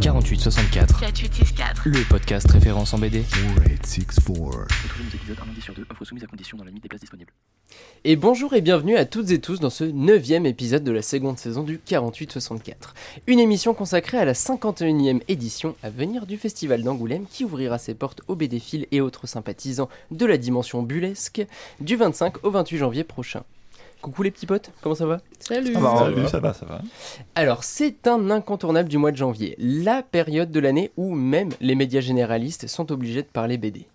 4864, 4864. le podcast référence en BD. 4864. Retrouvez nos épisodes un lundi sur deux, offre soumise à condition dans la limite des places disponibles. Et bonjour et bienvenue à toutes et tous dans ce neuvième épisode de la seconde saison du 4864. Une émission consacrée à la 51e édition à venir du Festival d'Angoulême qui ouvrira ses portes aux BDphiles et autres sympathisants de la dimension bullesque du 25 au 28 janvier prochain. Coucou les petits potes, comment ça va Salut. Ça va, Salut, ça va, ça va. Alors, c'est un incontournable du mois de janvier, la période de l'année où même les médias généralistes sont obligés de parler BD.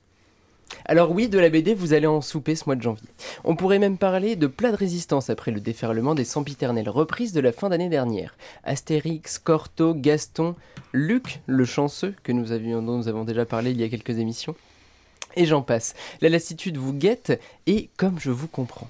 Alors oui, de la BD, vous allez en souper ce mois de janvier. On pourrait même parler de plat de résistance après le déferlement des sempiternelles reprises de la fin d'année dernière. Astérix, Corto, Gaston, Luc, le chanceux, que nous avions, dont nous avons déjà parlé il y a quelques émissions. Et j'en passe. La lassitude vous guette, et comme je vous comprends.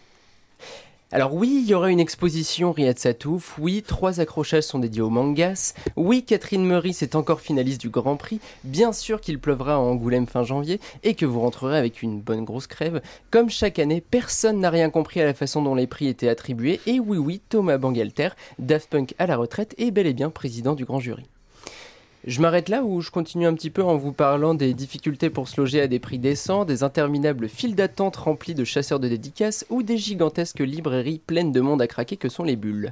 Alors oui, il y aura une exposition Riyad Satouf, oui, trois accrochages sont dédiés aux mangas, oui, Catherine Meurice est encore finaliste du Grand Prix, bien sûr qu'il pleuvra à Angoulême fin janvier, et que vous rentrerez avec une bonne grosse crève. Comme chaque année, personne n'a rien compris à la façon dont les prix étaient attribués, et oui, oui, Thomas Bangalter, Daft Punk à la retraite, est bel et bien président du grand jury. Je m'arrête là ou je continue un petit peu en vous parlant des difficultés pour se loger à des prix décents, des interminables files d'attente remplies de chasseurs de dédicaces ou des gigantesques librairies pleines de monde à craquer que sont les bulles.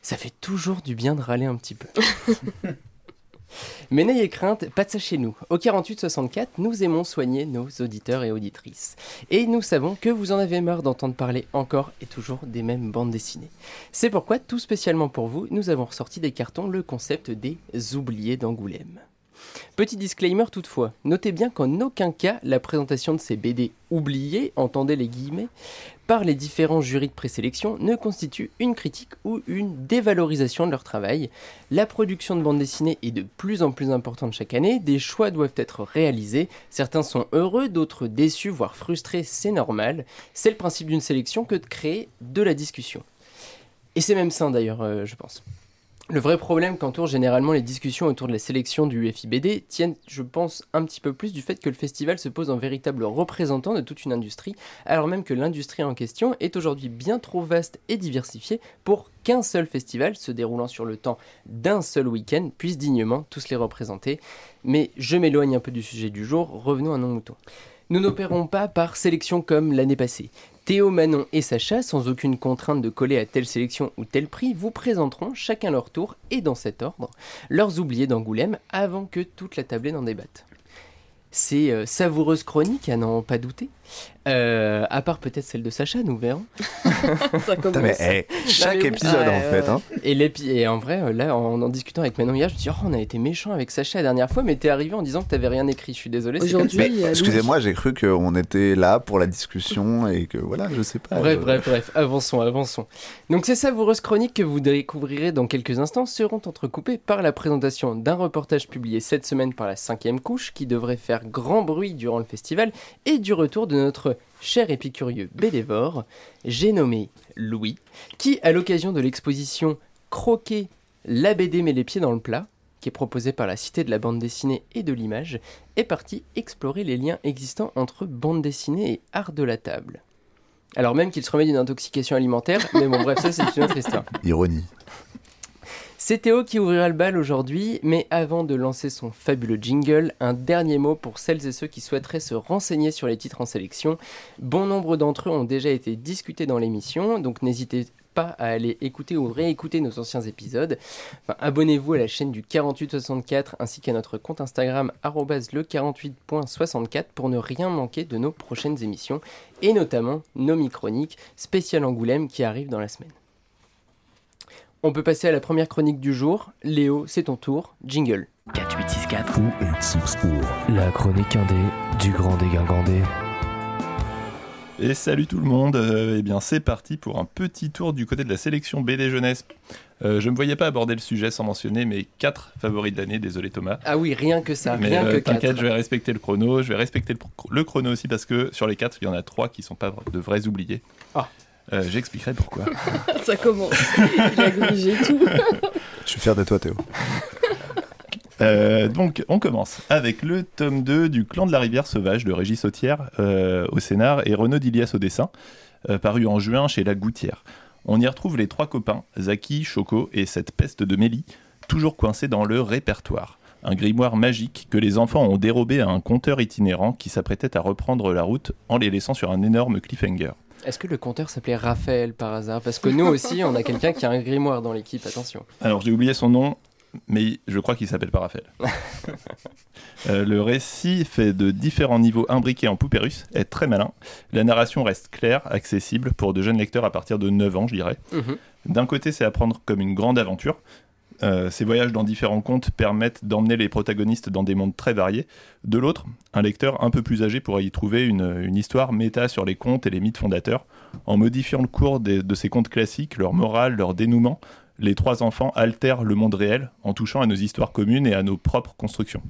Ça fait toujours du bien de râler un petit peu. Mais n'ayez crainte, pas de ça chez nous. Au 4864, nous aimons soigner nos auditeurs et auditrices. Et nous savons que vous en avez marre d'entendre parler encore et toujours des mêmes bandes dessinées. C'est pourquoi, tout spécialement pour vous, nous avons ressorti des cartons le concept des oubliés d'Angoulême. Petit disclaimer toutefois, notez bien qu'en aucun cas la présentation de ces BD oubliés, entendez les guillemets, par les différents jurys de présélection ne constitue une critique ou une dévalorisation de leur travail. La production de bande dessinée est de plus en plus importante chaque année, des choix doivent être réalisés, certains sont heureux, d'autres déçus, voire frustrés, c'est normal. C'est le principe d'une sélection que de créer de la discussion. Et c'est même sain d'ailleurs, euh, je pense. Le vrai problème qu'entoure généralement les discussions autour de la sélection du FIBD tiennent, je pense, un petit peu plus du fait que le festival se pose en véritable représentant de toute une industrie, alors même que l'industrie en question est aujourd'hui bien trop vaste et diversifiée pour qu'un seul festival, se déroulant sur le temps d'un seul week-end, puisse dignement tous les représenter. Mais je m'éloigne un peu du sujet du jour, revenons à nos moutons. Nous n'opérons pas par sélection comme l'année passée. Théo, Manon et Sacha, sans aucune contrainte de coller à telle sélection ou tel prix, vous présenteront chacun leur tour et dans cet ordre leurs oubliés d'Angoulême avant que toute la tablée n'en débatte. C'est euh, savoureuse chronique à n'en pas douter. Euh, à part peut-être celle de Sacha, nous verrons. Ça commence. Putain, mais chaque Non, mais- épisode Ah, en fait. Hein. Et, l'épi- et en vrai, euh, là, en en discutant avec Manon hier, je me suis dit, oh, on a été méchant avec Sacha la dernière fois, mais t'es arrivé en disant que t'avais rien écrit. Je suis désolé. c'est Aujourd'hui, Mais Louis. excusez-moi, j'ai cru qu'on était là pour la discussion et que voilà, je sais pas. Bref, je- bref, bref, avançons, avançons. Donc ces savoureuses chroniques que vous découvrirez dans quelques instants seront entrecoupées par la présentation d'un reportage publié cette semaine par la cinquième couche qui devrait faire grand bruit durant le festival et du retour de notre cher épicurieux Bélévore, j'ai nommé Louis, qui à l'occasion de l'exposition Croquer la BD met les pieds dans le plat, qui est proposée par la Cité de la bande dessinée et de l'image, est parti explorer les liens existants entre bande dessinée et art de la table. Alors même qu'il se remet d'une intoxication alimentaire, mais bon bref, ça c'est une autre. Ironie. C'est Théo qui ouvrira le bal aujourd'hui, mais avant de lancer son fabuleux jingle, un dernier mot pour celles et ceux qui souhaiteraient se renseigner sur les titres en sélection. Bon nombre d'entre eux ont déjà été discutés dans l'émission, donc n'hésitez pas à aller écouter ou réécouter nos anciens épisodes. Abonnez-vous à la chaîne du 4864 ainsi qu'à notre compte Instagram le48.64 pour ne rien manquer de nos prochaines émissions et notamment nos microniques spéciales Angoulême qui arrivent dans la semaine. On peut passer à la première chronique du jour. Léo, c'est ton tour. Jingle. 4864. La chronique indé du grand dégingandé. Et salut tout le monde, euh, eh bien c'est parti pour un petit tour du côté de la sélection BD jeunesse. Euh, je ne me voyais pas aborder le sujet sans mentionner mes quatre favoris de l'année, désolé Thomas. Ah oui, rien que ça, Mais rien euh, que t'inquiète, je vais respecter le chrono, je vais respecter le, chrono aussi parce que sur les quatre, il y en a trois qui sont pas de vrais oubliés. Ah. Euh, J'expliquerai pourquoi. Ça commence. Il a grigé tout. Je suis fier de toi, Théo. Euh, donc, on commence avec le tome 2 du Clan de la Rivière Sauvage de Régis Sautière euh, au scénar et Renaud Dilias au dessin, euh, paru en juin chez La Gouttière. On y retrouve les trois copains, Zaki, Choco et cette peste de Mélie, toujours coincé dans le répertoire. Un grimoire magique que les enfants ont dérobé à un conteur itinérant qui s'apprêtait à reprendre la route en les laissant sur un énorme cliffhanger. Est-ce que le compteur s'appelait Raphaël par hasard? Parce que nous aussi, on a quelqu'un qui a un grimoire dans l'équipe, attention. Alors j'ai oublié son nom, mais je crois qu'il s'appelle pas Raphaël. Euh, le récit fait de différents niveaux imbriqués en poupée russe, est très malin. La narration reste claire, accessible pour de jeunes lecteurs à partir de 9 ans, je dirais. Mhm. D'un côté, c'est à prendre comme une grande aventure. Euh, ces voyages dans différents contes permettent d'emmener les protagonistes dans des mondes très variés. De l'autre, un lecteur un peu plus âgé pourrait y trouver une, histoire méta sur les contes et les mythes fondateurs. En modifiant le cours de ces contes classiques, leur morale, leur dénouement, les trois enfants altèrent le monde réel en touchant à nos histoires communes et à nos propres constructions.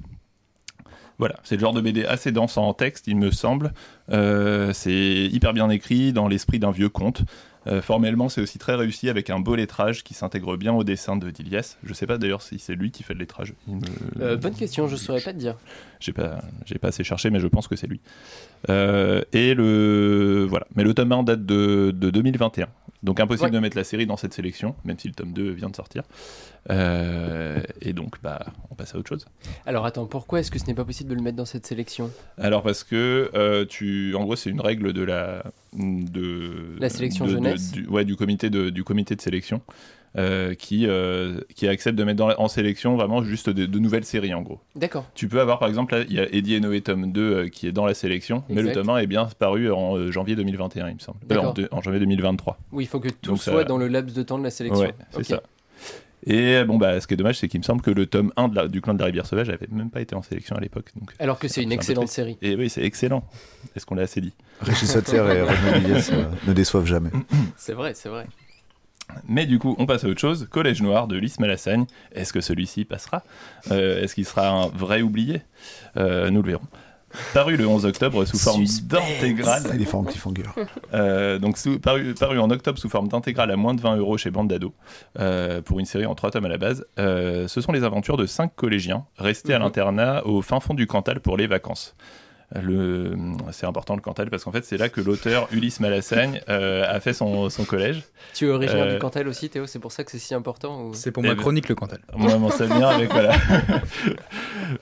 Voilà, c'est le genre de BD assez dense en texte, il me semble. Euh, c'est hyper bien écrit, dans l'esprit d'un vieux conte. Euh, formellement, c'est aussi très réussi avec un beau lettrage qui s'intègre bien au dessin de Dilias. Je sais pas d'ailleurs si c'est lui qui fait le lettrage. Me- Euh, bonne question, je saurais pas te dire. j'ai pas, j'ai pas assez cherché, mais je pense que c'est lui. Et le voilà. Mais le tome 1 date de, de 2021, donc impossible Ouais. de mettre la série dans cette sélection, même si le tome 2 vient de sortir. Euh, et donc, bah, on passe à autre chose. Alors attends, pourquoi est-ce que ce n'est pas possible de le mettre dans cette sélection? Alors parce que euh, tu, en gros, c'est une règle de la de La sélection de- de- jeunesse du, ouais, du comité de du comité de sélection. euh, qui, euh, qui accepte de mettre dans la- en sélection vraiment juste de, de nouvelles séries en gros. D'accord. Tu peux avoir par exemple, il y a Eddie et Noé tome 2 euh, qui est dans la sélection, mais le tome 1 est bien paru en janvier 2021, il me semble. En, en janvier 2023. Oui, il faut que tout Donc ça- soit dans le laps de temps de la sélection. Ouais, c'est ça. Et bon, bah, ce qui est dommage, c'est qu'il me semble que le tome 1 de la- du clan de la rivière sauvage avait même pas été en sélection à l'époque. Donc... Alors que c'est une excellente série. Et oui, c'est excellent. Est-ce qu'on l'a assez dit? Régis Sauter et René ne déçoivent jamais. C'est vrai, c'est vrai. Mais du coup, on passe à autre chose. Collège Noir de Lys Malassagne. Est-ce que celui-ci passera? Euh, Est-ce qu'il sera un vrai oublié? Euh, Nous le verrons. Paru le 11 octobre sous forme d'intégrale. Il est fort en cliffhanger. Euh, donc sous- paru, paru en octobre sous forme d'intégrale à moins de 20 euros chez Bande d'Ado, euh, pour une série en trois tomes à la base. Euh, ce sont les aventures de cinq collégiens restés à Mhm. l'internat au fin fond du Cantal pour les vacances. Le, c'est important le Cantal parce qu'en fait c'est là que l'auteur Ulysse Malassagne euh, a fait son, son collège. Tu es originaire Euh, du Cantal aussi, Théo C'est pour ça que c'est si important ou... C'est pour Eh ma ben- chronique le Cantal. Moi, mon seul lien avec voilà,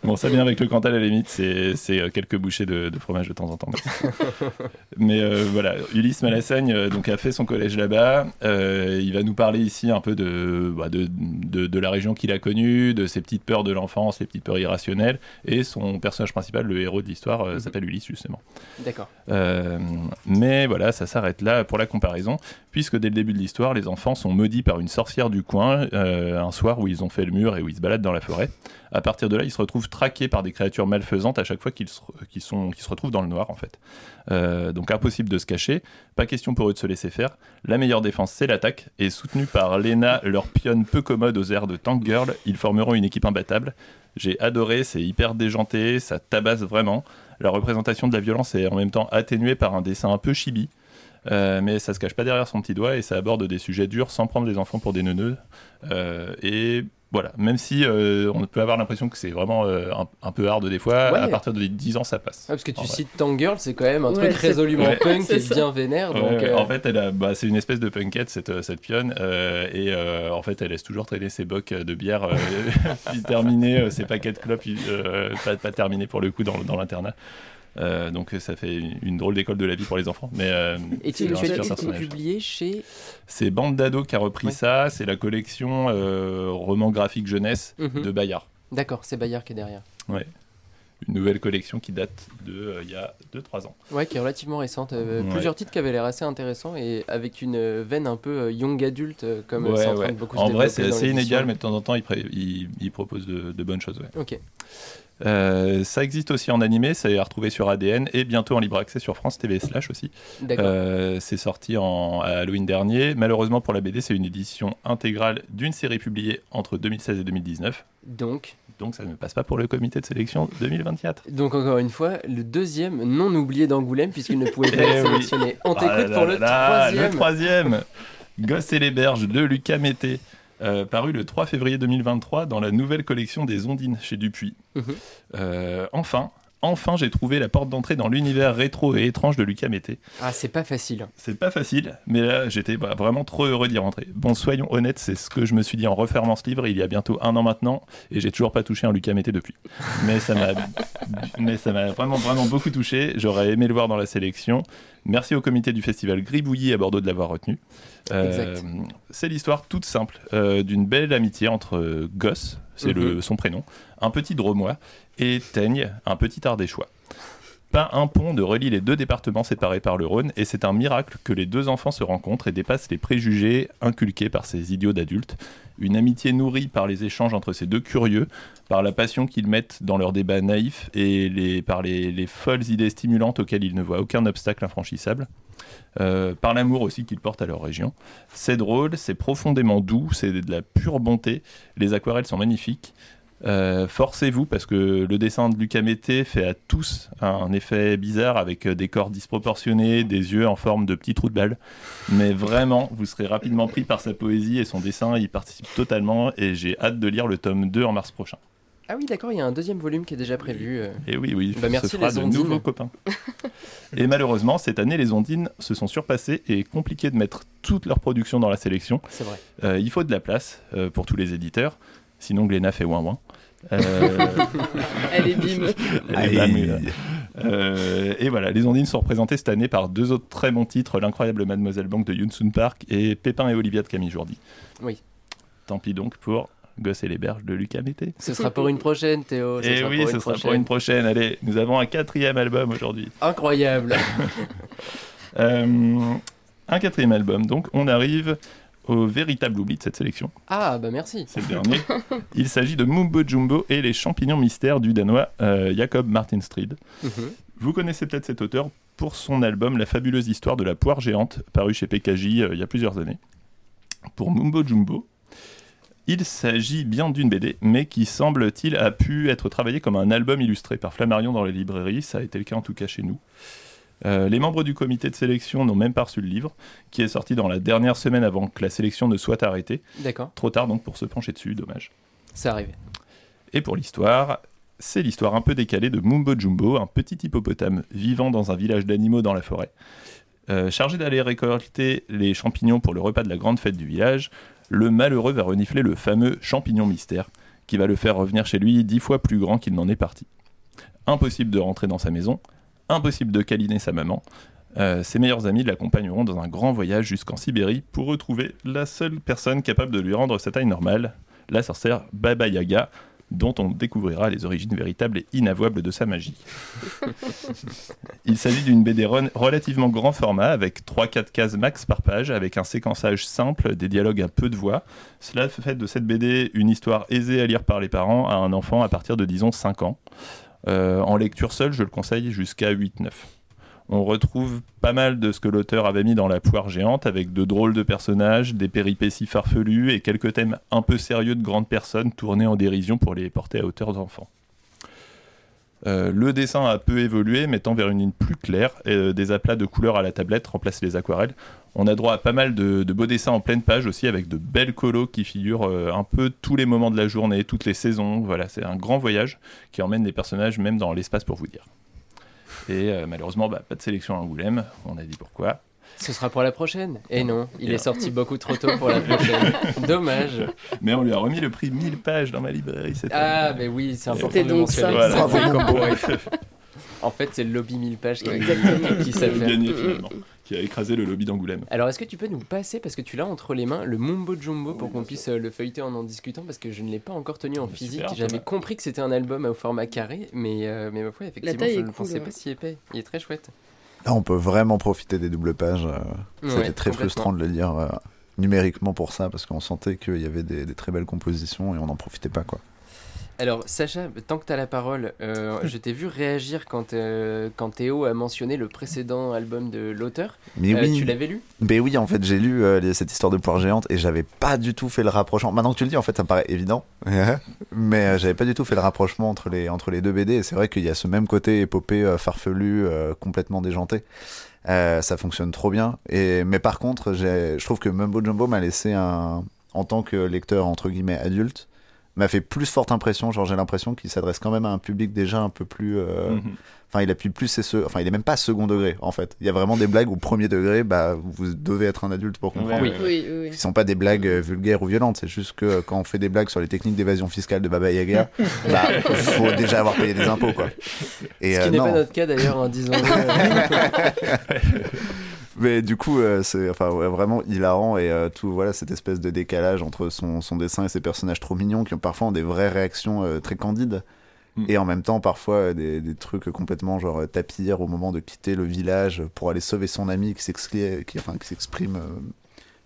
mon seul lien avec le Cantal à la limite, c'est euh, quelques bouchées de, de fromage de temps en temps. Mais euh, voilà, Ulysse Malassagne donc a fait son collège là-bas. Euh, il va nous parler ici un peu de bah, de, de, de la région qu'il a connue, de ses petites peurs de l'enfance, les petites peurs irrationnelles. Et son personnage principal, le héros de l'histoire, euh, s'appelle Ulysse justement. D'accord. Euh, mais voilà, ça s'arrête là pour la comparaison, puisque dès le début de l'histoire, les enfants sont maudits par une sorcière du coin, euh, un soir où ils ont fait le mur et où ils se baladent dans la forêt. À partir de là, ils se retrouvent traqués par des créatures malfaisantes à chaque fois qu'ils se, sont, qu'ils se retrouvent dans le noir, en fait. Donc impossible de se cacher, pas question pour eux de se laisser faire. La meilleure défense, c'est l'attaque, et soutenus par Lena, leur pionne peu commode aux airs de Tank Girl, ils formeront une équipe imbattable. J'ai adoré, c'est hyper déjanté, ça tabasse vraiment. La représentation de la violence est en même temps atténuée par un dessin un peu chibi. Euh, mais ça se cache pas derrière son petit doigt et ça aborde des sujets durs sans prendre les enfants pour des neuneux. Euh, et voilà, même si euh, on peut avoir l'impression que c'est vraiment euh, un, un peu hard des fois, Ouais. à partir de 10 ans ça passe. Parce que tu cites Tank Girl, c'est quand même un Ouais, truc résolument Ouais. punk et bien vénère. Ouais, Donc, ouais. euh, En fait, elle a, bah, c'est une espèce de punkette cette, cette pionne euh, et euh, en fait, elle laisse toujours traîner ses bocs de bière euh, puis terminer euh, ses paquets de clopes, euh, pas, pas terminés pour le coup dans, dans l'internat. Euh, donc ça fait une, une drôle d'école de la vie pour les enfants. Mais euh, Et tu, c'est tu un as dit super que c'était personnage. publié chez. C'est Bande d'ado qui a repris Ouais. ça. C'est la collection euh, roman graphique jeunesse Mhm. de Bayard. D'accord, c'est Bayard qui est derrière. Une nouvelle collection qui date de euh, il y a 2-3 ans. Ouais, qui est relativement récente. euh, Ouais. Plusieurs titres qui avaient l'air assez intéressants et avec une veine un peu young adulte, comme Ouais, c'est en train ouais. de beaucoup En se vrai, c'est assez inégal, mais de temps en temps, il, pré- il- il propose de, de bonnes choses. ouais. Ok. Euh, ça existe aussi en animé, ça est à retrouver sur ADN et bientôt en libre accès sur France TV Slash aussi. D'accord. Euh, c'est sorti en, à Halloween dernier. Malheureusement pour la BD, c'est une édition intégrale d'une série publiée entre 2016 et 2019. Donc, Donc ça ne passe pas pour le comité de sélection 2024. donc encore une fois, le deuxième non oublié d'Angoulême puisqu'il ne pouvait pas Eh être oui. sélectionné. On Ah t'écoute là pour là le là, troisième. Le troisième Gosse et les berges de Lucas Mété. Euh, paru le 3 février 2023 dans la nouvelle collection des Ondines chez Dupuis. Mhm. Euh, enfin, Enfin, j'ai trouvé la porte d'entrée dans l'univers rétro et étrange de Lucas Mété. Ah, c'est pas facile. C'est pas facile, mais là, j'étais bah, vraiment trop heureux d'y rentrer. Bon, soyons honnêtes, c'est ce que je me suis dit en refermant ce livre il y a bientôt un an maintenant, et j'ai toujours pas touché un Lucas Mété depuis. Mais ça m'a, mais ça m'a vraiment, vraiment beaucoup touché. J'aurais aimé le voir dans la sélection. Merci au comité du festival Gribouillis à Bordeaux de l'avoir retenu. Euh, c'est l'histoire toute simple euh, d'une belle amitié entre euh, Gosse, c'est le, son prénom, un petit Dromois, et Teigne, un petit Ardéchois. Pas un pont ne relie les deux départements séparés par le Rhône, et c'est un miracle que les deux enfants se rencontrent et dépassent les préjugés inculqués par ces idiots d'adultes. Une amitié nourrie par les échanges entre ces deux curieux, par la passion qu'ils mettent dans leurs débats naïfs et les, par les, les folles idées stimulantes auxquelles ils ne voient aucun obstacle infranchissable. Euh, par l'amour aussi qu'ils portent à leur région. C'est drôle, c'est profondément doux, c'est de la pure bonté. Les aquarelles sont magnifiques. Euh, Forcez-vous parce que le dessin de Lucas Mété fait à tous un effet bizarre avec des corps disproportionnés, des yeux en forme de petits trous de balle. Mais vraiment, vous serez rapidement pris par sa poésie et son dessin y participe totalement. Et j'ai hâte de lire le tome 2 en mars prochain. Ah oui, d'accord, il y a un deuxième volume qui est déjà prévu. euh. Et oui, oui, Bah, merci les de nouveaux copains. et malheureusement, cette année, les ondines se sont surpassées et compliqué de mettre toute leur production dans la sélection. C'est vrai. Euh, il faut de la place euh, pour tous les éditeurs, sinon Glénat fait ouin ouin. Euh, Elle est bim. Euh, et voilà, les ondines sont représentées cette année par deux autres très bons titres L'incroyable Mademoiselle Bank de Yoon Soon Park et Pépin et Olivia de Camille Jourdi. Oui. Tant pis donc pour Gosse et les berges de Lucas Mété. Ce sera pour une prochaine, Théo. ce Et sera oui, pour ce une sera pour une prochaine. Allez, nous avons un quatrième album aujourd'hui. Incroyable. Euh, un quatrième album, donc on arrive au véritable oubli de cette sélection. Ah, bah merci. C'est le dernier. Il s'agit de Mumbo Jumbo et les champignons mystères du danois euh, Jacob Martinstrid. Mhm. Vous connaissez peut-être cet auteur pour son album La fabuleuse histoire de la poire géante, paru chez PKJ euh, il y a plusieurs années. Pour Mumbo Jumbo, il s'agit bien d'une BD, mais qui semble-t-il a pu être travaillée comme un album illustré par Flammarion dans les librairies, ça a été le cas en tout cas chez nous. Euh, les membres du comité de sélection n'ont même pas reçu le livre, qui est sorti dans la dernière semaine avant que la sélection ne soit arrêtée. D'accord, Trop tard donc pour se pencher dessus, dommage. c'est arrivé. Et pour l'histoire, c'est l'histoire un peu décalée de Mumbo Jumbo, un petit hippopotame vivant dans un village d'animaux dans la forêt. Euh, chargé d'aller récolter les champignons pour le repas de la grande fête du village, le malheureux va renifler le fameux champignon mystère, qui va le faire revenir chez lui dix fois plus grand qu'il n'en est parti. Impossible de rentrer dans sa maison, impossible de câliner sa maman. Euh, ses meilleurs amis l'accompagneront dans un grand voyage jusqu'en Sibérie pour retrouver la seule personne capable de lui rendre sa taille normale, la sorcière Baba Yaga, dont on découvrira les origines véritables et inavouables de sa magie. Il s'agit d'une BD relativement grand format, avec 3-4 cases max par page, avec un séquençage simple, des dialogues à peu de voix. Cela fait de cette BD une histoire aisée à lire par les parents à un enfant à partir de, disons, 5 ans. Euh, en lecture seule, je le conseille jusqu'à 8-9. On retrouve pas mal de ce que l'auteur avait mis dans La poire géante, avec de drôles de personnages, des péripéties farfelues et quelques thèmes un peu sérieux de grandes personnes tournés en dérision pour les porter à hauteur d'enfants. Euh, le dessin a peu évolué, tend vers une ligne plus claire. et, euh, des aplats de couleurs à la tablette remplacent les aquarelles. On a droit à pas mal de, de beaux dessins en pleine page aussi, avec de belles colos qui figurent euh, un peu tous les moments de la journée, toutes les saisons. Voilà, c'est un grand voyage qui emmène les personnages même dans l'espace pour vous dire. Et euh, malheureusement, bah, pas de sélection à Angoulême. On a dit pourquoi. Ce sera pour la prochaine. Et non, il est sorti beaucoup trop tôt pour la prochaine. Dommage. Mais on lui a remis le prix 1000 pages dans ma librairie cette Ah, année. mais oui, c'est important. C'était de donc mentionner. ça. Voilà. C'est Bravo. En fait, c'est le lobby 1000 pages qui, Exactement. qui Qui a gagné finalement, qui a écrasé le lobby d'Angoulême. Alors, est-ce que tu peux nous passer, parce que tu l'as entre les mains, le Mumbo Jumbo pour qu'on puisse euh, le feuilleter en en discutant Parce que je ne l'ai pas encore tenu en physique. J'avais compris que c'était un album au format carré, mais, euh, mais ma foi, effectivement, taille je est ne cool, pensais ouais. pas si épais. Il est très chouette. Là, on peut vraiment profiter des doubles pages. euh, C'était Ouais, très frustrant de le lire euh, numériquement pour ça, parce qu'on sentait qu'il y avait des, des très belles compositions et on n'en profitait pas. quoi. Alors, Sacha, tant que tu as la parole, euh, je t'ai vu réagir quand, euh, quand Théo a mentionné le précédent album de l'auteur. Mais Euh, oui, Tu l'avais lu? Mais oui, en fait, j'ai lu euh, cette histoire de poire géante et j'avais pas du tout fait le rapprochement. Maintenant que tu le dis, en fait, ça me paraît évident, mais euh, j'avais pas du tout fait le rapprochement entre les, entre les deux BD. Et c'est vrai qu'il y a ce même côté épopée euh, farfelu, euh, complètement déjanté. Euh, ça fonctionne trop bien. Et, mais par contre, j'ai- je trouve que Mumbo Jumbo m'a laissé un, en tant que lecteur entre guillemets adulte, m'a fait plus forte impression. Genre, j'ai l'impression qu'il s'adresse quand même à un public déjà un peu plus. euh, Mhm. Enfin, il appuie plus ses se... Enfin, il est même pas second degré en fait. Il y a vraiment des blagues au premier degré, bah, vous devez être un adulte pour comprendre. Ouais, Oui. Oui, oui, Qui sont pas des blagues euh, vulgaires ou violentes, c'est juste que euh, quand on fait des blagues sur les techniques d'évasion fiscale de Baba Yaga, bah, faut déjà avoir payé des impôts quoi. Et Ce euh, qui n'est pas notre cas d'ailleurs, en disant. Mais du coup, euh, c'est enfin, ouais, vraiment hilarant et euh, tout, voilà, cette espèce de décalage entre son, son dessin et ses personnages trop mignons qui ont parfois ont des vraies réactions euh, très candides Mm. et en même temps parfois des, des trucs complètement genre tapir au moment de quitter le village pour aller sauver son ami qui s'exclait- qui, enfin, qui s'exprime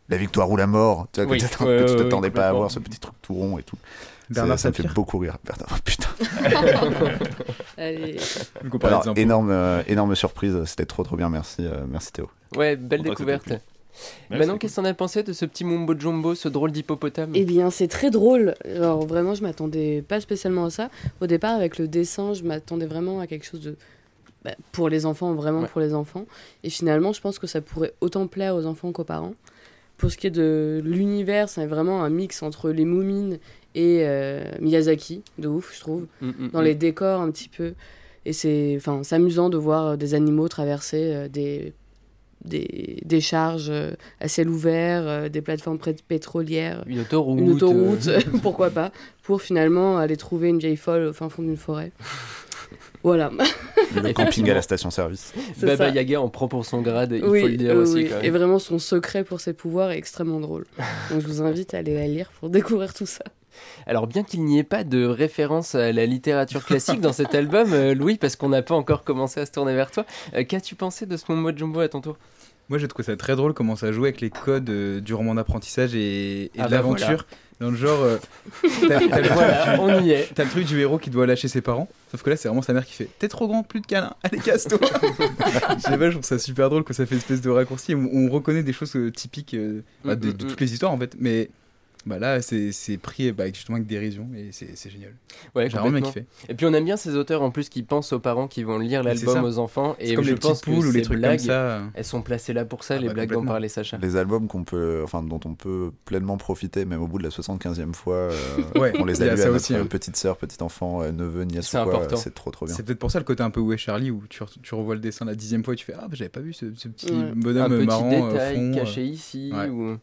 la victoire ou la mort. Tu vois, Oui. que tu t'attendais ouais, pas à complètement. voir ce petit truc tout rond et tout. Bernard Ça- ça me fait beaucoup rire. Bernard, oh, putain. Allez. Donc, Alors, énorme, euh, énorme surprise. C'était trop trop bien. Merci, euh, merci Théo. Ouais, belle découverte. Merci. qu'est-ce que t'en as pensé de ce petit mumbo jumbo, ce drôle d'hippopotame? Eh bien, c'est très drôle. Alors, vraiment, je m'attendais pas spécialement à ça. Au départ, avec le dessin, je m'attendais vraiment à quelque chose de. bah, pour les enfants, vraiment Ouais. pour les enfants. Et finalement, je pense que ça pourrait autant plaire aux enfants qu'aux parents. Pour ce qui est de l'univers, c'est vraiment un mix entre les Moumines et euh, Miyazaki, de ouf, je trouve. Mm, mm, Dans mm. les décors, un petit peu. Et c'est enfin, amusant de voir euh, des animaux traverser euh, des, des, des charges euh, à ciel ouvert, euh, des plateformes pétrolières Une autoroute. une autoroute, euh, pourquoi pas, pour finalement aller trouver une vieille folle au fin fond d'une forêt. Voilà, Le camping à la station-service. Baba ça. Yaga en prend pour son grade, il oui, faut le dire oui, aussi. oui. quand même. Et vraiment, son secret pour ses pouvoirs est extrêmement drôle. Donc je vous invite à aller la lire pour découvrir tout ça. Alors bien qu'il n'y ait pas de référence à la littérature classique dans cet album, euh, Louis, parce qu'on n'a pas encore commencé à se tourner vers toi, euh, qu'as-tu pensé de ce Momo Jumbo à ton tour? Moi, j'ai trouvé ça très drôle comment ça jouait avec les codes euh, du roman d'apprentissage et, et Ah de bah l'aventure. Dans le genre, euh, t'as t'as le, Voilà, on y est. t'as le truc du héros qui doit lâcher ses parents. Sauf que là, c'est vraiment sa mère qui fait T'es trop grand, plus de câlins, allez, casse-toi. Je sais pas, je trouve ça super drôle que ça fait une espèce de raccourci. On, on reconnaît des choses euh, typiques bah, de, Mm, de mm, toutes les histoires en fait. Mais bah, là, c'est c'est pris bah, avec- justement avec dérision et c'est c'est génial. Ouais, J'ai vraiment complètement. kiffé. Et puis on aime bien ces auteurs en plus qui pensent aux parents qui vont lire l'album aux enfants. Et comme je les pense petites poules que ou les trucs blagues, comme ça. elles sont placées là pour ça, Ah les bah, blagues dont parlait Sacha. Les albums qu'on peut, enfin, dont on peut pleinement profiter, même au bout de la 75e fois, euh, Ouais, on les a a lus à notre aussi, hein. petite sœur, petit enfant, euh, neveu, nièce C'est quoi. important. C'est trop trop bien. C'est peut-être pour ça le côté un peu où est Charlie où tu, re- tu revois le dessin la dixième fois et tu fais Ah, bah, j'avais pas vu ce, ce petit Ouais. Un bonhomme petit marrant euh, détail fond. euh. caché ici. ou-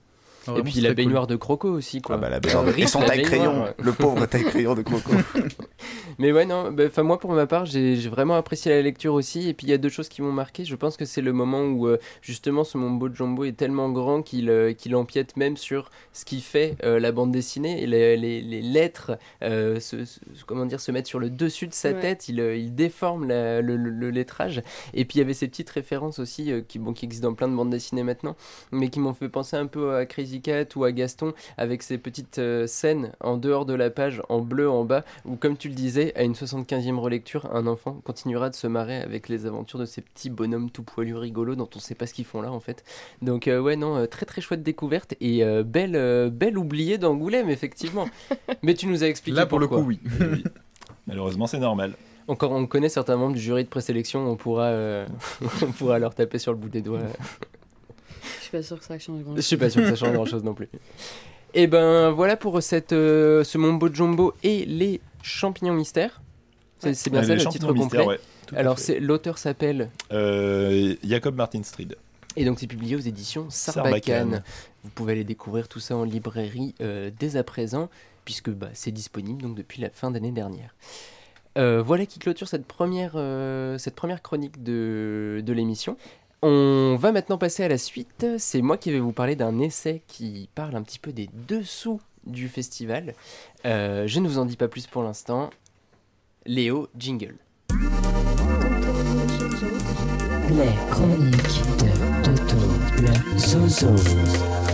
Ah, Et puis la cool. baignoire de Croco aussi. Quoi. Ah bah la baignoire de- Riff, Et son la taille baignoire, crayon, ouais. le pauvre taille crayon de Croco. Mais ouais, non, bah, enfin moi pour ma part, j'ai vraiment apprécié la lecture aussi. Et puis il y a deux choses qui m'ont marqué. Je pense que c'est le moment où euh, justement ce Mombo Jumbo est tellement grand qu'il euh, qu'il empiète même sur ce qui fait euh, la bande dessinée. Et les, les- les lettres, euh, se, se- comment dire, se mettre sur le dessus de sa Ouais. tête. Il, il déforme la- le, le- le lettrage. Et puis il y avait ces petites références aussi euh, qui, bon, qui existent dans plein de bandes dessinées maintenant, mais qui m'ont fait penser un peu à Crazy Ou à Gaston avec ces petites euh, scènes en dehors de la page en bleu en bas où comme tu le disais à une 75e relecture un enfant continuera de se marrer avec les aventures de ces petits bonhommes tout poilus rigolos dont on sait pas ce qu'ils font là en fait donc euh, ouais non euh, très très chouette découverte et euh, belle euh, belle oubliée d'Angoulême effectivement mais tu nous as expliqué Là, pour le coup, oui. Oui. Malheureusement, c'est normal. encore on connaît certains membres du jury de présélection on pourra euh, on pourra leur taper sur le bout des doigts Je suis pas sûre que ça change grand Je suis pas sûr que ça change grand chose non plus. Et ben voilà pour cette, euh, ce Mombo Jumbo et les champignons mystères. C'est bien ça le titre complet. ouais, Alors l'auteur s'appelle Euh, Jacob Martin Street. et donc c'est publié aux éditions Sarbacane. Sarbacane. Vous pouvez aller découvrir tout ça en librairie euh, dès à présent puisque bah, c'est disponible donc depuis la fin d'année dernière. Euh, voilà qui clôture cette première, euh, cette première chronique de, de l'émission. On va maintenant passer à la suite. C'est moi qui vais vous parler d'un essai qui parle un petit peu des dessous du festival. Euh, je ne vous en dis pas plus pour l'instant. Léo, jingle. Les chroniques de Toto le Zozo.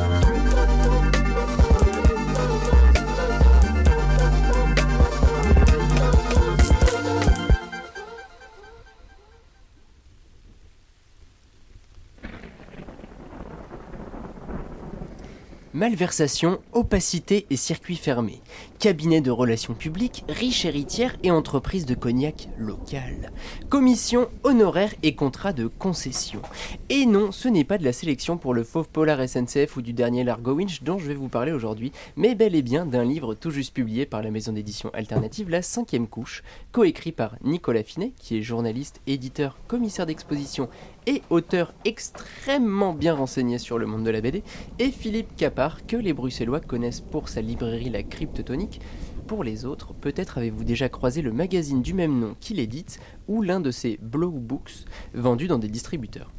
Malversation, opacité et circuit fermé. Cabinet de relations publiques, riche héritière et entreprise de cognac local. Commission, honoraires et contrat de concession. Et non, ce n'est pas de la sélection pour le fauve polar SNCF ou du dernier Largo Winch dont je vais vous parler aujourd'hui, mais bel et bien d'un livre tout juste publié par la maison d'édition alternative La Cinquième Couche, coécrit par Nicolas Finet, qui est journaliste, éditeur, commissaire d'exposition et auteur extrêmement bien renseigné sur le monde de la BD, et Philippe Capard, que les Bruxellois connaissent pour sa librairie La Cryptotonique. Pour les autres, peut-être avez-vous déjà croisé le magazine du même nom qu'il édite, ou l'un de ses Blow Books, vendus dans des distributeurs.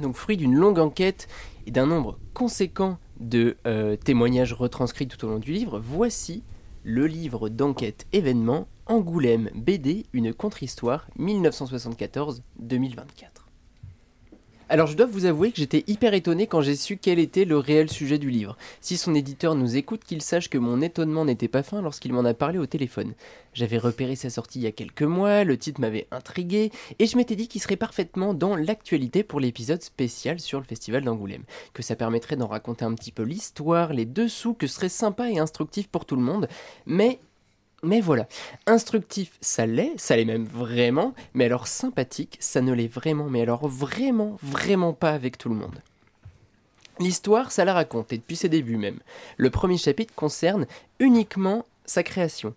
Donc fruit d'une longue enquête et d'un nombre conséquent de euh, témoignages retranscrits tout au long du livre, voici le livre d'enquête événement Angoulême BD, une contre-histoire 1974-2024. Alors je dois vous avouer que j'étais hyper étonné quand j'ai su quel était le réel sujet du livre. Si son éditeur nous écoute, qu'il sache que mon étonnement n'était pas fin lorsqu'il m'en a parlé au téléphone. J'avais repéré sa sortie il y a quelques mois, le titre m'avait intrigué, et je m'étais dit qu'il serait parfaitement dans l'actualité pour l'épisode spécial sur le festival d'Angoulême. Que ça permettrait d'en raconter un petit peu l'histoire, les dessous, que ce serait sympa et instructif pour tout le monde. Mais mais voilà, instructif, ça l'est, ça l'est même vraiment, mais alors sympathique, ça ne l'est vraiment, mais alors vraiment, vraiment pas avec tout le monde. L'histoire, ça la raconte, et depuis ses débuts même. Le premier chapitre concerne uniquement sa création.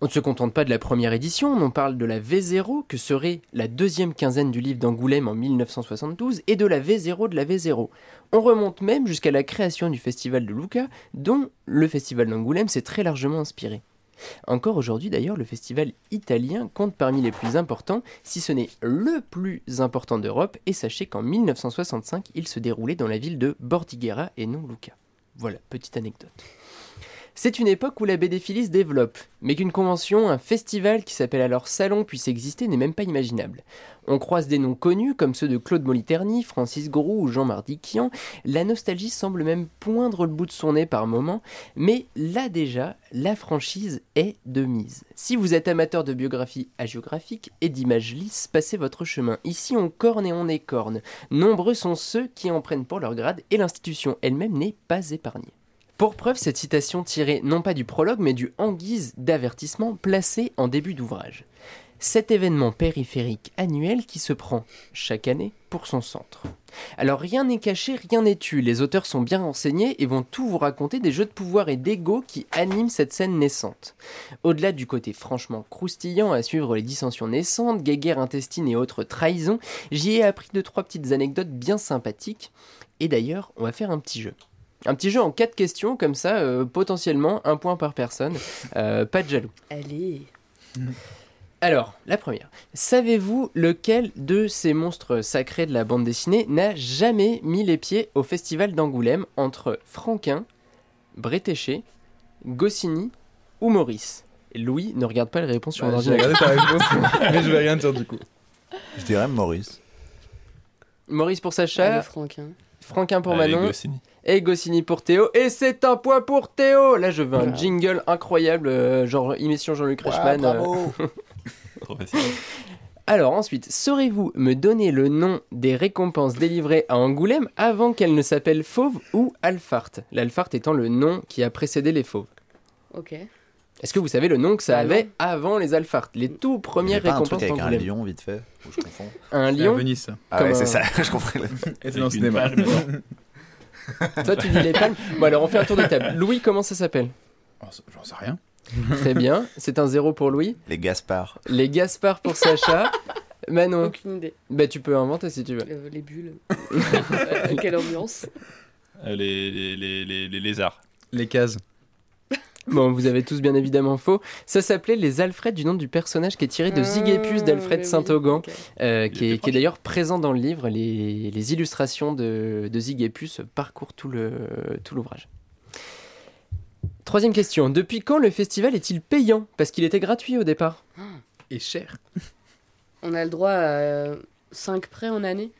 On ne se contente pas de la première édition, on parle de la V0, que serait la deuxième quinzaine du livre d'Angoulême en 1972, et de la V0 de la V0. On remonte même jusqu'à la création du festival de Lucca, dont le festival d'Angoulême s'est très largement inspiré. Encore aujourd'hui d'ailleurs, le festival italien compte parmi les plus importants, si ce n'est le plus important d'Europe, et sachez qu'en 1965, il se déroulait dans la ville de Bordighera et non Lucca. Voilà, petite anecdote. C'est une époque où la BD-philie se développe, mais qu'une convention, un festival qui s'appelle alors Salon puisse exister n'est même pas imaginable. On croise des noms connus comme ceux de Claude Moliterni, Francis Gros ou Jean Mardiquian. La nostalgie semble même poindre le bout de son nez par moments, mais là déjà, la franchise est de mise. Si vous êtes amateur de biographie hagiographique et d'images lisses, passez votre chemin. Ici, on corne et on écorne. Nombreux sont ceux qui en prennent pour leur grade et l'institution elle-même n'est pas épargnée. Pour preuve, cette citation tirée non pas du prologue, mais du en guise d'avertissement placé en début d'ouvrage. Cet événement périphérique annuel qui se prend chaque année pour son centre. Alors rien n'est caché, rien n'est tu. Les auteurs sont bien renseignés et vont tout vous raconter des jeux de pouvoir et d'ego qui animent cette scène naissante. Au-delà du côté franchement croustillant à suivre les dissensions naissantes, guéguerres intestines et autres trahisons, j'y ai appris deux trois petites anecdotes bien sympathiques. Et d'ailleurs, on va faire un petit jeu. Un petit jeu en quatre questions, comme ça, euh, potentiellement un point par personne. Euh, pas de jaloux. Allez. Alors, la première. Savez-vous lequel de ces monstres sacrés de la bande dessinée n'a jamais mis les pieds au festival d'Angoulême entre Franquin, Bretéché, Goscinny ou Maurice? Louis ne regarde pas les réponses sur Bah, J'ai regardé ta réponse, mais je vais rien dire du coup. Je dirais Maurice. Maurice pour Sacha, Franquin. Franquin pour Allez, Manon Goscinny. Et Goscinny pour Théo. Et c'est un point pour Théo Là, je veux un Voilà. jingle incroyable, euh, genre émission Jean-Luc Reichmann. euh, Trop facile. Alors ensuite, saurez-vous me donner le nom des récompenses délivrées à Angoulême avant qu'elles ne s'appellent Fauve ou Alphart L'Alphart étant le nom qui a précédé les Fauves. Ok. Est-ce que vous savez le nom que ça Bah avait avant les Alphart Les tout Il y premières a pas un récompenses truc avec un d'Angoulême. lion vite fait Ou je confonds Un C'est à lion? Venise, ça. Ah Comme ouais, c'est un- ça, je comprends. Et c'est dans le cinéma. Toi tu dis les palmes. Bon alors on fait un tour de table. Louis, comment ça s'appelle Oh, J'en sais rien. Très bien, c'est un zéro pour Louis. Les Gaspard. Les Gaspard pour Sacha. Manon, Aucune idée. bah tu peux inventer si tu veux. Euh, les bulles. Euh, Quelle ambiance. Euh, les, les, les, les, les lézards. Les cases. Bon, vous avez tous bien évidemment faux. Ça s'appelait les Alfred du nom du personnage qui est tiré de Zigépus Ah, d'Alfred mais oui, Saint-Augan. Euh, qui, est, d'ailleurs présent dans le livre. Les, les illustrations de, de Zigépus parcourent tout le- tout l'ouvrage. Troisième question. Depuis quand le festival est-il payant? Parce qu'il était gratuit au départ. Et cher. On a le droit à 5 prêts en année?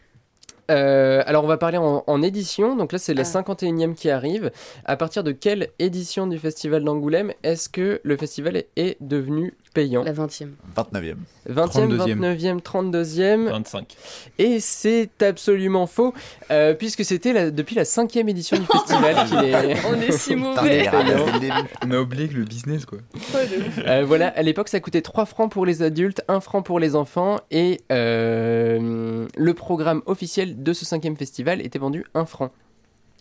Euh, alors on va parler en, en édition. Donc là c'est la Ah. 51e qui arrive. À partir de quelle édition du festival d'Angoulême est-ce que le festival est, est devenu payant. La 20e. 29e. 20e, 32e. 29e, 32e. 25. Et c'est absolument faux, euh, puisque c'était la- depuis la cinquième édition du festival qu'il est. On est si mauvais. On a oublié que le business, quoi. Euh, voilà, à l'époque, ça coûtait 3 francs pour les adultes, 1 franc pour les enfants, et euh, le programme officiel de ce cinquième festival était vendu 1 franc.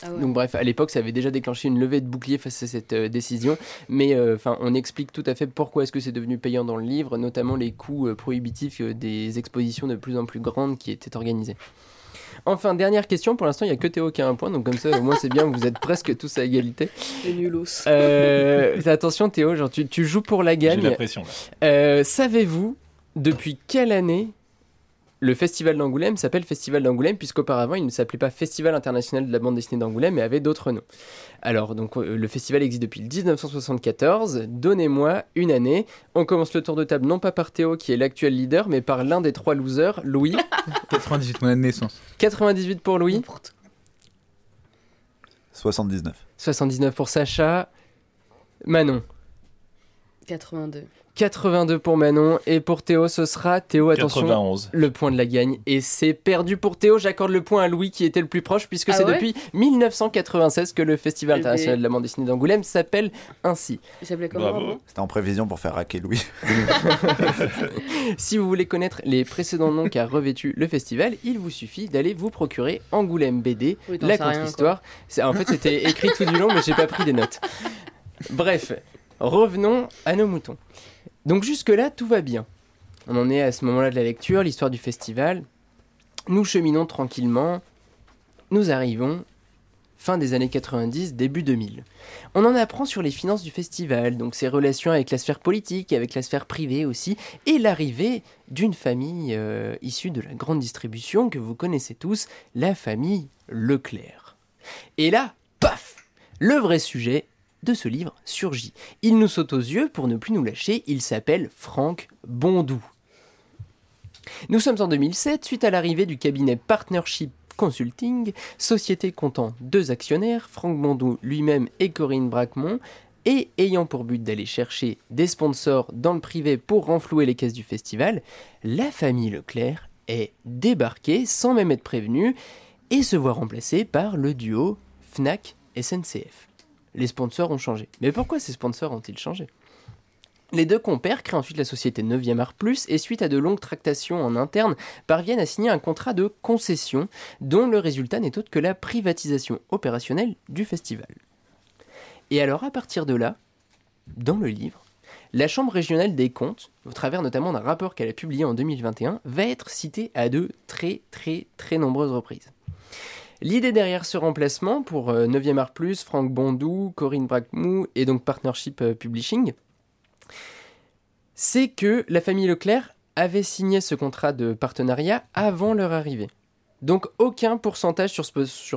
Ah ouais. Donc bref, à l'époque, ça avait déjà déclenché une levée de bouclier face à cette euh, décision, mais euh, enfin, on explique tout à fait pourquoi est-ce que c'est devenu payant dans le livre, notamment les coûts euh, prohibitifs euh, des expositions de plus en plus grandes qui étaient organisées. Enfin, dernière question, pour l'instant, il n'y a que Théo qui a un point, donc comme ça, au moins c'est bien, vous êtes presque tous à égalité. Les nulos. Euh, attention Théo, genre, tu, tu joues pour la J'ai la gagne. pression. Euh, Savez-vous depuis quelle année le Festival d'Angoulême s'appelle Festival d'Angoulême, puisqu'auparavant il ne s'appelait pas Festival international de la bande dessinée d'Angoulême, mais avait d'autres noms. Alors, donc euh, le festival existe depuis le 1974. Donnez-moi une année. On commence le tour de table non pas par Théo qui est l'actuel leader, mais par l'un des trois losers, Louis. 98, mon année de naissance. 98 pour Louis, 79. 79 pour Sacha, Manon. 82. 82 pour Manon et pour Théo ce sera Théo attention 91. le point de la gagne et c'est perdu pour Théo. J'accorde le point à Louis qui était le plus proche puisque Ah c'est ouais depuis 1996 que le Festival Eh international de la bande dessinée d'Angoulême s'appelle ainsi. Il s'appelait comment Bravo. avant C'était en prévision pour faire raquer Louis. si vous voulez connaître les précédents noms qu'a revêtu le festival il vous suffit d'aller vous procurer Angoulême BD Oui, la contre-histoire. C'est- en fait c'était écrit tout du long mais j'ai pas pris des notes. Bref revenons à nos moutons donc jusque là tout va bien on en est à ce moment-là de la lecture l'histoire du festival nous cheminons tranquillement nous arrivons fin des années 90, début 2000. On en apprend sur les finances du festival, donc ses relations avec la sphère politique, avec la sphère privée aussi, et l'arrivée d'une famille euh, issue de la grande distribution que vous connaissez tous, la famille Leclerc. Et là, paf Le vrai sujet de ce livre surgit. Il nous saute aux yeux pour ne plus nous lâcher, il s'appelle Franck Bondou. Nous sommes en 2007, suite à l'arrivée du cabinet Partnership Consulting, société comptant deux actionnaires, Franck Bondou lui-même et Corinne Braquemont, et ayant pour but d'aller chercher des sponsors dans le privé pour renflouer les caisses du festival, la famille Leclerc est débarquée sans même être prévenue et se voit remplacée par le duo Fnac SNCF. Les sponsors ont changé. Mais pourquoi ces sponsors ont-ils changé? Les deux compères créent ensuite la société 9e Art Plus et suite à de longues tractations en interne, parviennent à signer un contrat de concession dont le résultat n'est autre que la privatisation opérationnelle du festival. Et alors à partir de là, dans le livre, la Chambre régionale des comptes, au travers notamment d'un rapport qu'elle a publié en 2021, va être citée à de très très très nombreuses reprises. L'idée derrière ce remplacement pour euh, 9e Art Plus, Franck Bondou, Corinne Braquemou et donc Partnership euh, Publishing, c'est que la famille Leclerc avait signé ce contrat de partenariat avant leur arrivée. Donc aucun pourcentage sur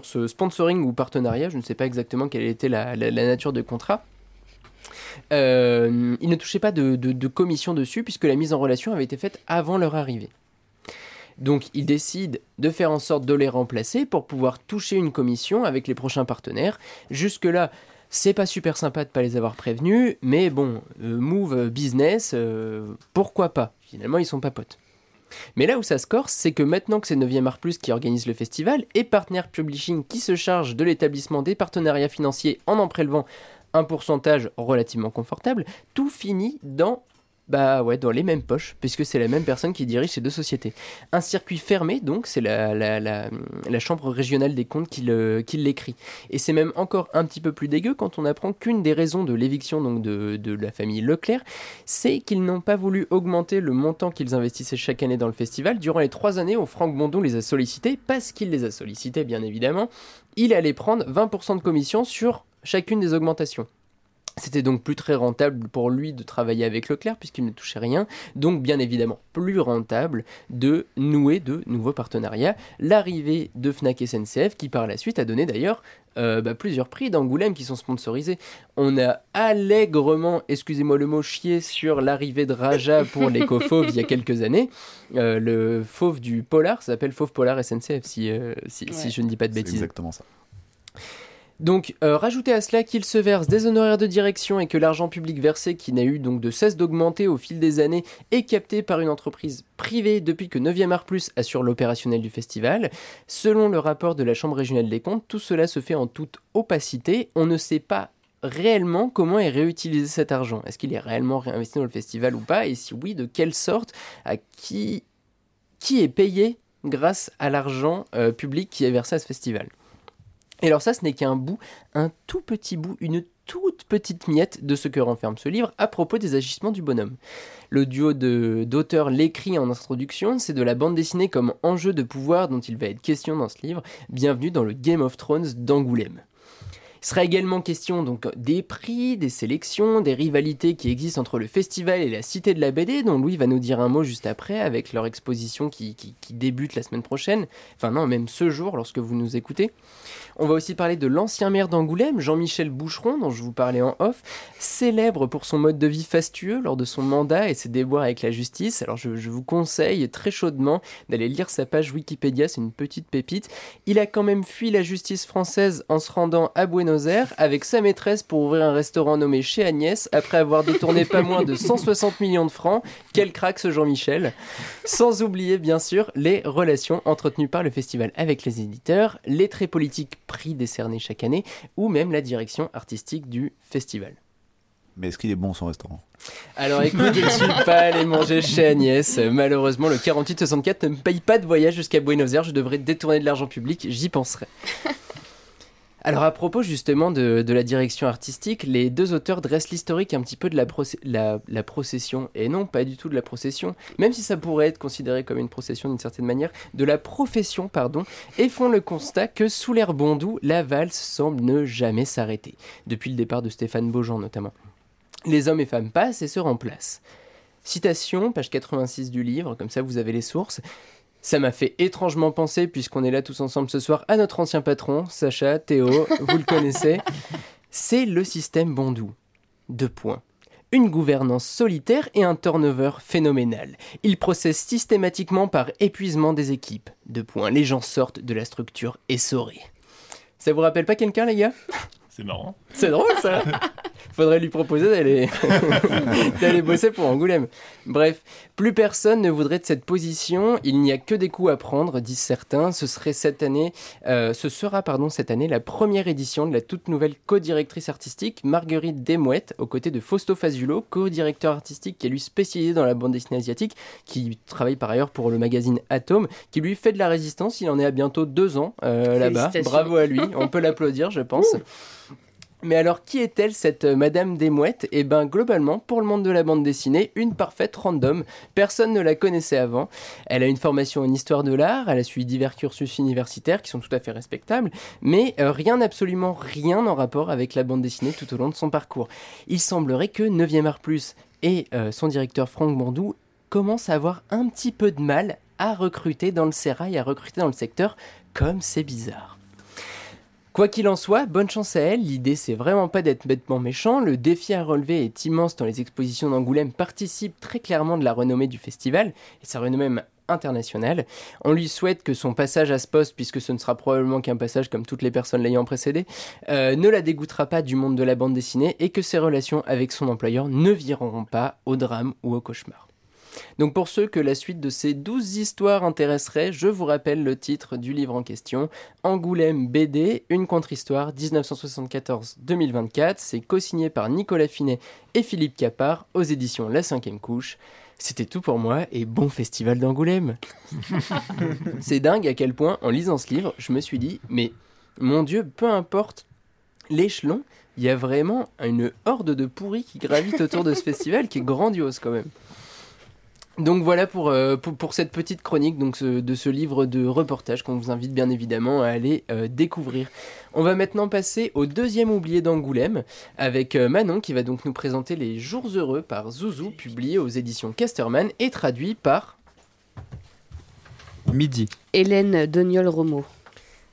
ce, sponsoring ou partenariat, je ne sais pas exactement quelle était la, nature de contrat. Euh, ils ne touchaient pas de commission dessus puisque la mise en relation avait été faite avant leur arrivée. Donc ils décident de faire en sorte de les remplacer pour pouvoir toucher une commission avec les prochains partenaires. Jusque-là, c'est pas super sympa de pas les avoir prévenus, mais bon, euh, move euh, business, euh, pourquoi pas? Finalement, ils sont pas potes. Mais là où ça se corse, c'est que maintenant que c'est 9e Art Plus qui organise le festival et Partner Publishing qui se charge de l'établissement des partenariats financiers en en prélevant un pourcentage relativement confortable, tout finit dans bah ouais, dans les mêmes poches, puisque c'est la même personne qui dirige ces deux sociétés. Un circuit fermé, donc, c'est la, Chambre régionale des comptes qui l'écrit. Et c'est même encore un petit peu plus dégueu quand on apprend qu'une des raisons de l'éviction de, de la famille Leclerc, c'est qu'ils n'ont pas voulu augmenter le montant qu'ils investissaient chaque année dans le festival. Durant les trois années où Franck Bondon les a sollicités, parce qu'il les a sollicités bien évidemment, il allait prendre 20% de commission sur chacune des augmentations. C'était donc plus très rentable pour lui de travailler avec Leclerc puisqu'il ne touchait rien, donc bien évidemment plus rentable de nouer de nouveaux partenariats. L'arrivée de Fnac SNCF qui par la suite a donné d'ailleurs euh, bah, plusieurs prix d'Angoulême qui sont sponsorisés. On a allègrement, excusez-moi le mot, chié sur l'arrivée de Raja pour l'éco-fauve il y a quelques années. Euh, le fauve du Polar ça s'appelle Fauve Polar SNCF si, euh, si, si je ne dis pas de C'est bêtises. exactement ça. Donc, euh, rajoutez à cela qu'il se verse des honoraires de direction et que l'argent public versé, qui n'a eu donc de cesse d'augmenter au fil des années, est capté par une entreprise privée depuis que 9e Art Plus assure l'opérationnel du festival. Selon le rapport de la Chambre régionale des comptes, tout cela se fait en toute opacité. On ne sait pas réellement comment est réutilisé cet argent. Est-ce qu'il est réellement réinvesti dans le festival ou pas? Et si oui, de quelle sorte? À qui, qui est payé grâce à l'argent euh, public qui est versé à ce festival? Et alors ça, ce n'est qu'un bout, un tout petit bout, une toute petite miette de ce que renferme ce livre à propos des agissements du bonhomme. Le duo d'auteurs l'écrit en introduction, c'est de la bande dessinée comme enjeu de pouvoir dont il va être question dans ce livre. Bienvenue dans le Game of Thrones d'Angoulême. Il sera également question donc des prix, des sélections, des rivalités qui existent entre le festival et la Cité de la BD, dont Louis va nous dire un mot juste après, avec leur exposition qui, qui- débute la semaine prochaine, enfin non, même ce jour lorsque vous nous écoutez. On va aussi parler de l'ancien maire d'Angoulême, Jean-Michel Boucheron, dont je vous parlais en off, célèbre pour son mode de vie fastueux lors de son mandat et ses déboires avec la justice. Alors je, je vous conseille très chaudement d'aller lire sa page Wikipédia, c'est une petite pépite. Il a quand même fui la justice française en se rendant à Buenos Aires avec sa maîtresse pour ouvrir un restaurant nommé Chez Agnès après avoir détourné pas moins de 160 millions de francs. Quel crack ce Jean-Michel Sans oublier bien sûr les relations entretenues par le festival avec les éditeurs, les traits politiques prix décernés chaque année ou même la direction artistique du festival. Mais est-ce qu'il est bon son restaurant? Alors écoute, je ne suis pas allé manger chez Agnès. Malheureusement, le 4864 ne me paye pas de voyage jusqu'à Buenos Aires. Je devrais détourner de l'argent public, j'y penserai. Alors à propos justement de, la direction artistique, les deux auteurs dressent l'historique un petit peu de la procession, et non pas du tout de la procession, même si ça pourrait être considéré comme une procession d'une certaine manière, de la profession, pardon, et font le constat que sous l'air bondou, la valse semble ne jamais s'arrêter, depuis le départ de Stéphane Beaujean notamment. Les hommes et femmes passent et se remplacent. Citation, page 86 du livre, comme ça vous avez les sources. Ça m'a fait étrangement penser, puisqu'on est là tous ensemble ce soir, à notre ancien patron, Sacha, Théo, vous le connaissez. C'est le système Bondou. Deux points. Une gouvernance solitaire et un turnover phénoménal. Il procède systématiquement par épuisement des équipes. Deux points. Les gens sortent de la structure essorée. Ça vous rappelle pas quelqu'un, les gars? C'est marrant. C'est drôle ça Faudrait lui proposer d'aller d'aller bosser pour Angoulême. Bref, plus personne ne voudrait de cette position. Il n'y a que des coups à prendre, disent certains. Ce serait cette année, euh, ce sera pardon cette année la première édition de la toute nouvelle co-directrice artistique Marguerite Desmouettes, aux côtés de Fausto Fazulo, co-directeur artistique qui est lui spécialisé dans la bande dessinée asiatique, qui travaille par ailleurs pour le magazine Atom, qui lui fait de la résistance. Il en est à bientôt deux ans euh, là-bas. Bravo à lui. On peut l'applaudir, je pense. Mais alors, qui est-elle, cette euh, Madame Desmouettes? Eh ben, globalement, pour le monde de la bande dessinée, une parfaite random. Personne ne la connaissait avant. Elle a une formation en histoire de l'art, elle a suivi divers cursus universitaires qui sont tout à fait respectables, mais euh, rien, absolument rien en rapport avec la bande dessinée tout au long de son parcours. Il semblerait que 9e Art Plus et euh, son directeur Franck Bandou commencent à avoir un petit peu de mal à recruter dans le sérail, à recruter dans le secteur, comme c'est bizarre. Quoi qu'il en soit, bonne chance à elle, l'idée c'est vraiment pas d'être bêtement méchant, le défi à relever est immense dans les expositions d'Angoulême participe très clairement de la renommée du festival, et sa renommée même internationale. On lui souhaite que son passage à ce poste, puisque ce ne sera probablement qu'un passage comme toutes les personnes l'ayant précédé, euh, ne la dégoûtera pas du monde de la bande dessinée et que ses relations avec son employeur ne vireront pas au drame ou au cauchemar. Donc pour ceux que la suite de ces 12 histoires intéresserait, je vous rappelle le titre du livre en question, Angoulême BD, une contre-histoire 1974-2024. C'est co-signé par Nicolas Finet et Philippe Capard aux éditions La Cinquième Couche. C'était tout pour moi et bon festival d'Angoulême. C'est dingue à quel point, en lisant ce livre, je me suis dit, mais mon Dieu, peu importe l'échelon, il y a vraiment une horde de pourris qui gravitent autour de ce festival qui est grandiose quand même. Donc voilà pour, euh, pour, pour cette petite chronique donc, ce- de ce livre de reportage qu'on vous invite bien évidemment à aller euh, découvrir. On va maintenant passer au deuxième oublié d'Angoulême avec euh, Manon qui va donc nous présenter Les Jours Heureux par Zouzou, publié aux éditions Casterman et traduit par... Midi. Hélène Doniol-Romo.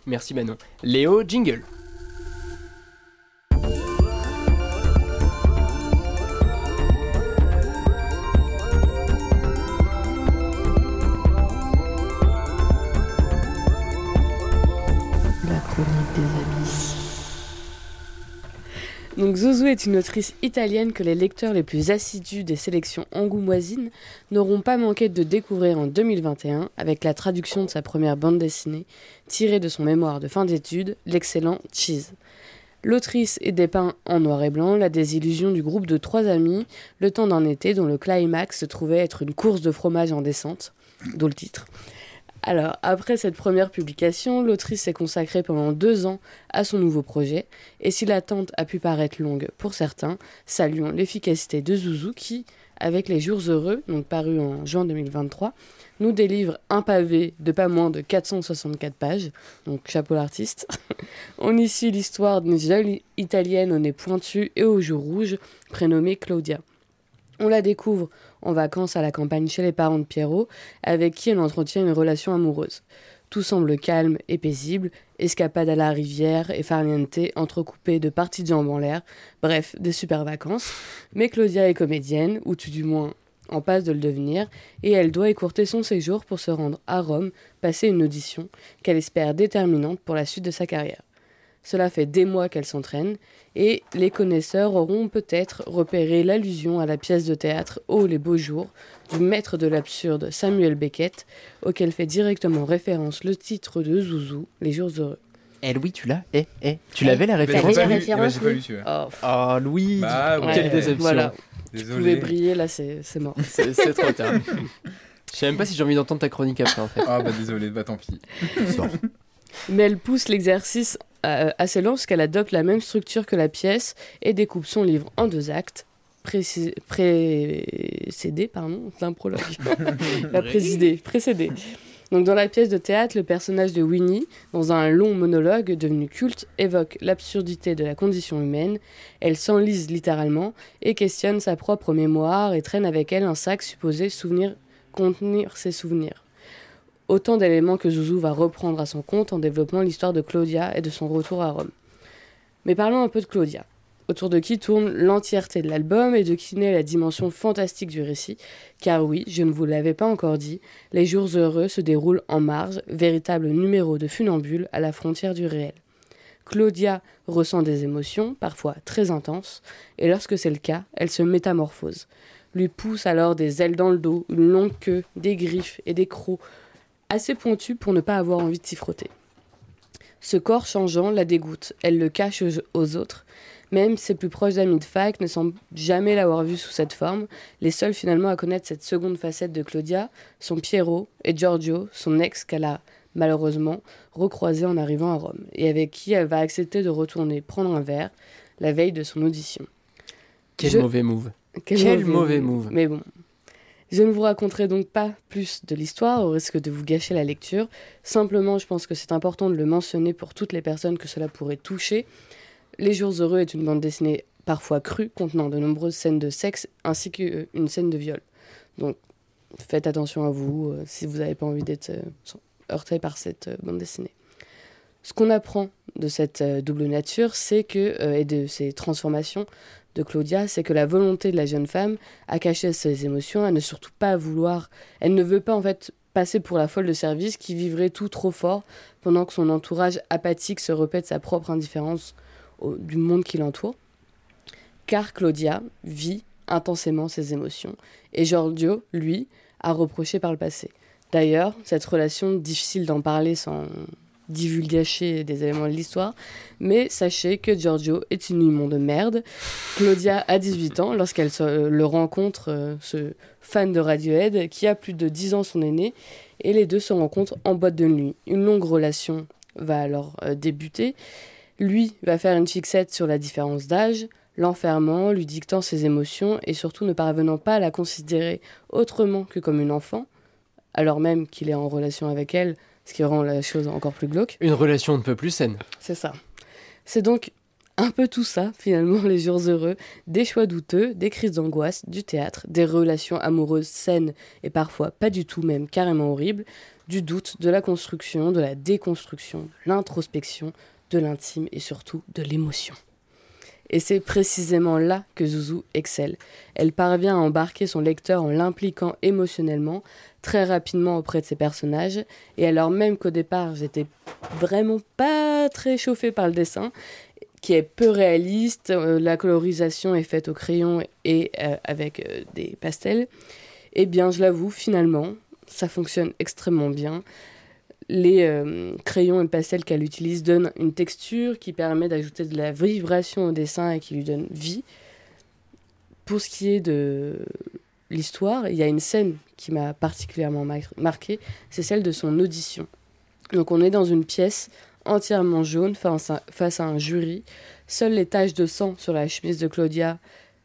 Merci Manon. Léo Jingle. Donc Zouzou est une autrice italienne que les lecteurs les plus assidus des sélections angoumoisines n'auront pas manqué de découvrir en 2021 avec la traduction de sa première bande dessinée tirée de son mémoire de fin d'études, l'excellent Cheese. L'autrice est dépeint en noir et blanc la désillusion du groupe de trois amis le temps d'un été dont le climax se trouvait être une course de fromage en descente, d'où le titre. Alors, après cette première publication, l'autrice s'est consacrée pendant deux ans à son nouveau projet, et si l'attente a pu paraître longue pour certains, saluons l'efficacité de Zouzou qui, avec Les Jours Heureux, donc paru en juin 2023, nous délivre un pavé de pas moins de 464 pages, donc chapeau l'artiste. On y suit l'histoire d'une jeune italienne au nez pointu et aux joues rouges, prénommée Claudia. On la découvre en vacances à la campagne chez les parents de Pierrot, avec qui elle entretient une relation amoureuse. Tout semble calme et paisible, escapade à la rivière et farniente entrecoupée de parties de jambes en l'air, bref, des super vacances. Mais Claudia est comédienne, ou tout du moins en passe de le devenir, et elle doit écourter son séjour pour se rendre à Rome, passer une audition qu'elle espère déterminante pour la suite de sa carrière. Cela fait des mois qu'elle s'entraîne, et les connaisseurs auront peut-être repéré l'allusion à la pièce de théâtre Oh les beaux jours du maître de l'absurde Samuel Beckett, auquel fait directement référence le titre de Zouzou, Les jours heureux. Eh Louis, tu l'as? Eh, eh, tu l'avais la j'ai référence pas la lu- référence, oui. Oh, Ah Louis Bah ouais. Quelle déception Voilà, tu pouvais briller, là c'est c'est mort. C'est trop tard. Je sais même pas si j'ai envie d'entendre ta chronique après en fait. Ah bah désolé, bah tant pis. Mais elle pousse l'exercice assez loin parce qu'elle adopte la même structure que la pièce et découpe son livre en deux actes, précis- précédés, pardon, c'est un prologue. la présidée, précédée. Donc dans la pièce de théâtre, le personnage de Winnie, dans un long monologue devenu culte, évoque l'absurdité de la condition humaine. Elle s'enlise littéralement et questionne sa propre mémoire et traîne avec elle un sac supposé souvenir, contenir ses souvenirs. Autant d'éléments que Zouzou va reprendre à son compte en développant l'histoire de Claudia et de son retour à Rome. Mais parlons un peu de Claudia, autour de qui tourne l'entièreté de l'album et de qui naît la dimension fantastique du récit, car oui, je ne vous l'avais pas encore dit, Les Jours Heureux se déroulent en marge, véritable numéro de funambule à la frontière du réel. Claudia ressent des émotions, parfois très intenses, et lorsque c'est le cas, elle se métamorphose. Lui pousse alors des ailes dans le dos, une longue queue, des griffes et des crocs assez pointus pour ne pas avoir envie de s'y frotter. Ce corps changeant la dégoûte, elle le cache aux, autres. Même ses plus proches amis de fac ne semblent jamais l'avoir vue sous cette forme. Les seuls finalement à connaître cette seconde facette de Claudia sont Piero et Giorgio, son ex qu'elle a malheureusement recroisé en arrivant à Rome, et avec qui elle va accepter de retourner prendre un verre la veille de son audition. Quel Je- mauvais move. Quel mauvais move. Mais bon. Je ne vous raconterai donc pas plus de l'histoire au risque de vous gâcher la lecture. Simplement, je pense que c'est important de le mentionner pour toutes les personnes que cela pourrait toucher. Les Jours Heureux est une bande dessinée parfois crue, contenant de nombreuses scènes de sexe ainsi qu'une scène de viol. Donc faites attention à vous euh, si vous n'avez pas envie d'être euh, heurté par cette euh, bande dessinée. Ce qu'on apprend de cette euh, double nature, c'est que, euh, et de ces transformations de Claudia, c'est que la volonté de la jeune femme à cacher ses émotions, à ne surtout pas vouloir, elle ne veut pas en fait passer pour la folle de service qui vivrait tout trop fort pendant que son entourage apathique se répète sa propre indifférence au- du monde qui l'entoure. Car Claudia vit intensément ses émotions et Giorgio, lui, a reproché par le passé. D'ailleurs, cette relation, difficile d'en parler sans divulgacher des éléments de l'histoire, mais sachez que Giorgio est une humain de merde. Claudia a 18 ans lorsqu'elle se- le rencontre, euh, ce fan de Radiohead, qui a plus de 10 ans son aîné, et les deux se rencontrent en boîte de nuit. Une longue relation va alors euh, débuter. Lui va faire une fixette sur la différence d'âge, l'enfermant, lui dictant ses émotions et surtout ne parvenant pas à la considérer autrement que comme une enfant, alors même qu'il est en relation avec elle, ce qui rend la chose encore plus glauque. Une relation ne peut plus saine. C'est ça. C'est donc un peu tout ça, finalement, les jours heureux, des choix douteux, des crises d'angoisse, du théâtre, des relations amoureuses saines et parfois pas du tout, même carrément horribles, du doute, de la construction, de la déconstruction, de l'introspection, de l'intime et surtout de l'émotion. Et c'est précisément là que Zouzou excelle. Elle parvient à embarquer son lecteur en l'impliquant émotionnellement, très rapidement auprès de ses personnages, et alors même qu'au départ j'étais vraiment pas très chauffée par le dessin, qui est peu réaliste. euh, la colorisation est faite au crayon et euh, avec euh, des pastels. Eh bien, je l'avoue, finalement, ça fonctionne extrêmement bien. Les euh, crayons et le pastel qu'elle utilise donnent une texture qui permet d'ajouter de la vibration au dessin et qui lui donne vie. Pour ce qui est de l'histoire, il y a une scène qui m'a particulièrement mar- marquée, c'est celle de son audition. Donc on est dans une pièce entièrement jaune face à un jury. Seules les taches de sang sur la chemise de Claudia,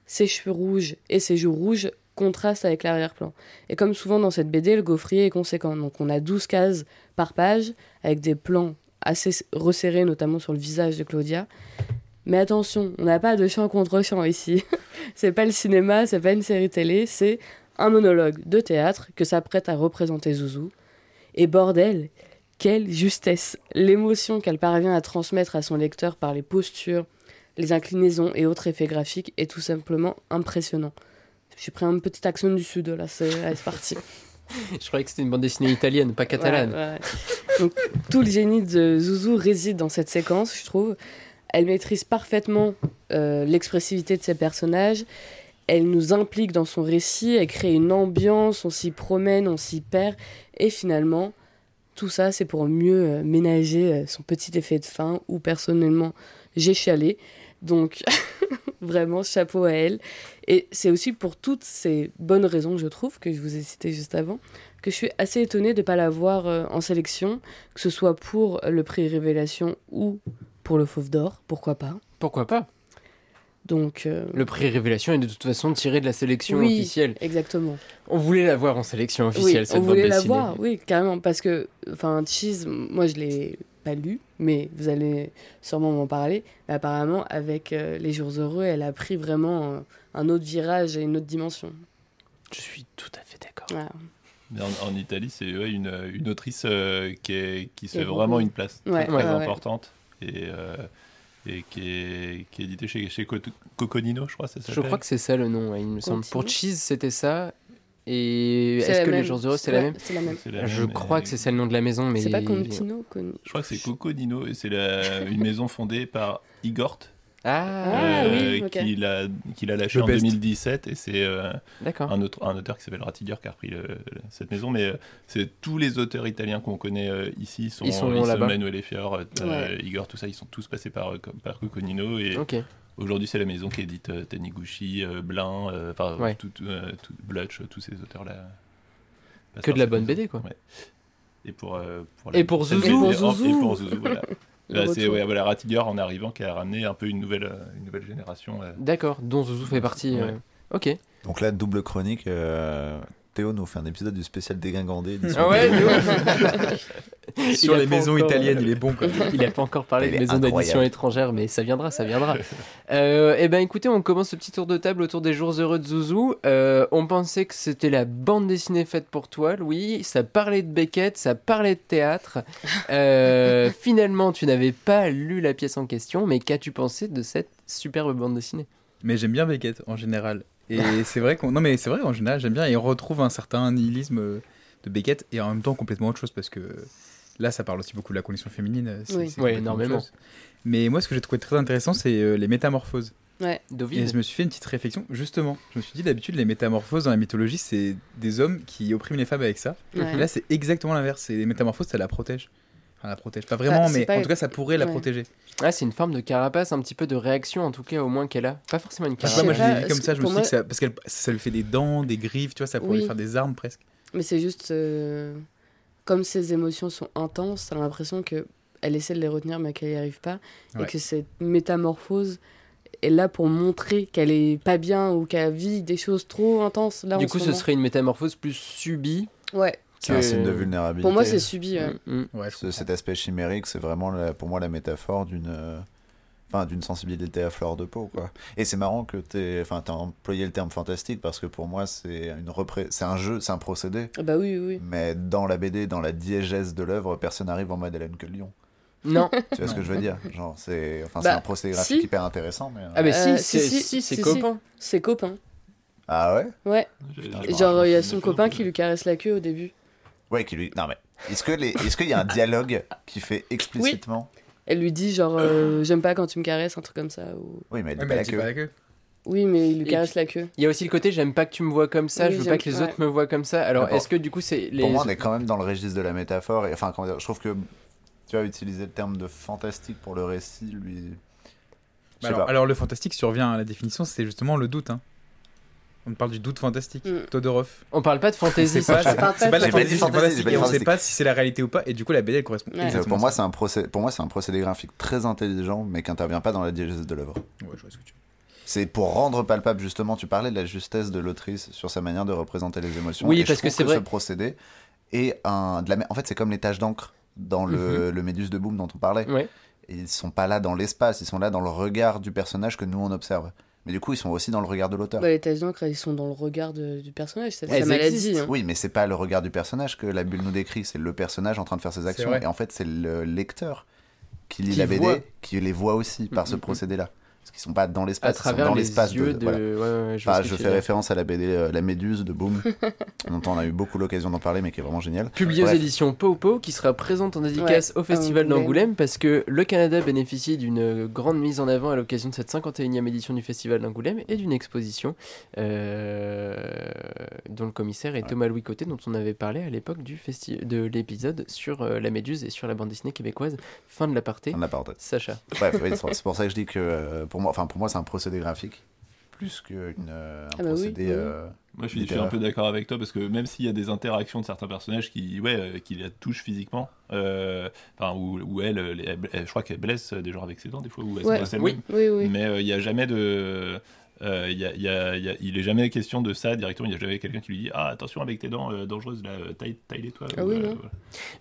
ses cheveux rouges et ses joues rouges contrastent avec l'arrière-plan. Et comme souvent dans cette BD, le gaufrier est conséquent. Donc on a 12 cases par page avec des plans assez resserrés, notamment sur le visage de Claudia. Mais attention, on n'a pas de chant contre chant ici. c'est pas le cinéma, c'est pas une série télé, c'est un monologue de théâtre que s'apprête à représenter Zouzou. Et bordel, quelle justesse L'émotion qu'elle parvient à transmettre à son lecteur par les postures, les inclinaisons et autres effets graphiques est tout simplement impressionnant. J'ai pris un petit accent du sud, là, c'est parti. Je croyais que c'était une bande dessinée italienne, pas catalane. Ouais, ouais. Donc, tout le génie de Zouzou réside dans cette séquence, je trouve. Elle maîtrise parfaitement euh, l'expressivité de ses personnages. Elle nous implique dans son récit, elle crée une ambiance, on s'y promène, on s'y perd. Et finalement, tout ça, c'est pour mieux euh, ménager euh, son petit effet de fin, où personnellement, j'ai chialé. Donc, vraiment, chapeau à elle. Et c'est aussi pour toutes ces bonnes raisons, je trouve, que je vous ai citées juste avant, que je suis assez étonnée de ne pas la voir euh, en sélection, que ce soit pour le prix Révélation ou pour le Fauve d'Or, pourquoi pas. Pourquoi pas? Donc, euh, Le prix Révélation est de toute façon tiré de la sélection Oui. officielle. exactement. On voulait la voir en sélection officielle, oui, cette on voulait la voir, oui, carrément, parce que, enfin, Cheese, moi je l'ai pas lu, mais vous allez sûrement m'en parler. Mais apparemment, avec euh, Les Jours Heureux, elle a pris vraiment euh, un autre virage et une autre dimension. Je suis tout à fait d'accord. Voilà. Mais en, en Italie, c'est ouais, une, une autrice euh, qui, est, qui se fait vraiment beaucoup. une place Ouais, très ouais, ouais. importante et, euh, et qui, est, qui est éditée chez, chez Co- Coconino, je crois. Ça Je crois que c'est ça le nom, ouais, il me semble. Continue. Pour Cheese, c'était ça. Et est-ce que les même. jours heureux, c'est la même C'est la même. Je crois que c'est ça le nom de la maison, mais C'est pas Contino, Con- Je crois que c'est Coconino et c'est la- une maison fondée par Igort Ah, Ah, oui, ok. qu'il a, qu'il a lâché Le en best. 2017 et c'est euh, d'accord. un, autre, un auteur qui s'appelle Rattiger qui a repris le- le- cette maison mais euh, c'est tous les auteurs italiens qu'on connaît euh, ici sont, Ils sont là-bas. Manuel euh, Ouais. Igor tout ça ils sont tous passés par, euh, par Coconino et Ok. Aujourd'hui c'est la maison qui édite euh, Taniguchi, euh, Blin, euh, enfin Ouais. tout, euh, tout- Blutch, tous ces auteurs là Que de la bonne BD, quoi. Ouais. Et pour, euh, pour Et pour Zouzou. Et pour Zouzou. et pour Zouzou, voilà. Bah, c'est ouais, voilà, en arrivant qui a ramené un peu une nouvelle, une nouvelle génération. euh. D'accord, dont Zouzou fait partie. euh, Ouais. Ok. Donc là, double chronique. euh, Théo nous fait un épisode du spécial dégingandé. édition Ah ouais, Sur les maisons encore, italiennes, euh, il est bon quoi. Il n'a pas encore parlé de est maison d'édition incroyable. étrangère, mais ça viendra, ça viendra. Euh, eh ben écoutez, on commence ce petit tour de table autour des jours heureux de Zouzou. Euh, on pensait que c'était la bande dessinée faite pour toi, Louis. Ça parlait de Beckett, ça parlait de théâtre. Euh, finalement, tu n'avais pas lu la pièce en question, mais qu'as-tu pensé de cette superbe bande dessinée? Mais j'aime bien Beckett en général. Et c'est vrai qu'on. Non, mais c'est vrai en général, j'aime bien. Et on retrouve un certain nihilisme euh, de Beckett et en même temps complètement autre chose parce que là, ça parle aussi beaucoup de la condition féminine. c'est- Oui. Ouais, énormément. Mais moi, ce que j'ai trouvé très intéressant, c'est euh, les métamorphoses. Ouais. Et je me suis fait une petite réflexion, justement. Je me suis dit, d'habitude, les métamorphoses dans la mythologie, c'est des hommes qui oppriment les femmes avec ça. Ouais. Et là, c'est exactement l'inverse. C'est les métamorphoses, ça la protège. Enfin, la protège. Pas vraiment, Bah, mais pas- en tout cas, ça pourrait la Ouais. protéger. Ah, c'est une forme de carapace, un petit peu de réaction, en tout cas, au moins qu'elle a. Pas forcément une pas, moi, carapace. je l'ai vu comme ça. Je me suis dit que ça, parce que ça lui fait des dents, des griffes, tu vois, ça pourrait Oui. lui faire des armes presque. Mais c'est juste, euh, comme ses émotions sont intenses, t'as l'impression que elle essaie de les retenir mais qu'elle n'y arrive pas. Ouais. Et que cette métamorphose est là pour montrer qu'elle est pas bien ou qu'elle vit des choses trop intenses. Là, Du en coup, ce moment. serait une métamorphose plus subie. Ouais, C'est un signe de vulnérabilité. pour moi, c'est subi. ouais. Mm, mm. Ouais, cet aspect chimérique, c'est vraiment la- pour moi la métaphore d'une euh, enfin d'une sensibilité à fleur de peau quoi. Et c'est marrant que tu enfin t'as employé le terme fantastique parce que pour moi c'est une repré- c'est un jeu, c'est un procédé. Ah Bah oui, oui, oui. Mais dans la BD, dans la diégèse de l'œuvre, personne n'arrive en mode Hélène que Lyon. Non. Tu vois ce que je veux dire? Genre c'est enfin Bah, c'est un procédé graphique si. hyper intéressant mais euh, Ah, mais Euh, si, si, c'est si, si, c'est si, copain. C'est copain. Ah ouais? Ouais. Putain, Genre, il y a son copain qui lui caresse la queue au début. Ouais, qui lui Non mais est-ce que les est-ce qu'il y a un dialogue qui fait explicitement Elle lui dit genre euh, j'aime pas quand tu me caresses, un truc comme ça. ou- Oui, mais elle dit Ouais, pas mais la elle dit queue. pas la queue. Oui, mais il lui caresse puis- la queue. Il y a aussi le côté j'aime pas que tu me vois comme ça, Oui, je veux pas que les ouais. autres me voient comme ça. Alors est-ce que du coup c'est les Pour moi, on est quand même dans le registre de la métaphore. Et, enfin, comment dire, je trouve que tu as utilisé le terme de fantastique pour le récit, lui. Alors, pas. alors, le fantastique survient à la définition, c'est justement le doute. hein. On parle du doute fantastique. Mm. Todorov. On parle pas de fantaisie, C'est pas, pas pas de de la fantasy. fantaisie, fantastique. pas Et on sait pas si c'est la réalité ou pas. Et du coup, la BD, elle correspond Ouais. Euh, exactement pour moi, à c'est un procès. Pour moi, c'est un procédé graphique très intelligent, mais qui intervient pas dans la diégèse de l'œuvre. Ouais, je vois ce que tu veux. C'est pour rendre palpable justement. Tu parlais de la justesse de l'autrice sur sa manière de représenter les émotions. Oui, et je parce que c'est vrai. Ce procédé est un. De la... En fait, c'est comme les taches d'encre dans le, le Méduse de Boom dont on parlait. Ouais. Et ils sont pas là dans l'espace, ils sont là dans le regard du personnage que nous on observe. Mais du coup, ils sont aussi dans le regard de l'auteur. Bah, les taches d'encre, ils sont dans le regard de- du personnage, c'est sa maladie. hein. Oui, mais c'est pas le regard du personnage que la bulle nous décrit, c'est le personnage en train de faire ses actions. Et en fait, c'est le lecteur qui lit Qui la BD, voit. qui les voit aussi par ce Mhm. procédé-là. Parce qu'ils sont pas dans l'espace, ils sont travers dans les l'espace de. de. voilà. Ouais, ouais, je Enfin, fais référence à la BD euh, La Méduse de Boom, dont on a eu beaucoup l'occasion d'en parler, mais qui est vraiment génial. Publiée aux éditions Popo qui sera présente en dédicace au Festival Angoulême. d'Angoulême parce que le Canada bénéficie d'une grande mise en avant à l'occasion de cette 51e édition du Festival d'Angoulême et d'une exposition euh, dont le commissaire est Thomas Louis Côté dont on avait parlé à l'époque du festi- de l'épisode sur euh, la Méduse et sur la bande dessinée québécoise. Fin de l'aparté. Fin de. Sacha. Bref, oui, c'est pour ça que je dis que euh, pour moi, enfin pour moi, c'est un procédé graphique plus qu'un euh, un Ah bah procédé. oui. euh, Moi, je suis, je suis littéraire. un peu d'accord avec toi parce que même s'il y a des interactions de certains personnages qui, ouais, euh, qui la touchent physiquement, euh, enfin, où, où elle, elle- elle- je crois qu'elle blesse des gens avec ses dents des fois, ou elle Ouais. se blesse elle-même. Oui. Oui, oui. Mais euh, il n'y a jamais de. Euh, il y a- il y a- il y a- il est jamais question de ça directement. Il n'y a jamais quelqu'un qui lui dit Ah, attention avec tes dents euh, dangereuses, là, euh, taille, taille-les toi. Ah ou, oui, euh, non. voilà.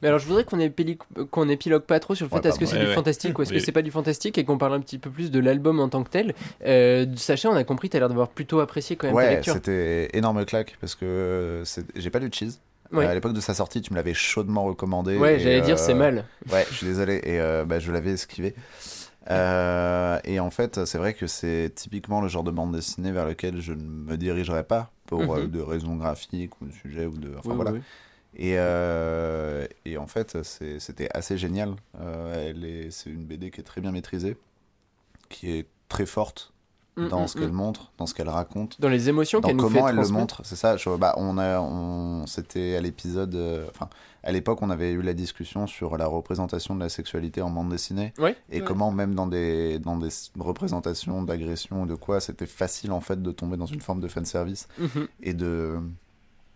Mais alors je voudrais qu'on épilogue, qu'on épilogue pas trop sur le fait Ouais, est-ce que c'est Ouais, du ouais. fantastique ou est-ce que c'est pas du fantastique et qu'on parle un petit peu plus de l'album en tant que tel. Euh, Sacha, on a compris, t'as l'air d'avoir plutôt apprécié quand même ta Ouais, lecture. c'était énorme claque parce que j'ai pas lu Cheese. Ouais. Euh, à l'époque de sa sortie, tu me l'avais chaudement recommandé. Ouais, j'allais dire c'est mal. Ouais, je suis désolé et euh, bah, je l'avais esquivé. Euh, et en fait, c'est vrai que c'est typiquement le genre de bande dessinée vers lequel je ne me dirigerai pas pour Mhm. euh, de raisons graphiques ou de sujets ou de. Enfin Oui, voilà. oui, oui. Et, euh, et en fait, c'était assez génial. C'est une BD qui est très bien maîtrisée, qui est très forte Mm, dans mm, ce qu'elle mm. montre, dans ce qu'elle raconte, Dans les émotions qu'elle nous fait comment elle le montre. C'est ça. je- bah, on a, on, c'était à l'épisode, euh, à l'époque, on avait eu la discussion sur la représentation de la sexualité en bande dessinée Ouais. et Ouais. comment même dans des, dans des représentations d'agression ou de quoi, c'était facile en fait de tomber dans une forme de fan service Mhm. et de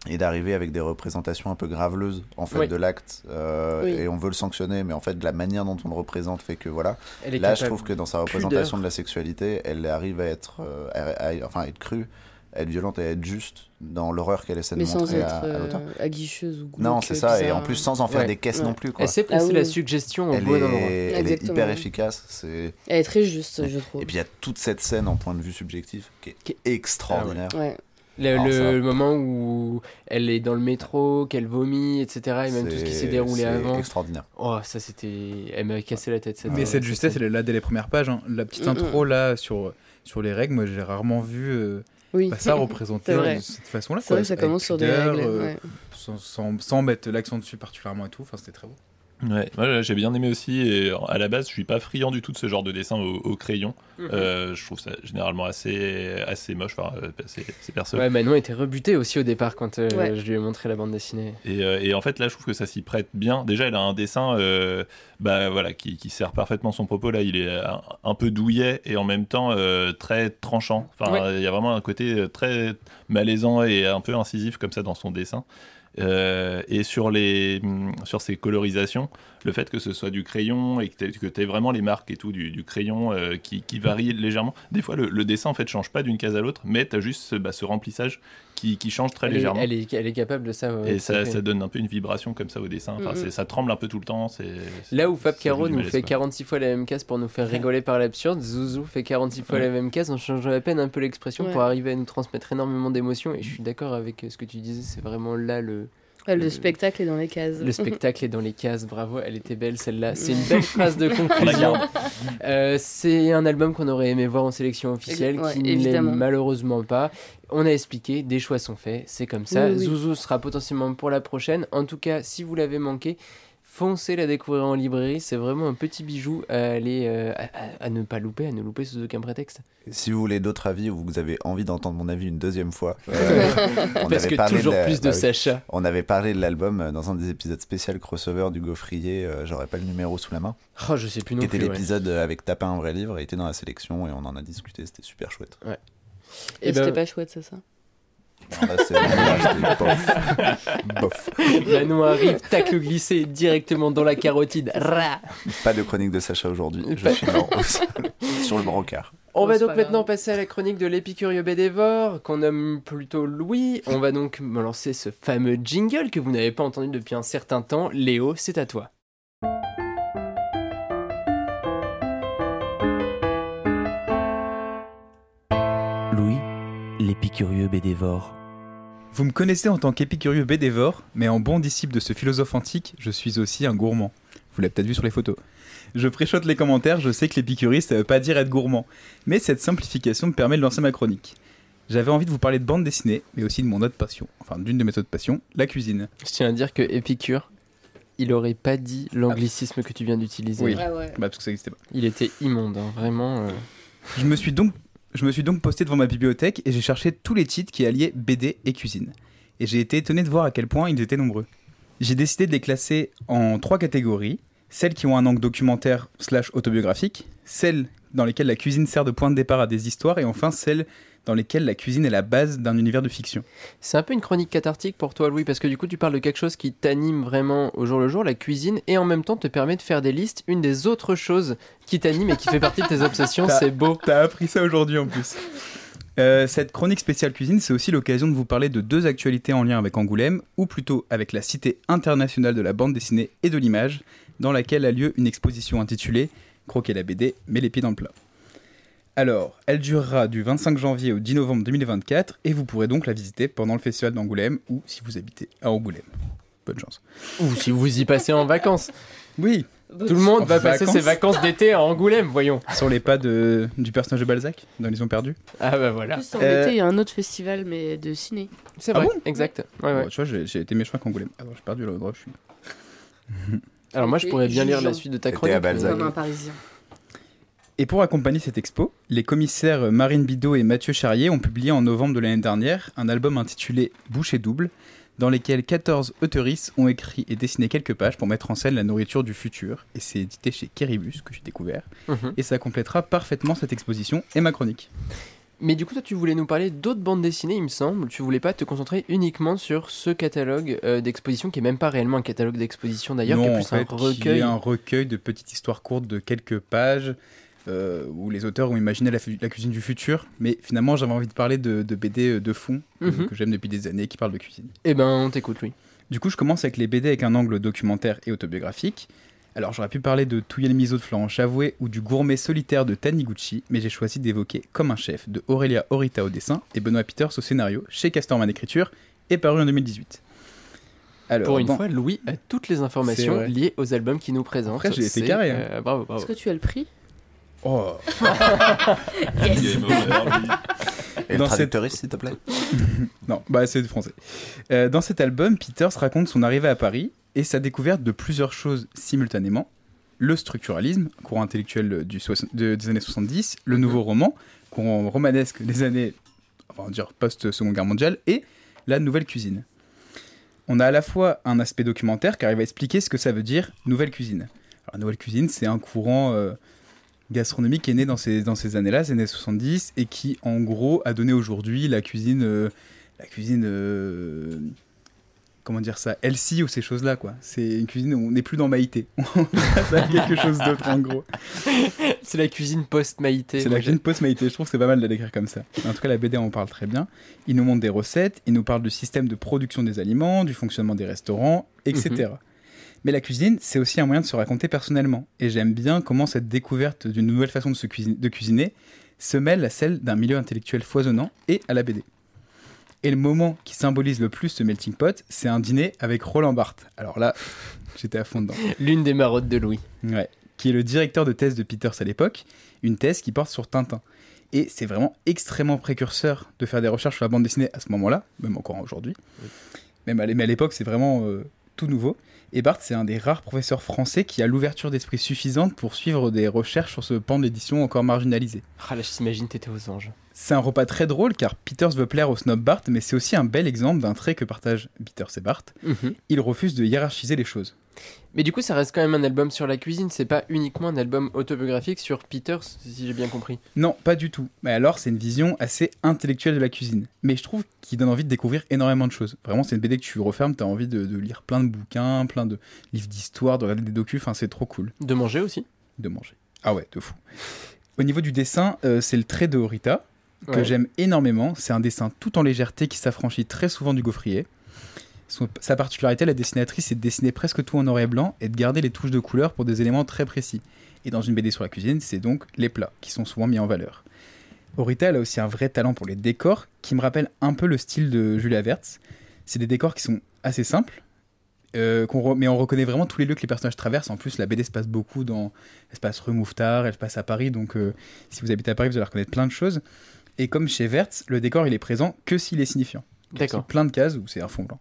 et d'arriver avec des représentations un peu graveleuses en fait Oui. de l'acte euh, Oui. et on veut le sanctionner mais en fait la manière dont on le représente fait que voilà Elle est là je trouve que dans sa représentation de la sexualité elle arrive à être euh, à- à- enfin à être crue à être violente et à être juste dans l'horreur qu'elle essaie de Mais sans montrer être à, à euh, l'auteur aguicheuse ou glauque, non c'est ça et en plus sans en faire Ouais. des caisses Ouais. non plus quoi Elle sait placer Ah oui, la suggestion au elle bon est, endroit. elle est Exactement. hyper efficace c'est Elle est très juste, je trouve. et puis il y a toute cette scène en point de vue subjectif qui est, Qui extraordinaire Ouais. Le, Alors le- ça. le moment où elle est dans le métro, qu'elle vomit, etc. Et même tout ce qui C'est- s'est déroulé c'est avant. extraordinaire Oh, ça c'était. Elle m'avait cassé la tête cette Mais euh, cette justesse, elle est là dès les premières pages. hein. La petite Mm, intro là sur, sur les règles, moi j'ai rarement vu euh, Oui. bah, ça représenté de cette façon-là. C'est vrai ça avec commence sur des règles. euh, ouais. sans, sans, sans mettre l'accent dessus particulièrement et tout. Enfin, c'était très beau. Ouais, moi j'ai bien aimé aussi. Et à la base, je suis pas friand du tout de ce genre de dessin au, au crayon. Mhm. Euh, je trouve ça généralement assez, assez moche. Enfin, euh, c'est c'est perso. Ouais, Manon était rebutée aussi au départ quand euh, Ouais. je lui ai montré la bande dessinée. Et, euh, et en fait, là, je trouve que ça s'y prête bien. Déjà, elle a un dessin euh, bah, voilà, qui, qui sert parfaitement son propos. Là, il est un, un peu douillet et en même temps euh, très tranchant. Enfin, Ouais. il y a vraiment un côté euh, très malaisant et un peu incisif comme ça dans son dessin. Euh, et sur, les, sur ces colorisations, le fait que ce soit du crayon et que tu aies vraiment les marques et tout du, du crayon euh, qui, qui varient légèrement. Des fois, le, le dessin en fait change pas d'une case à l'autre, mais tu as juste ce, bah, ce remplissage qui, qui change très Elle est, légèrement. elle, est, elle est capable de ça. ouais, Et ça, donne un peu une vibration comme ça au dessin. Enfin, Mhm. c'est- ça tremble un peu tout le temps. c'est- Là où Fab Caro nous fait quoi. 46 fois la même case pour nous faire rigoler par l'absurde, Zouzou fait 46 fois Ouais. la même case en changeant à peine un peu l'expression Ouais. pour arriver à nous transmettre énormément d'émotions. Et je suis d'accord avec ce que tu disais, c'est vraiment là le, le Le- spectacle est dans les cases. le spectacle est dans les cases. Bravo, elle était belle celle-là. C'est une belle phrase de conclusion. Euh, c'est un album qu'on aurait aimé voir en sélection officielle, Ouais, qui ne l'est malheureusement pas. On a expliqué, des choix sont faits, c'est comme ça. Oui, oui. Zouzou sera potentiellement pour la prochaine. En tout cas, si vous l'avez manqué, foncez la découvrir en librairie. C'est vraiment un petit bijou à, aller, euh, à, ne pas louper, à ne louper sous aucun prétexte. Si vous voulez d'autres avis ou vous avez envie d'entendre mon avis une deuxième fois, euh, on Parce avait que parlé toujours la- plus de bah oui. Sacha. On avait parlé de l'album euh, dans un des épisodes spéciaux crossover du Gaufrier, euh, j'aurais pas le numéro sous la main, Oh, je sais plus non qui était plus. ouais. l'épisode avec Tapin un vrai livre, il était dans la sélection et on en a discuté, c'était super chouette. Et Eh ben- c'était pas chouette, c'est ça? Là, c'est- là, c'était bof. Bof. Manon arrive, tacle glissé directement dans la carotide. Ra Pas de chronique de Sacha aujourd'hui, je suis mort au sol, sur le brancard. On Oh, va donc maintenant passer à la chronique de l'épicurieux Bédévore, qu'on nomme plutôt Louis. On va donc me lancer ce fameux jingle que vous n'avez pas entendu depuis un certain temps. Léo, c'est à toi. Louis, l'épicurieux bédévore. Vous me connaissez en tant qu'épicurieux bédévore, mais en bon disciple de ce philosophe antique, je suis aussi un gourmand. Vous l'avez peut-être vu sur les photos. Je préchote les commentaires, je sais que l'épicurie, ça veut pas dire être gourmand. Mais cette simplification me permet de lancer ma chronique. J'avais envie de vous parler de bande dessinée, mais aussi de mon autre passion, enfin d'une de mes autres passions, la cuisine. Je tiens à dire que Épicure, il aurait pas dit l'anglicisme que tu viens d'utiliser. Oui. Ouais, ouais. Bah, parce que ça n'existait pas. Il était immonde, hein, vraiment. euh. Je me suis donc, je me suis donc posté devant ma bibliothèque et j'ai cherché tous les titres qui alliaient BD et cuisine. Et j'ai été étonné de voir à quel point ils étaient nombreux. J'ai décidé de les classer en trois catégories. Celles qui ont un angle documentaire slash autobiographique, celles dans lesquelles la cuisine sert de point de départ à des histoires, et enfin celles dans lesquelles la cuisine est la base d'un univers de fiction. C'est un peu une chronique cathartique pour toi, Louis, parce que du coup, tu parles de quelque chose qui t'anime vraiment au jour le jour, la cuisine, et en même temps te permet de faire des listes. Une des autres choses qui t'anime et qui fait partie de tes obsessions, c'est beau. T'as appris ça aujourd'hui en plus. Euh, cette chronique spéciale cuisine, c'est aussi l'occasion de vous parler de deux actualités en lien avec Angoulême, ou plutôt avec la Cité internationale de la bande dessinée et de l'image, dans laquelle a lieu une exposition intitulée Croquer la BD, mais les pieds dans le plat. Alors, elle durera du 25 janvier au 10 novembre 2024, et vous pourrez donc la visiter pendant le festival d'Angoulême, ou si vous habitez à Angoulême. Bonne chance. Ou si vous y passez en vacances. Oui, Tout le monde En va passer ses vacances d'été à Angoulême, voyons. sur les pas de, du personnage de Balzac, dans Les Ont Perdus. Ah bah En voilà. plus, en Euh, été, il y a un autre festival, mais de ciné. C'est Ah vrai, bon? exact. Ouais, ouais. Bon, tu vois, j'ai été choix qu'Angoulême. Alors, j'ai perdu l'endroit où je suis. Alors moi, je pourrais bien lire la suite de ta chronique. Balzac. Comme un Parisien. Et pour accompagner cette expo, les commissaires Marine Bidot et Mathieu Charrier ont publié en novembre de l'année dernière un album intitulé Bouche et double, dans lesquels 14 auteuristes ont écrit et dessiné quelques pages pour mettre en scène la nourriture du futur. Et c'est édité chez Keribus, que j'ai découvert. Mhm. Et ça complétera parfaitement cette exposition et ma chronique. Mais du coup, toi, tu voulais nous parler d'autres bandes dessinées, il me semble. Tu voulais pas te concentrer uniquement sur ce catalogue euh, d'exposition, qui est même pas réellement un catalogue d'exposition d'ailleurs, qui est plus en fait, un qui recueil. est un recueil de petites histoires courtes de quelques pages. euh, où les auteurs ont imaginé la, cuisine du futur, mais finalement j'avais envie de parler de, de BD de fond que, Mhm. que j'aime depuis des années qui parlent de cuisine. Eh ben, on t'écoute, Louis. Du coup, je commence avec les BD avec un angle documentaire et autobiographique. Alors, j'aurais pu parler de Touyer le miso de Florent Chavoué ou du gourmet solitaire de Taniguchi, mais j'ai choisi d'évoquer Comme un chef de Aurélia Horita au dessin et Benoît Peters au scénario chez Casterman Écriture et paru en 2018. Alors, Pour une bon, fois, Louis a toutes les informations liées aux albums qu'il nous présente. Après, j'ai été C'est, carré, hein. euh, bravo, bravo. Est-ce que tu as le prix? Oh, Et le Dans traducteuriste, s'il te plaît non, bah c'est du français. Euh, dans cet album, Peters raconte son arrivée à Paris et sa découverte de plusieurs choses simultanément. Le structuralisme, courant intellectuel du soix- de- des années 70, le nouveau roman, courant romanesque des années on va dire post-seconde guerre mondiale, et la nouvelle cuisine. On a à la fois un aspect documentaire car il va expliquer ce que ça veut dire nouvelle cuisine. Alors, la nouvelle cuisine, c'est un courant euh, gastronomique qui est né dans ces, dans ces années-là, ces années 70, et qui en gros a donné aujourd'hui la cuisine, euh, la cuisine, euh, comment dire ça, healthy ou ces choses-là quoi. C'est une cuisine où on n'est plus dans Maïté, on passe à quelque chose d'autre en gros. C'est la cuisine post-maïté. C'est la cuisine post-Maïté, je trouve que c'est pas mal de la décrire comme ça. En tout cas, la BD en parle très bien. Il nous montre des recettes, il nous parle du système de production des aliments, du fonctionnement des restaurants, etc. Mais la cuisine, c'est aussi un moyen de se raconter personnellement. Et j'aime bien comment cette découverte d'une nouvelle façon de, se cuisiner, de cuisiner se mêle à celle d'un milieu intellectuel foisonnant et à la BD. Et le moment qui symbolise le plus ce melting pot, c'est un dîner avec Roland Barthes. Alors là, j'étais à fond dedans. L'une des marottes de Louis. Ouais, qui est le directeur de thèse de Peters à l'époque, une thèse qui porte sur Tintin. Et c'est vraiment extrêmement précurseur de faire des recherches sur la bande dessinée à ce moment-là, même encore aujourd'hui. Même à l'époque, c'est vraiment euh, tout nouveau. Et Bart, c'est un des rares professeurs français qui a l'ouverture d'esprit suffisante pour suivre des recherches sur ce pan de l'édition encore marginalisé. Ah là, je t'imagine, t'étais aux anges. C'est un repas très drôle car Peters veut plaire au snob Bart, mais c'est aussi un bel exemple d'un trait que partagent Peters et Bart. Mhm. Il refuse de hiérarchiser les choses. Mais du coup, ça reste quand même un album sur la cuisine, c'est pas uniquement un album autobiographique sur Peters, si j'ai bien compris. Non, pas du tout. Mais alors, c'est une vision assez intellectuelle de la cuisine. Mais je trouve qu'il donne envie de découvrir énormément de choses. Vraiment, c'est une BD que tu refermes, t'as envie de, de lire plein de bouquins, plein de livres d'histoire, de regarder des docus, enfin, c'est trop cool De manger aussi? de manger. Ah ouais, de fou. Au niveau du dessin, euh, c'est le trait de Horita, que Ouais. j'aime énormément. C'est un dessin tout en légèreté qui s'affranchit très souvent du gaufrier. Son- sa particularité, la dessinatrice, c'est de dessiner presque tout en noir et blanc et de garder les touches de couleur pour des éléments très précis. Et dans une BD sur la cuisine, c'est donc les plats qui sont souvent mis en valeur. Horita, elle a aussi un vrai talent pour les décors qui me rappelle un peu le style de Julia Vertz. C'est des décors qui sont assez simples, euh, mais on reconnaît vraiment tous les lieux que les personnages traversent. En plus, la BD se passe beaucoup dans. Elle se passe rue Mouffetard, elle se passe à Paris, donc euh, si vous habitez à Paris, vous allez reconnaître plein de choses. Et comme chez Vertz, le décor il est présent que s'il est signifiant. D'accord. Plein de cases où c'est un fond blanc.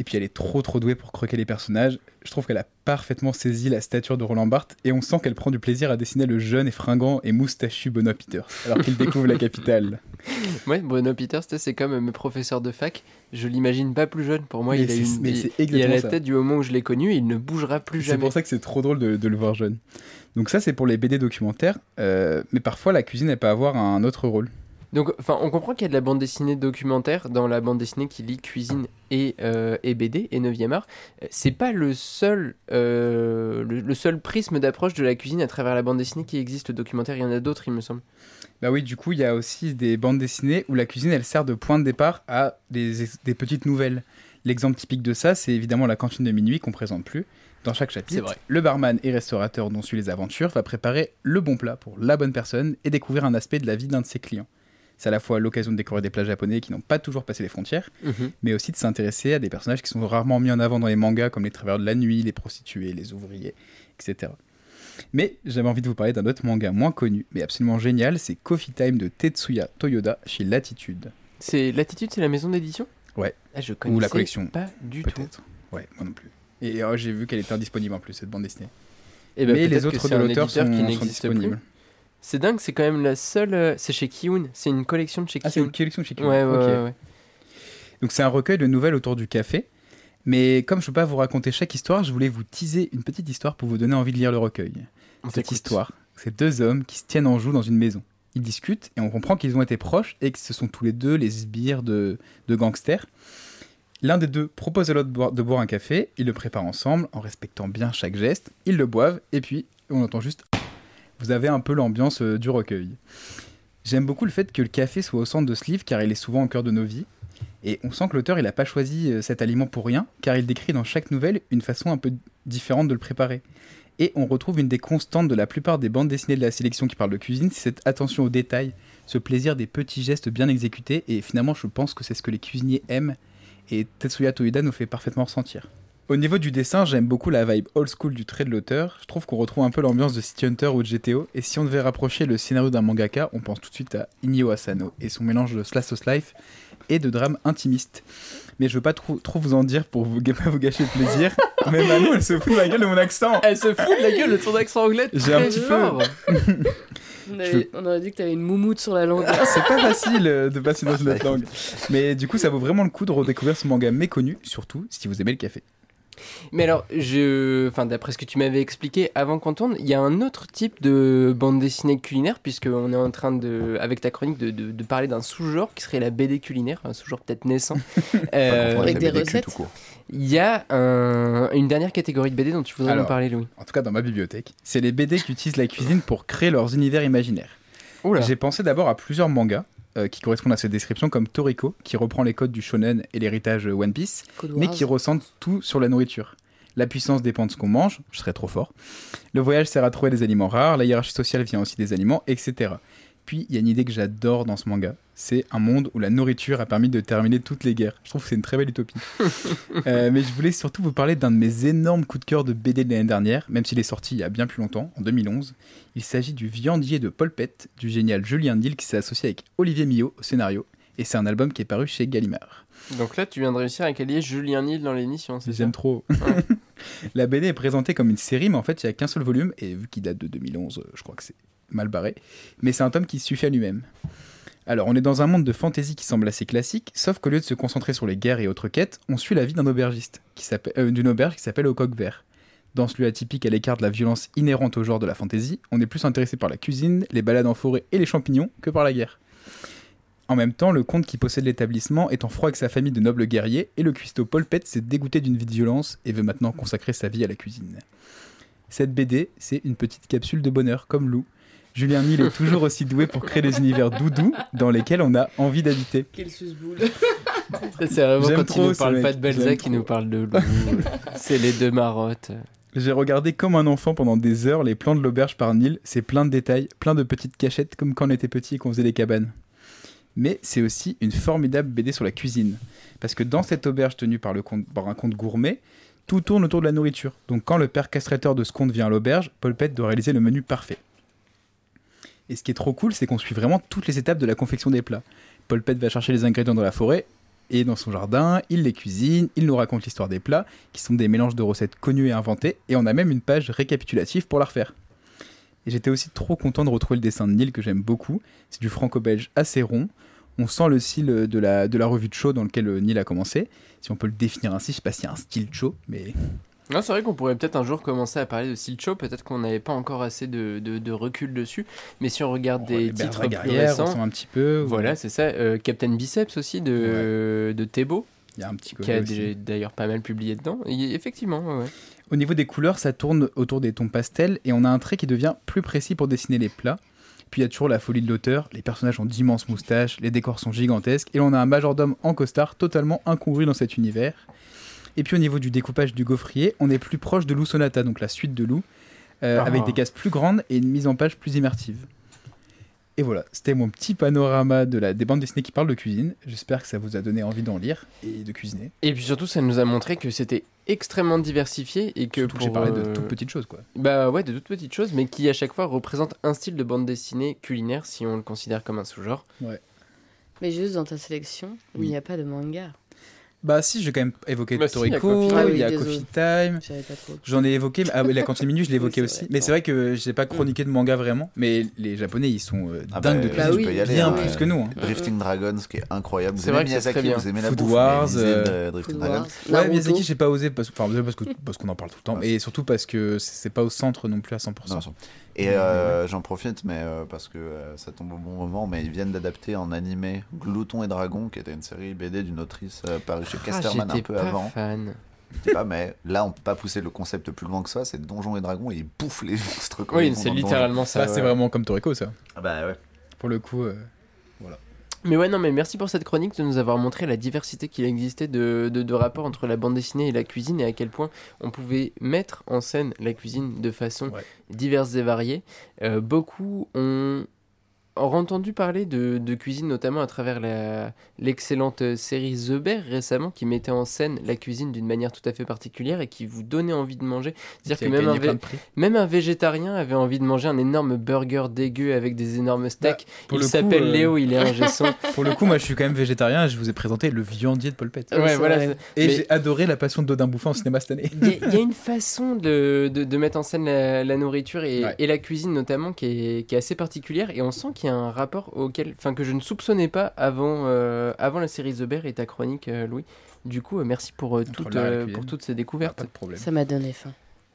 Et puis elle est trop trop douée pour croquer les personnages. Je trouve qu'elle a parfaitement saisi la stature de Roland Barthes et on sent qu'elle prend du plaisir à dessiner le jeune et fringant et moustachu Benoît Peters alors qu'il découvre la capitale. Ouais, Bruno Peters, c'est comme mes professeurs de fac. Je l'imagine pas plus jeune. Pour moi, Mais il a c'est- une. il- c'est il a la ça. tête du moment où je l'ai connu et il ne bougera plus C'est jamais. pour ça que c'est trop drôle de, de le voir jeune. Donc ça c'est pour les BD documentaires, euh, mais parfois la cuisine elle peut avoir un autre rôle. Donc, enfin, on comprend qu'il y a de la bande dessinée documentaire dans la bande dessinée qui lie cuisine et, euh, et BD et 9e art. Euh, C'est pas le seul, euh, le, le seul prisme d'approche de la cuisine à travers la bande dessinée qui existe le documentaire. Il y en a d'autres, il me semble. Bah oui, du coup, il y a aussi des bandes dessinées où la cuisine, elle sert de point de départ à des, des petites nouvelles. L'exemple typique de ça, c'est évidemment la cantine de minuit qu'on présente plus. Dans chaque C'est chapitre, vrai. le barman et restaurateur dont suit les aventures va préparer le bon plat pour la bonne personne et découvrir un aspect de la vie d'un de ses clients. C'est à la fois l'occasion de découvrir des plats japonais qui n'ont pas toujours passé les frontières, mais aussi de s'intéresser à des personnages qui sont rarement mis en avant dans les mangas, comme les travailleurs de la nuit, les prostituées, les ouvriers, etc. Mais j'avais envie de vous parler d'un autre manga moins connu, mais absolument génial, c'est Coffee Time de Tetsuya Toyoda chez Latitude. C'est Latitude, c'est la maison d'édition? Ouais. Ah, je Ou la collection. Pas du tout. Ouais, moi non plus. Et oh, j'ai vu qu'elle était indisponible en plus, cette bande dessinée. Eh ben, mais les autres de l'auteur sont, qui sont n'existe plus. C'est dingue, c'est quand même la seule. euh, C'est chez Kiun. C'est une collection de chez Ah, c'est Kiun. une collection de chez Kiun. ouais, Ok. ouais, ouais. Donc c'est un recueil de nouvelles autour du café. Mais comme je ne peux pas vous raconter chaque histoire, je voulais vous teaser une petite histoire pour vous donner envie de lire le recueil. On Cette histoire, c'est deux hommes qui se tiennent en joue dans une maison. Ils discutent et on comprend qu'ils ont été proches et que ce sont tous les deux les sbires de, de gangsters. L'un des deux propose à l'autre de boire un café, ils le préparent ensemble en respectant bien chaque geste, ils le boivent et puis on entend juste vous avez un peu l'ambiance euh, du recueil. J'aime beaucoup le fait que le café soit au centre de ce livre car il est souvent au cœur de nos vies. Et on sent que l'auteur n'a pas choisi euh, cet aliment pour rien car il décrit dans chaque nouvelle une façon un peu différente de le préparer. Et on retrouve une des constantes de la plupart des bandes dessinées de la sélection qui parlent de cuisine, c'est cette attention aux détails, ce plaisir des petits gestes bien exécutés. Et finalement, je pense que c'est ce que les cuisiniers aiment et Tetsuya Toida nous fait parfaitement ressentir. Au niveau du dessin, j'aime beaucoup la vibe old school du trait de l'auteur. Je trouve qu'on retrouve un peu l'ambiance de City Hunter ou de GTO. Et si on devait rapprocher le scénario d'un mangaka, on pense tout de suite à Inyo Asano et son mélange de slash of life et de drame intimiste. Mais je veux pas trop, trop vous en dire pour vous, pas vous gâcher le plaisir. Mais Manon, elle se fout de la gueule de mon accent. Elle se fout de la gueule de ton accent anglais. J'ai un petit peu- fort. On, avait- on aurait dit que t'avais une moumoute sur la langue. C'est pas facile euh, de passer dans une autre langue. Mais du coup, ça vaut vraiment le coup de redécouvrir ce manga méconnu, surtout si vous aimez le café. Mais alors, je, enfin, d'après ce que tu m'avais expliqué avant qu'on tourne, il y a un autre type de bande dessinée culinaire, puisqu'on est en train de, avec ta chronique, de, de- de parler d'un sous-genre qui serait la BD culinaire, un sous-genre peut-être naissant. Euh, Avec des BD recettes tout court. Il y a un- une dernière catégorie de BD dont tu voudrais Alors. nous parler, Louis. En tout cas, dans ma bibliothèque. C'est les BD qui utilisent la cuisine pour créer leurs univers imaginaires. J'ai pensé d'abord à plusieurs mangas euh, qui correspondent à cette description, comme Toriko, qui reprend les codes du shonen et l'héritage One Piece, mais qui recentre tout sur la nourriture. La puissance dépend de ce qu'on mange, je serais trop fort. Le voyage sert à trouver des aliments rares, la hiérarchie sociale vient aussi des aliments, etc. Puis il y a une idée que j'adore dans ce manga, c'est un monde où la nourriture a permis de terminer toutes les guerres. Je trouve que c'est une très belle utopie. Euh, mais je voulais surtout vous parler d'un de mes énormes coups de cœur de BD de l'année dernière, même s'il est sorti il y a bien plus longtemps, en 2011. Il s'agit du viandier de Polpette, du génial Julien Nil qui s'est associé avec Olivier Millot au scénario Et c'est un album qui est paru chez Gallimard. Donc là, tu viens de réussir à caler Julien Nil dans l'émission, c'est J'aime trop. la BD est présentée comme une série, mais en fait, il n'y a qu'un seul volume, et vu qu'il date de 2011, euh, je crois que c'est mal barré. Mais c'est un tome qui suffit à lui-même. Alors, on est dans un monde de fantasy qui semble assez classique, sauf qu'au lieu de se concentrer sur les guerres et autres quêtes, on suit la vie d'un aubergiste, euh, d'une auberge qui s'appelle Au Coq Vert. Dans ce lieu atypique à l'écart de la violence inhérente au genre de la fantasy, on est plus intéressé par la cuisine, les balades en forêt et les champignons que par la guerre. En même temps, le comte qui possède l'établissement est en froid avec sa famille de nobles guerriers, et le cuistot Paul Pett s'est dégoûté d'une vie de violence et veut maintenant consacrer sa vie à la cuisine. Cette BD, c'est une petite capsule de bonheur, comme Lou. Julien Nil est toujours aussi doué pour créer des univers doudous dans lesquels on a envie d'habiter. Quel susboule. C'est vraiment J'aime quand trop il nous parle mec, pas de Balzac, il nous parle de loup. c'est les deux marottes. J'ai regardé comme un enfant pendant des heures les plans de l'auberge par Nil, c'est plein de détails, plein de petites cachettes comme quand on était petit et qu'on faisait des cabanes. Mais c'est aussi une formidable BD sur la cuisine. Parce que dans cette auberge tenue par, le comte- par un comte gourmet, tout tourne autour de la nourriture. Donc quand le père castrateur de ce comte vient à l'auberge, Paul Pett doit réaliser le menu parfait. Et ce qui est trop cool, c'est qu'on suit vraiment toutes les étapes de la confection des plats. Paul Pett va chercher les ingrédients dans la forêt et dans son jardin, il les cuisine, il nous raconte l'histoire des plats, qui sont des mélanges de recettes connues et inventées, et on a même une page récapitulative pour la refaire. Et j'étais aussi trop content de retrouver le dessin de Neil que j'aime beaucoup. C'est du franco-belge assez rond. On sent le style de la, revue de show dans lequel euh, Neil a commencé. Si on peut le définir ainsi, je sais pas s'il y a un style show, mais Non, c'est vrai qu'on pourrait peut-être un jour commencer à parler de Silcho, peut-être qu'on n'avait pas encore assez de, de- de recul dessus, mais si on regarde des titres plus récents, un petit peu. ou- voilà, c'est ça, euh, Captain Biceps aussi de, de Thébault, Il y a un petit qui a d'ailleurs pas mal publié dedans, Et effectivement, ouais, ouais. Au niveau des couleurs, ça tourne autour des tons pastels et on a un trait qui devient plus précis pour dessiner les plats. Puis il y a toujours la folie de l'auteur, les personnages ont d'immenses moustaches, les décors sont gigantesques et l'on a un majordome en costard totalement incongru dans cet univers. Et puis au niveau du découpage du gaufrier, on est plus proche de Lou Sonata, donc la suite de Lou, euh, Ah. avec des cases plus grandes et une mise en page plus immersive. Et voilà, c'était mon petit panorama de la, des bandes dessinées qui parlent de cuisine. J'espère que ça vous a donné envie d'en lire et de cuisiner. Et puis surtout, ça nous a montré que c'était extrêmement diversifié et que Surtout que pour j'ai parlé de euh, toutes petites choses, quoi. Bah ouais, de toutes petites choses, mais qui à chaque fois représentent un style de bande dessinée culinaire si on le considère comme un sous-genre. Mais juste dans ta sélection, il n'y a pas de manga. Bah si, j'ai quand même évoqué Bah si, il y a Toriko, Coffee Time. il y a Ah Coffee. Time. Je. J'en ai évoqué, ah oui, la cantine minute, je l'ai évoqué aussi. vrai. Mais c'est vrai que j'ai pas chroniqué de manga vraiment. Mais les Japonais, ils sont euh, Ah dingues bah, de cuisine, Bah tu peux oui, y aller, bien hein, plus euh, que nous. hein. Drifting Dragons, ce qui est incroyable. C'est Vous vrai Miyazaki, bien. vous aimez la Food bouffe, Wars, mais euh, de Drifting Food Dragons. Wars, Ouais. Miyazaki, j'ai pas osé parce, enfin, parce que parce qu'on en parle tout le temps, et surtout parce que c'est c'est pas au centre non plus à 100%. Et euh, j'en profite, mais euh, parce que euh, ça tombe au bon moment, mais ils viennent d'adapter en animé Glouton et Dragon, qui était une série BD d'une autrice euh, parue chez Casterman un Ah, j'étais peu pas avant. fan. Je sais pas, mais là on peut pas pousser le concept plus loin que ça. C'est Donjons et Dragons et ils bouffent les monstres. Oui, c'est littéralement ça. C'est vraiment comme Toriko, ça. Ah bah ouais. Pour le coup, euh, Mais ouais, non, mais merci pour cette chronique de nous avoir montré la diversité qu'il existait de, de, de rapports entre la bande dessinée et la cuisine et à quel point on pouvait mettre en scène la cuisine de façon Ouais. diverse et variée. Euh, beaucoup ont entendu parler de, de cuisine, notamment à travers la- l'excellente série The Bear récemment, qui mettait en scène la cuisine d'une manière tout à fait particulière et qui vous donnait envie de manger. C'est-à-dire que a même un, vé- même un végétarien avait envie de manger un énorme burger dégueu avec des énormes steaks. Pour il le coup, s'appelle euh, Léo, il est un gesson. Pour le coup, moi, je suis quand même végétarien. et Je vous ai présenté le viandier de ouais, voilà. c'est- Et mais- j'ai adoré la passion de Dodin Bouffin au cinéma cette année. Il y, a- il y a une façon de, de, de mettre en scène la, la nourriture et, Ouais. et la cuisine notamment qui est, qui est assez particulière et on sent qu'il y a un rapport auquel, enfin que je ne soupçonnais pas avant, euh, avant la série The Bear et ta chronique euh, Louis. Du coup, euh, merci pour, euh, toutes, euh, pour toutes ces Ah, découvertes. pas de problème. Ça m'a donné faim.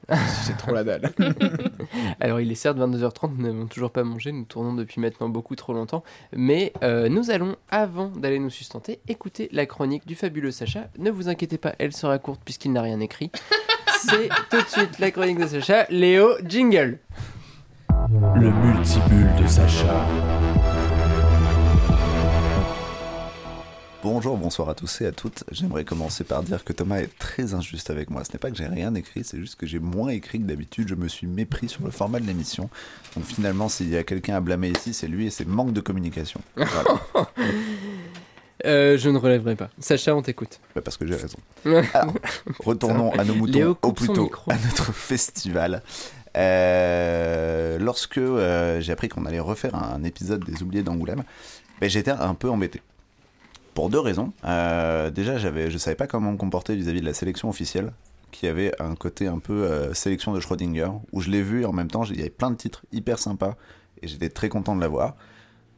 J'ai trop la dalle. Alors il est certes 22h30, nous n'avons toujours pas mangé, nous tournons depuis maintenant beaucoup trop longtemps, mais euh, nous allons, avant d'aller nous sustenter, écouter la chronique du fabuleux Sacha. Ne vous inquiétez pas, elle sera courte puisqu'il n'a rien écrit. C'est tout de suite la chronique de Sacha. Léo, jingle Le multibulle de Sacha. Bonjour, bonsoir à tous et à toutes. J'aimerais commencer par dire que Thomas est très injuste avec moi. Ce n'est pas que j'ai rien écrit, c'est juste que j'ai moins écrit que d'habitude. Je me suis mépris sur le format de l'émission. Donc finalement, s'il y a quelqu'un à blâmer ici, c'est lui et ses manques de communication. Voilà. Euh, Je ne relèverai pas. Sacha, on t'écoute. Bah, parce que j'ai raison. Alors, retournons à nos moutons, Léo son plutôt à notre festival. Euh, lorsque euh, j'ai appris qu'on allait refaire un épisode des Oubliés d'Angoulême, ben, j'étais un peu embêté. Pour deux raisons. Euh, déjà, j'avais, je savais pas comment me comporter vis-à-vis de la sélection officielle, qui avait un côté un peu euh, sélection de Schrödinger, où je l'ai vu et en même temps, il y avait plein de titres hyper sympas et j'étais très content de l'avoir.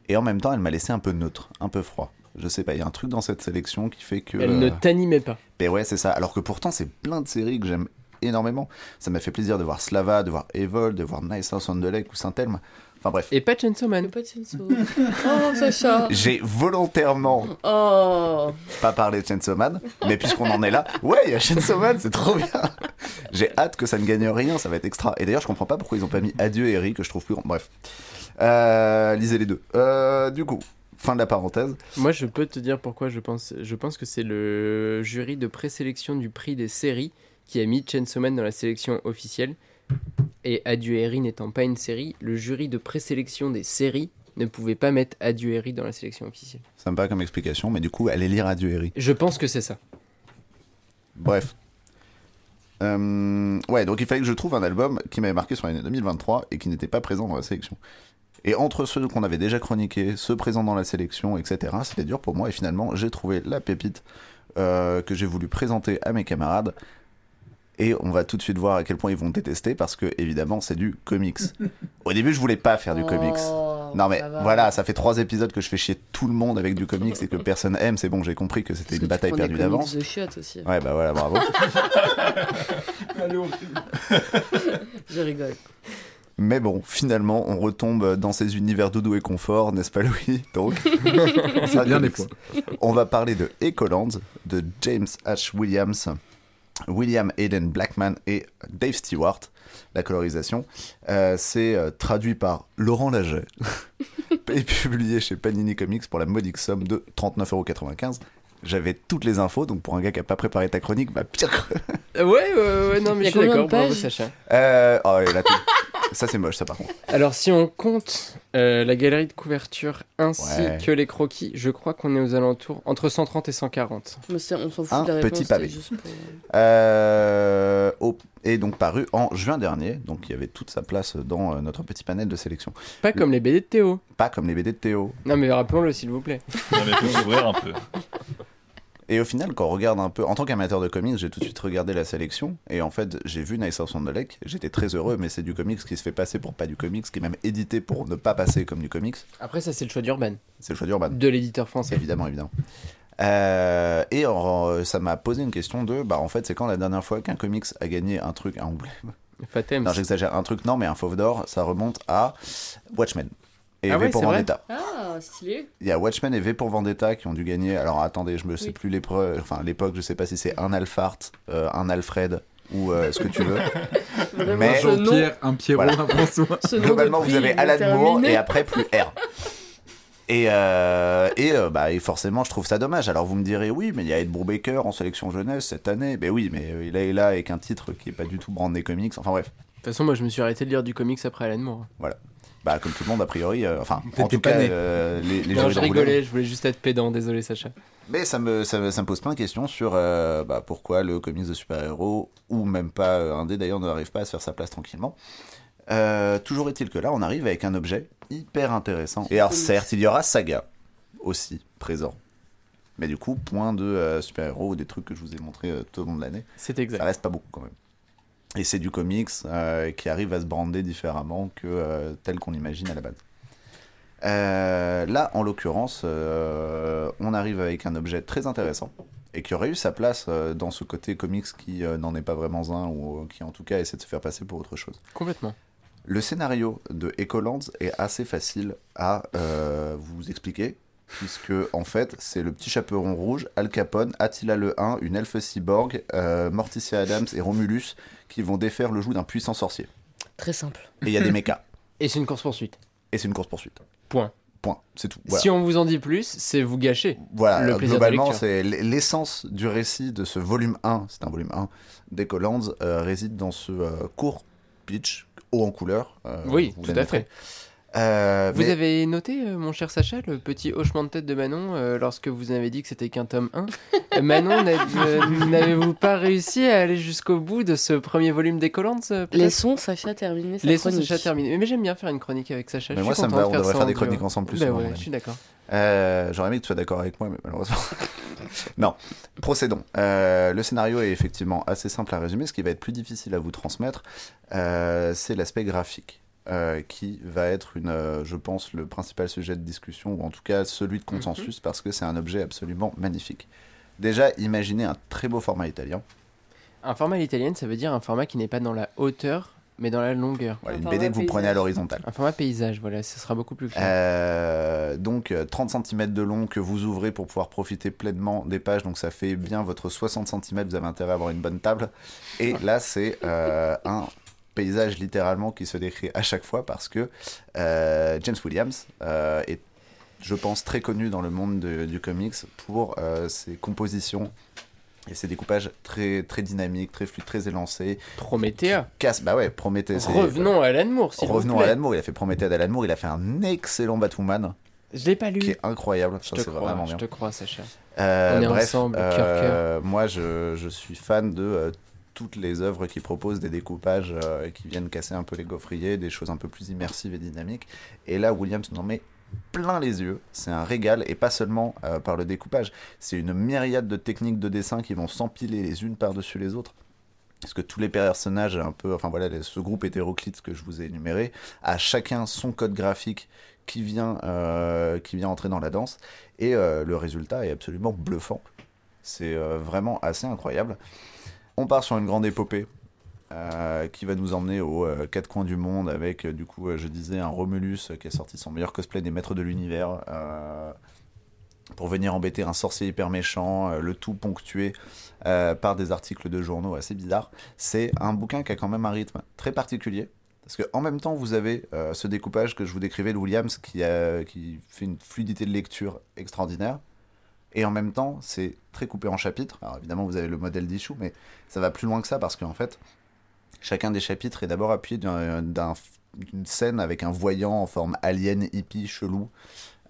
Et en même temps, elle m'a laissé un peu neutre, un peu froid. Je sais pas, il y a un truc dans cette sélection qui fait que. Elle ne t'animait pas. mais ouais, c'est ça. Alors que pourtant, c'est plein de séries que j'aime énormément. Ça m'a fait plaisir de voir Slava, de voir Evol, de voir Nice House on the Lake ou Saint-Elme. Enfin bref. Et pas Chainsaw Man. pas de Chainsaw. Oh, Sacha. J'ai volontairement Oh. pas parlé de Chainsaw Man, mais puisqu'on en est là, ouais, il y a Chainsaw Man, c'est trop bien. J'ai hâte que ça ne gagne rien, ça va être extra. Et d'ailleurs, je comprends pas pourquoi ils ont pas mis Adieu Eric, que je trouve plus grand. Bref. Euh, lisez les deux. Euh, du coup, fin de la parenthèse. Moi, je peux te dire pourquoi je pense. Je pense que c'est le jury de présélection du prix des séries qui a mis Chainsaw Man dans la sélection officielle. Et Adieu Harry n'étant pas une série, le jury de présélection des séries ne pouvait pas mettre Adieu Harry dans la sélection officielle. Sympa comme explication, mais du coup, allez lire Adieu Eric. Je pense que c'est ça. Bref. Euh, ouais, donc il fallait que je trouve un album qui m'avait marqué sur l'année 2023 et qui n'était pas présent dans la sélection. Et entre ceux qu'on avait déjà chroniqués, ceux présents dans la sélection, etc., c'était dur pour moi. Et finalement, j'ai trouvé la pépite euh, que j'ai voulu présenter à mes camarades. Et on va tout de suite voir à quel point ils vont détester parce que, évidemment, c'est du comics. Au début, je voulais pas faire du comics. Oh, Non mais ça voilà, ça fait trois épisodes que je fais chier tout le monde avec du comics et que personne aime. C'est bon, j'ai compris que c'était que une bataille perdue comics d'avance. de chiottes aussi. Ouais, bah voilà, bravo. Je rigole. Mais bon, finalement, on retombe dans ces univers doudou et confort, n'est-ce pas Louis? Donc, ça bien des comics. On va parler de Ecoland, de James H. Williams, William Aiden Blackman et Dave Stewart. La colorisation, Euh, c'est euh, traduit par Laurent Laget et publié chez Panini Comics pour la modique somme de 39,95€. J'avais toutes les infos, donc pour un gars qui a pas préparé ta chronique, bah pire. Ouais, ouais, ouais, non, Il y mais a je suis d'accord, bravo Sacha. Euh, oh, et là, tout- ça c'est moche, ça par contre. Alors, si on compte euh, la galerie de couverture ainsi Ouais. que les croquis, je crois qu'on est aux alentours entre 130 et 140. Mais c'est- on s'en fout Un de la réponse. petit pavé. c'était juste pour- Euh, au- et donc paru en juin dernier, donc il y avait toute sa place dans euh, notre petit panel de sélection. Pas comme les BD de Théo. Pas comme les BD de Théo. Non, mais rappelons-le, s'il vous plaît. Non, mais faut s'ouvrir un peu. Et au final, quand on regarde un peu, en tant qu'amateur de comics, j'ai tout de suite regardé la sélection. Et en fait, j'ai vu Nice the Lake. J'étais très heureux, mais c'est du comics qui se fait passer pour pas du comics, qui est même édité pour ne pas passer comme du comics. Après, ça, c'est le choix d'Urban, C'est le choix d'Urban. de l'éditeur français. Évidemment, évidemment. Euh, et en- ça m'a posé une question de, bah en fait, c'est quand la dernière fois qu'un comics a gagné un truc, un emblème Fatem. Non, j'exagère, un truc, non, mais un fauve d'or, ça remonte à Watchmen. Et Ah V ouais, pour Vendetta. Ah, stylé. Il y a Watchmen et V pour Vendetta qui ont dû gagner. Alors attendez, je me sais Oui. plus l'épreuve, enfin l'époque, je sais pas si c'est un Alphard, euh, un Alfred ou euh, ce que tu veux. Vraiment, Mais- nom, Jean-Pierre, un Pierrot, Voilà. un François. Globalement, vous avez Alan Moore et après plus R. Et, euh, et, euh, bah, et forcément, je trouve ça dommage. Alors vous me direz, oui, mais il y a Ed Brubaker en sélection jeunesse cette année. Ben oui, mais il est là avec un titre qui est pas du tout brandé comics. Enfin bref, De toute façon, moi, je me suis arrêté de lire du comics après Alan Moore. Bah, comme tout le monde, a priori. euh, enfin, en tout cas, euh, les, les Non, je rigolais, je voulais juste être pédant, désolé Sacha. Mais ça me, ça, me- ça me pose plein de questions sur euh, bah, pourquoi le comics de super-héros, ou même pas euh, un dé d'ailleurs, n'arrive pas à se faire sa place tranquillement. Euh, toujours est-il que là, on arrive avec un objet hyper intéressant. Et alors, certes, il y aura Saga aussi présent. Mais du coup, point de euh, super-héros ou des trucs que je vous ai montré euh, tout au long de l'année, C'est ça exact. reste pas beaucoup quand même. Et c'est du comics euh, qui arrive à se brander différemment que euh, tel qu'on imagine à la base. Euh, là, en l'occurrence, euh, on arrive avec un objet très intéressant et qui aurait eu sa place euh, dans ce côté comics qui n'en est pas vraiment un ou qui en tout cas essaie de se faire passer pour autre chose. Complètement. Le scénario de Ecolands est assez facile à vous expliquer, puisque en fait, c'est le petit chaperon rouge, Al Capone, Attila le 1, une elfe cyborg, euh, Morticia Adams et Romulus qui vont défaire le joug d'un puissant sorcier. Très simple. Et il y a des mechas. Et c'est une course-poursuite. Et c'est une course-poursuite. Point. Point. C'est tout. Voilà. Si on vous en dit plus, c'est vous gâcher. Voilà, Le plaisir de globalement, c'est l'essence du récit de ce volume 1, c'est un volume 1 d'Ecolands, euh, réside dans ce euh, court pitch haut en couleur. euh, Oui, vous tout à fait. Euh, Vous mais- avez noté, euh, mon cher Sacha, le petit hochement de tête de Manon euh, lorsque vous avez dit que c'était qu'un tome 1 Euh, Manon, n'a- euh, n'avez-vous pas réussi à aller jusqu'au bout de ce premier volume des Collants Laissons Sacha terminer sa Laissons chronique. Sacha terminer. Mais j'aime bien faire une chronique avec Sacha. Mais moi, ça me va, de on devrait faire des chroniques ensemble plus Ben souvent, ouais, je suis d'accord. Euh, J'aurais aimé que tu sois d'accord avec moi, mais malheureusement. non, procédons. Euh, le scénario est effectivement assez simple à résumer. Ce qui va être plus difficile à vous transmettre, euh, c'est l'aspect graphique. Euh, qui va être, une, euh, je pense, le principal sujet de discussion, ou en tout cas celui de consensus, parce que c'est un objet absolument magnifique. Déjà, imaginez un très beau format italien. Un format à l'italienne, ça veut dire un format qui n'est pas dans la hauteur, mais dans la longueur. Voilà, Un une format BD que vous prenez à paysage. l'horizontale. Un format paysage, voilà, ce sera beaucoup plus clair. Euh, donc euh, 30 cm de long que vous ouvrez pour pouvoir profiter pleinement des pages, donc ça fait bien votre 60 cm, vous avez intérêt à avoir une bonne table. Et là c'est euh, un paysage littéralement qui se décrit à chaque fois parce que euh, James Williams euh, est, je pense, très connu dans le monde de- du comics pour euh, ses compositions et ses découpages très, très dynamiques, très fluides, très élancés. Promethea. Casse, bah ouais, Prométhée. Revenons à Alan Moore, s'il vous Revenons plaît. à Alan Moore, il a fait Prométhée d'Alan Moore, il a fait un excellent Batwoman Je l'ai pas lu. qui est incroyable. Je Ça, te crois, vraiment je te crois, Sacha. Euh, On est bref, ensemble, cœur, moi je, je suis fan de toutes les œuvres qui proposent des découpages euh, qui viennent casser un peu les gaufriers, des choses un peu plus immersives et dynamiques. Et là, Williams en met plein les yeux. C'est un régal, et pas seulement euh, par le découpage. C'est une myriade de techniques de dessin qui vont s'empiler les unes par-dessus les autres. Parce que tous les personnages, un peu, enfin voilà, ce groupe hétéroclite que je vous ai énuméré, a chacun son code graphique qui vient, euh, qui vient entrer dans la danse. Et le résultat est absolument bluffant. C'est vraiment assez incroyable. On part sur une grande épopée euh, qui va nous emmener aux euh, quatre coins du monde avec, euh, du coup, je disais, un Romulus qui a sorti son meilleur cosplay des maîtres de l'univers pour venir embêter un sorcier hyper méchant, le tout ponctué par des articles de journaux assez bizarres. C'est un bouquin qui a quand même un rythme très particulier. Parce qu'en même temps, vous avez ce découpage que je vous décrivais de Williams qui fait une fluidité de lecture extraordinaire. Et en même temps, c'est très coupé en chapitres. Alors évidemment, vous avez le modèle d'issue, mais ça va plus loin que ça parce qu'en fait, chacun des chapitres est d'abord appuyé d'un- d'un- d'une scène avec un voyant en forme alien, hippie, chelou.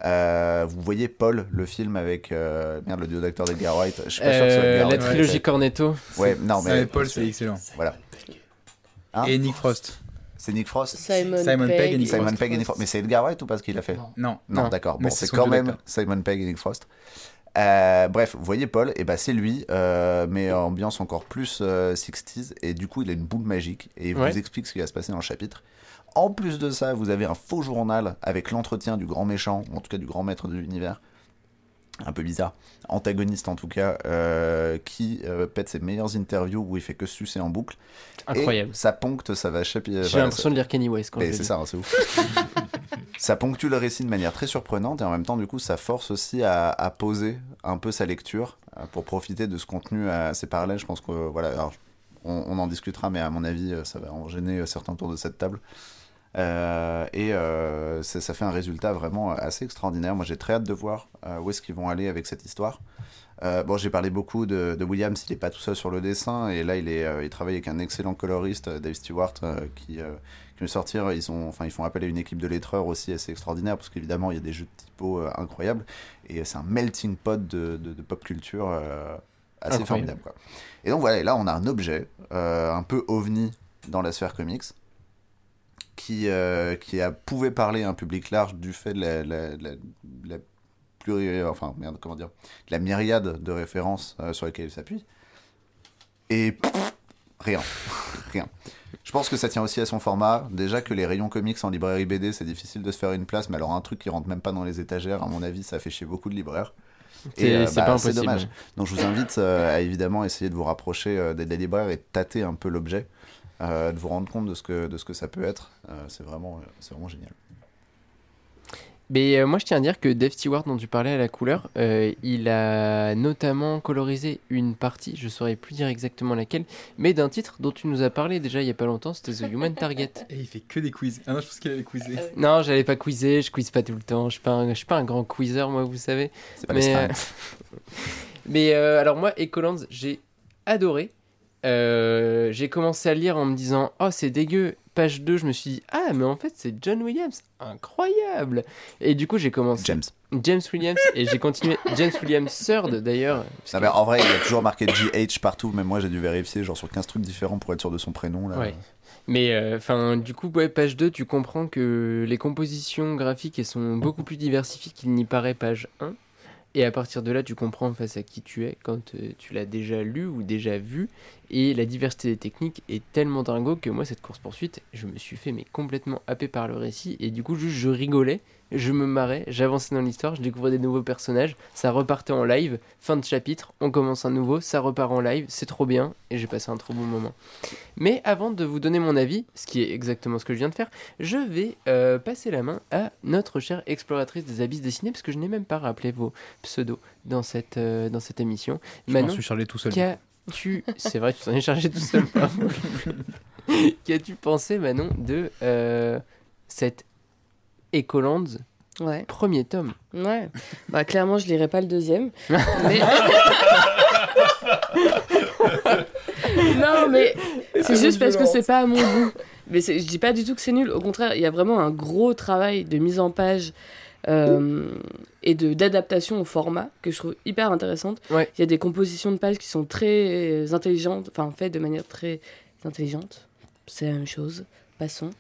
Euh, vous voyez Paul, le film avec euh, merde, le duo d'acteurs d'Edgar Wright. Je suis pas sûr que Euh, Edgar la trilogie Cornetto. Ouais, non, Ça, mais Paul, c'est excellent. Voilà. Hein Et Nick Frost. c'est Nick Frost. Simon, Simon Pegg et Nick Simon Frost. Pegg et Nick Frost. Mais c'est Edgar Wright ou pas ce qu'il a fait? Non. Non, Non. d'accord. Mais Bon, c'est quand même. Simon Pegg et Nick Frost. Euh, bref, vous voyez Paul, et bah c'est lui, euh, mais ambiance encore plus euh, 60s, et du coup il a une boule magique, et il Ouais. vous explique ce qui va se passer dans le chapitre. En plus de ça, vous avez un faux journal avec l'entretien du grand méchant, ou en tout cas du grand maître de l'univers, un peu bizarre, antagoniste en tout cas, euh, qui euh, pète ses meilleures interviews où il fait que sucer en boucle. Incroyable. Et ça poncte, ça va chapitre. J'ai l'impression de lire Kenny West quand c'est ça, hein, c'est ouf. ça ponctue le récit de manière très surprenante et en même temps, du coup, ça force aussi à, poser un peu sa lecture euh, pour profiter de ce contenu assez parallèle. Je pense que voilà, on, en discutera, mais à mon avis, euh, ça va en gêner euh, certains autour de cette table. Et ça, fait un résultat vraiment assez extraordinaire. Moi, j'ai très hâte de voir où est-ce qu'ils vont aller avec cette histoire. Euh, bon, j'ai parlé beaucoup de, de Williams, il n'est pas tout seul sur le dessin, et là, il, est, euh, il travaille avec un excellent coloriste, euh, Dave Stewart, euh, qui, qui vient sortir. Ils, ont, enfin, ils font appel à une équipe de lettreurs aussi assez extraordinaire, parce qu'évidemment, il y a des jeux de typo incroyables, et c'est un melting pot de, de- de pop culture assez Incroyable. formidable. Quoi. Et donc voilà, et là, on a un objet un peu ovni dans la sphère comics, qui, qui a, pouvait parler à un public large du fait de la, la, la, la pluri- enfin, merde, comment dire, de la myriade de références euh, sur lesquelles il s'appuie. Et pff, rien, rien. Je pense que ça tient aussi à son format. Déjà que les rayons comics en librairie BD, c'est difficile de se faire une place, mais alors un truc qui rentre même pas dans les étagères, à mon avis, ça fait chier beaucoup de libraires. Et, euh, c'est bah, dommage. Donc je vous invite euh, à évidemment essayer de vous rapprocher euh, des, des libraires et de tâter un peu l'objet, de vous rendre compte de ce que, de ce que ça peut être. C'est vraiment, c'est vraiment génial. Mais euh, moi, je tiens à dire que Dave Stewart, dont tu parlais à la couleur, euh, il a notamment colorisé une partie, je saurais plus dire exactement laquelle, mais d'un titre dont tu nous as parlé déjà il y a pas longtemps, c'était The Human Target. Et il fait que des quiz. Ah non, je pense qu'il avait quizé. Non, j'allais pas quizer, je quiz pas tout le temps, je suis pas un, je suis pas un grand quizzer, moi, vous savez. C'est pas Mais, euh, mais euh, alors moi, Ecolands, j'ai adoré, euh, j'ai commencé à lire en me disant Oh, c'est dégueu. Page 2, je me suis dit Ah, mais en fait, c'est John Williams. Incroyable. Et du coup, j'ai commencé. James. James Williams. et j'ai continué. James Williams Third, d'ailleurs. Ah, mais en vrai, il y a toujours marqué GH partout, même moi j'ai dû vérifier, genre sur 15 trucs différents pour être sûr de son prénom. Là. Ouais. Mais enfin, du coup, ouais, page 2, tu comprends que les compositions graphiques elles sont beaucoup plus diversifiées qu'il n'y paraît page 1. Et à partir de là, tu comprends face à qui tu es quand euh, tu l'as déjà lu ou déjà vu. Et la diversité des techniques est tellement dingo que moi, cette course-poursuite, je me suis fait mais complètement happé par le récit. Et du coup, juste je rigolais, je me marrais, j'avançais dans l'histoire, je découvrais des nouveaux personnages. Ça repartait en live, fin de chapitre, on commence un nouveau, ça repart en live, c'est trop bien. Et j'ai passé un trop bon moment. Mais avant de vous donner mon avis, ce qui est exactement ce que je viens de faire, je vais euh, passer la main à notre chère exploratrice des abysses dessinés, parce que je n'ai même pas rappelé vos pseudos dans cette, euh, dans cette émission. Je m'en Manon, suis chargé tout seul. qu'as-tu... C'est vrai, tu t'en es chargé tout seul. qu'as-tu pensé, Manon, de euh, cette Ecolands Ouais, premier tome ouais. Bah, clairement, je lirai pas le deuxième. mais... non, mais c'est juste parce que c'est pas à mon goût. Mais je dis pas du tout que c'est nul. Au contraire, il y a vraiment un gros travail de mise en page euh, et de d'adaptation au format que je trouve hyper intéressante. Ouais. Il y a des compositions de pages qui sont très intelligentes, enfin faites de manière très intelligente. C'est la même chose. Passons.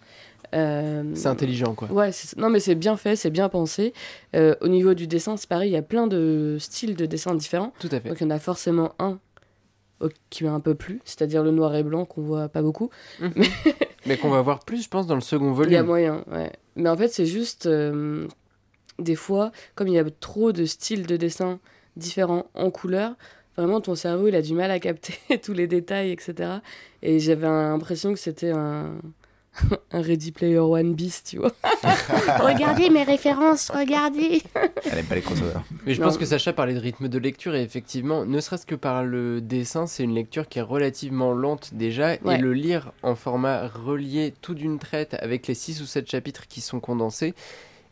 Euh, C'est intelligent, quoi. Ouais, non mais c'est bien fait, c'est bien pensé. Euh, au niveau du dessin, c'est pareil, il y a plein de styles de dessin différents. Tout à fait. Donc il y en a forcément un qui m'a un peu plu, c'est-à-dire le noir et blanc qu'on voit pas beaucoup. Mais qu'on va voir plus, je pense, dans le second Il y a volume. moyen, ouais. Mais en fait, c'est juste euh, des fois, comme il y a trop de styles de dessin différents en couleur, vraiment ton cerveau il a du mal à capter tous les détails, etc. Et j'avais l'impression que c'était un un Ready Player One bis, tu vois. regardez mes références, regardez. Elle aime pas les crossovers. Mais je Non. pense que Sacha parlait de rythme de lecture et effectivement, ne serait-ce que par le dessin, c'est une lecture qui est relativement lente déjà Ouais. et le lire en format relié tout d'une traite avec les 6 ou 7 chapitres qui sont condensés,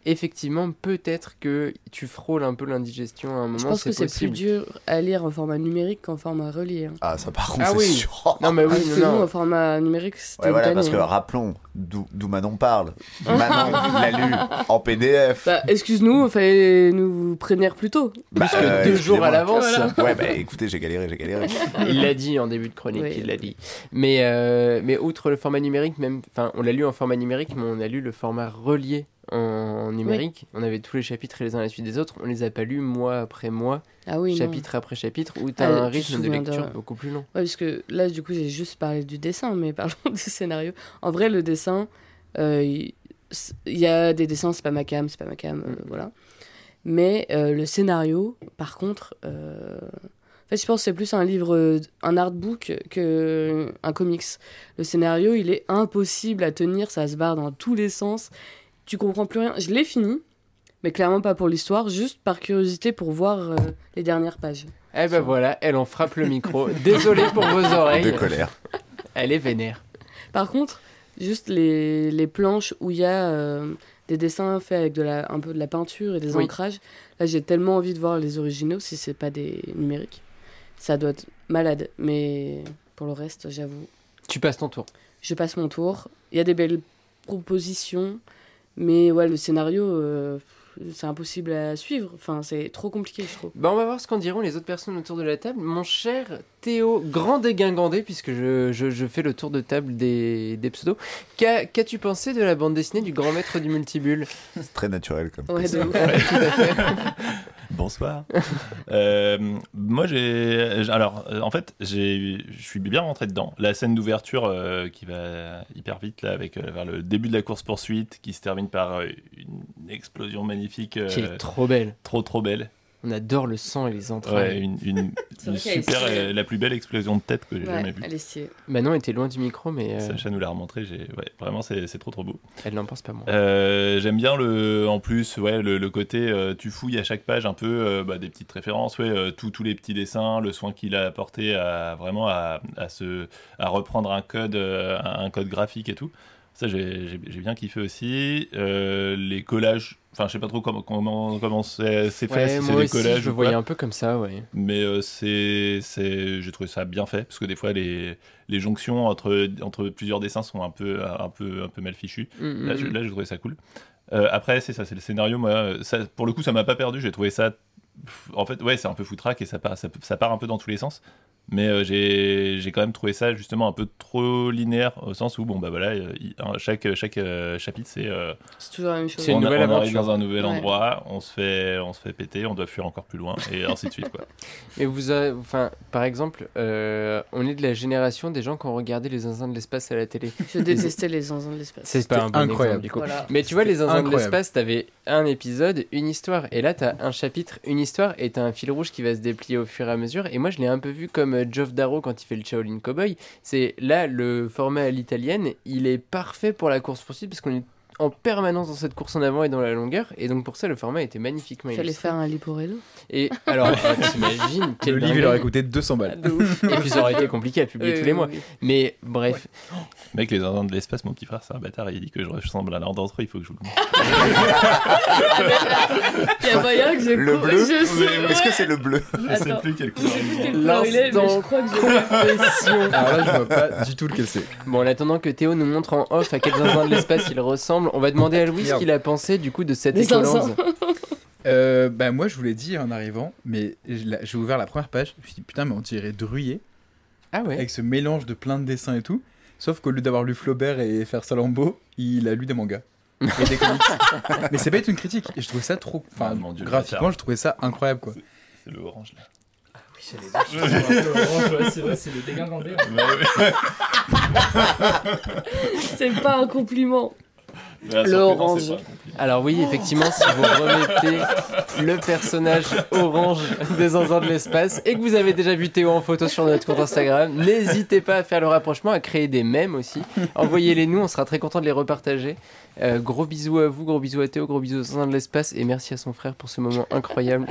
effectivement, peut-être que tu frôles un peu l'indigestion à un moment, Je pense que c'est plus dur à lire en format numérique qu'en format relié. hein. Ah, ça par contre, Ah c'est oui. sûr. Non mais oui, Parce que non, nous, en format numérique, c'était Ouais, voilà, parce que hein. rappelons d'où Manon parle. Manon l'a lu en PDF. Bah, excuse-nous, il fallait nous prévenir plus tôt. Bah, Plus que euh, deux jours à l'avance. Ouais, bah écoutez, j'ai galéré, j'ai galéré. Il l'a dit en début de chronique, Oui. il l'a dit. Mais, euh, mais outre le format numérique, même, enfin, on l'a lu en format numérique, mais on a lu le format relié en numérique. On avait tous les chapitres les uns à la suite des autres. On les a pas lus mois après mois, Ah oui, non. chapitre après chapitre, où tu as Ah, un rythme de lecture beaucoup plus long. Ouais, parce que là, du coup, j'ai juste parlé du dessin, mais parlons du scénario. En vrai, le dessin, euh, il y a des dessins, c'est pas ma cam, c'est pas ma cam, euh, Mm. voilà. Mais euh, le scénario, par contre, en fait, je pense que c'est plus un livre, un artbook que un comics. Le scénario, il est impossible à tenir, ça se barre dans tous les sens. Tu comprends plus rien. Je l'ai fini, mais clairement pas pour l'histoire, juste par curiosité pour voir euh, les dernières pages. Eh ben voilà, elle en frappe le micro. Désolé pour vos De oreilles. colère. Elle est vénère. Par contre, juste les, les planches où il y a euh, des dessins faits avec de la, un peu de la peinture et des Oui. ancrages, là j'ai tellement envie de voir les originaux si c'est pas des numériques. Ça doit être malade, mais pour le reste, j'avoue, Tu passes ton tour. je passe mon tour. Il y a des belles propositions, mais ouais, le scénario, euh, c'est impossible à suivre. Enfin, c'est trop compliqué, je trouve. Bah, on va voir ce qu'en diront les autres personnes autour de la table. Mon cher Théo, grand dégingandé, puisque je, je, je fais le tour de table des, des pseudos. Qu'a- Qu'as-tu pensé de la bande dessinée du grand maître du multibulle C'est très naturel comme Ouais, de ouf. Bonsoir. Euh, moi, j'ai. Alors, euh, en fait, j'ai- je suis bien rentré dedans. La scène d'ouverture euh, qui va hyper vite, là, avec euh, vers le début de la course-poursuite, qui se termine par une explosion magnifique, Qui est trop belle. trop trop belle. On adore le sang et les entrailles. Ouais, une, une- une super, euh, la plus belle explosion de tête que j'ai Ouais, jamais vue. elle est stylée. Manon était loin du micro, mais euh, Sacha nous l'a remontré. Ouais, vraiment, c'est trop trop beau. elle n'en pense pas moins. Euh, J'aime bien le, en plus, ouais, le, le côté, euh, tu fouilles à chaque page un peu euh, bah, des petites références, ouais, euh, tous tous les petits dessins, le soin qu'il a apporté à vraiment à, à se, à reprendre un code, euh, un code graphique et tout. Ça, j'ai bien kiffé aussi. Euh, les collages, enfin, je sais pas trop comment, comment, comment c'est fait, Ouais, si c'est moi des collages je le voyais un peu comme ça, ouais. Mais euh, c'est, c'est, j'ai trouvé ça bien fait parce que des fois les, les jonctions entre, entre plusieurs dessins sont un peu, un peu, un peu mal fichues. Mm, Là, mm, je- mm. là, j'ai trouvé ça cool. Euh, après, c'est ça, c'est le scénario. Moi, ça, pour le coup, ça m'a pas perdu. J'ai trouvé ça. En fait, ouais, c'est un peu foutraque et ça part, ça, ça part un peu dans tous les sens. Mais euh, j'ai, j'ai quand même trouvé ça justement un peu trop linéaire au sens où, bon, bah voilà, chaque, chaque euh, chapitre, c'est. euh, C'est toujours la même chose. C'est une on, a- nouvelle on arrive aventure. dans un nouvel Ouais. endroit, on se, fait, on se fait péter, on doit fuir encore plus loin et ainsi de suite, quoi. Mais vous avez, enfin, par exemple, euh, on est de la génération des gens qui ont regardé les zinzins de l'espace à la télé. Je détestais les zinzins de l'espace. C'est pas un bon incroyable. exemple, du coup. Voilà. Mais tu vois, les zinzins de incroyable. l'espace, t'avais un épisode, une histoire. Et là, t'as un chapitre, une histoire, et t'as un fil rouge qui va se déplier au fur et à mesure. Et moi, je l'ai un peu vu comme euh, Geoff Darrow quand il fait le Shaolin Cowboy. C'est là, le format à l'italienne, il est parfait pour la course-poursuite parce qu'on est en permanence dans cette course en avant et dans la longueur. Et donc, pour ça, le format était magnifiquement fallait illustré. faire un Liporello. Et alors, t'imagines quel Le livre, il aurait coûté 200 balles. Ouf. Et puis, ça aurait été compliqué à publier tous les mois. Mais bref, Mec, les zinzins de l'espace, mon petit frère, c'est un bâtard, il dit que je ressemble à l'un d'entre eux, il faut que je vous le montre. Il y a moyen que je Le cou- bleu Est-ce que c'est le bleu Je sais plus quelle couleur L'instant crois que j'ai confession. Alors là, je vois pas du tout lequel c'est. Bon, en attendant que Théo nous montre en off à quel zinzin de l'espace il ressemble, on va demander à Louis ce qu'il a pensé du coup de cette écolance. Euh, bah moi je vous l'ai dit en arrivant, mais j'ai ouvert la première page, je me suis dit putain mais on dirait Druyer, Ah ouais avec ce mélange de plein de dessins et tout, sauf qu'au lieu d'avoir lu Flaubert et faire Salambo, il a lu des mangas. Et des comics. mais c'est pas être une critique, et je trouvais ça trop... Enfin, Ah, Dieu, graphiquement je trouvais ça incroyable quoi. C'est le orange là. c'est vrai, c'est le dégingandé. C'est pas un compliment. Le orange. Alors oui, effectivement, si vous remettez le personnage orange des zinzins de l'espace et que vous avez déjà vu Théo en photo sur notre compte Instagram, n'hésitez pas à faire le rapprochement, à créer des mèmes aussi. Envoyez-les nous, on sera très content de les repartager. Euh, gros bisous à vous, gros bisous à Théo, gros bisous aux zinzins de l'espace et merci à son frère pour ce moment incroyable.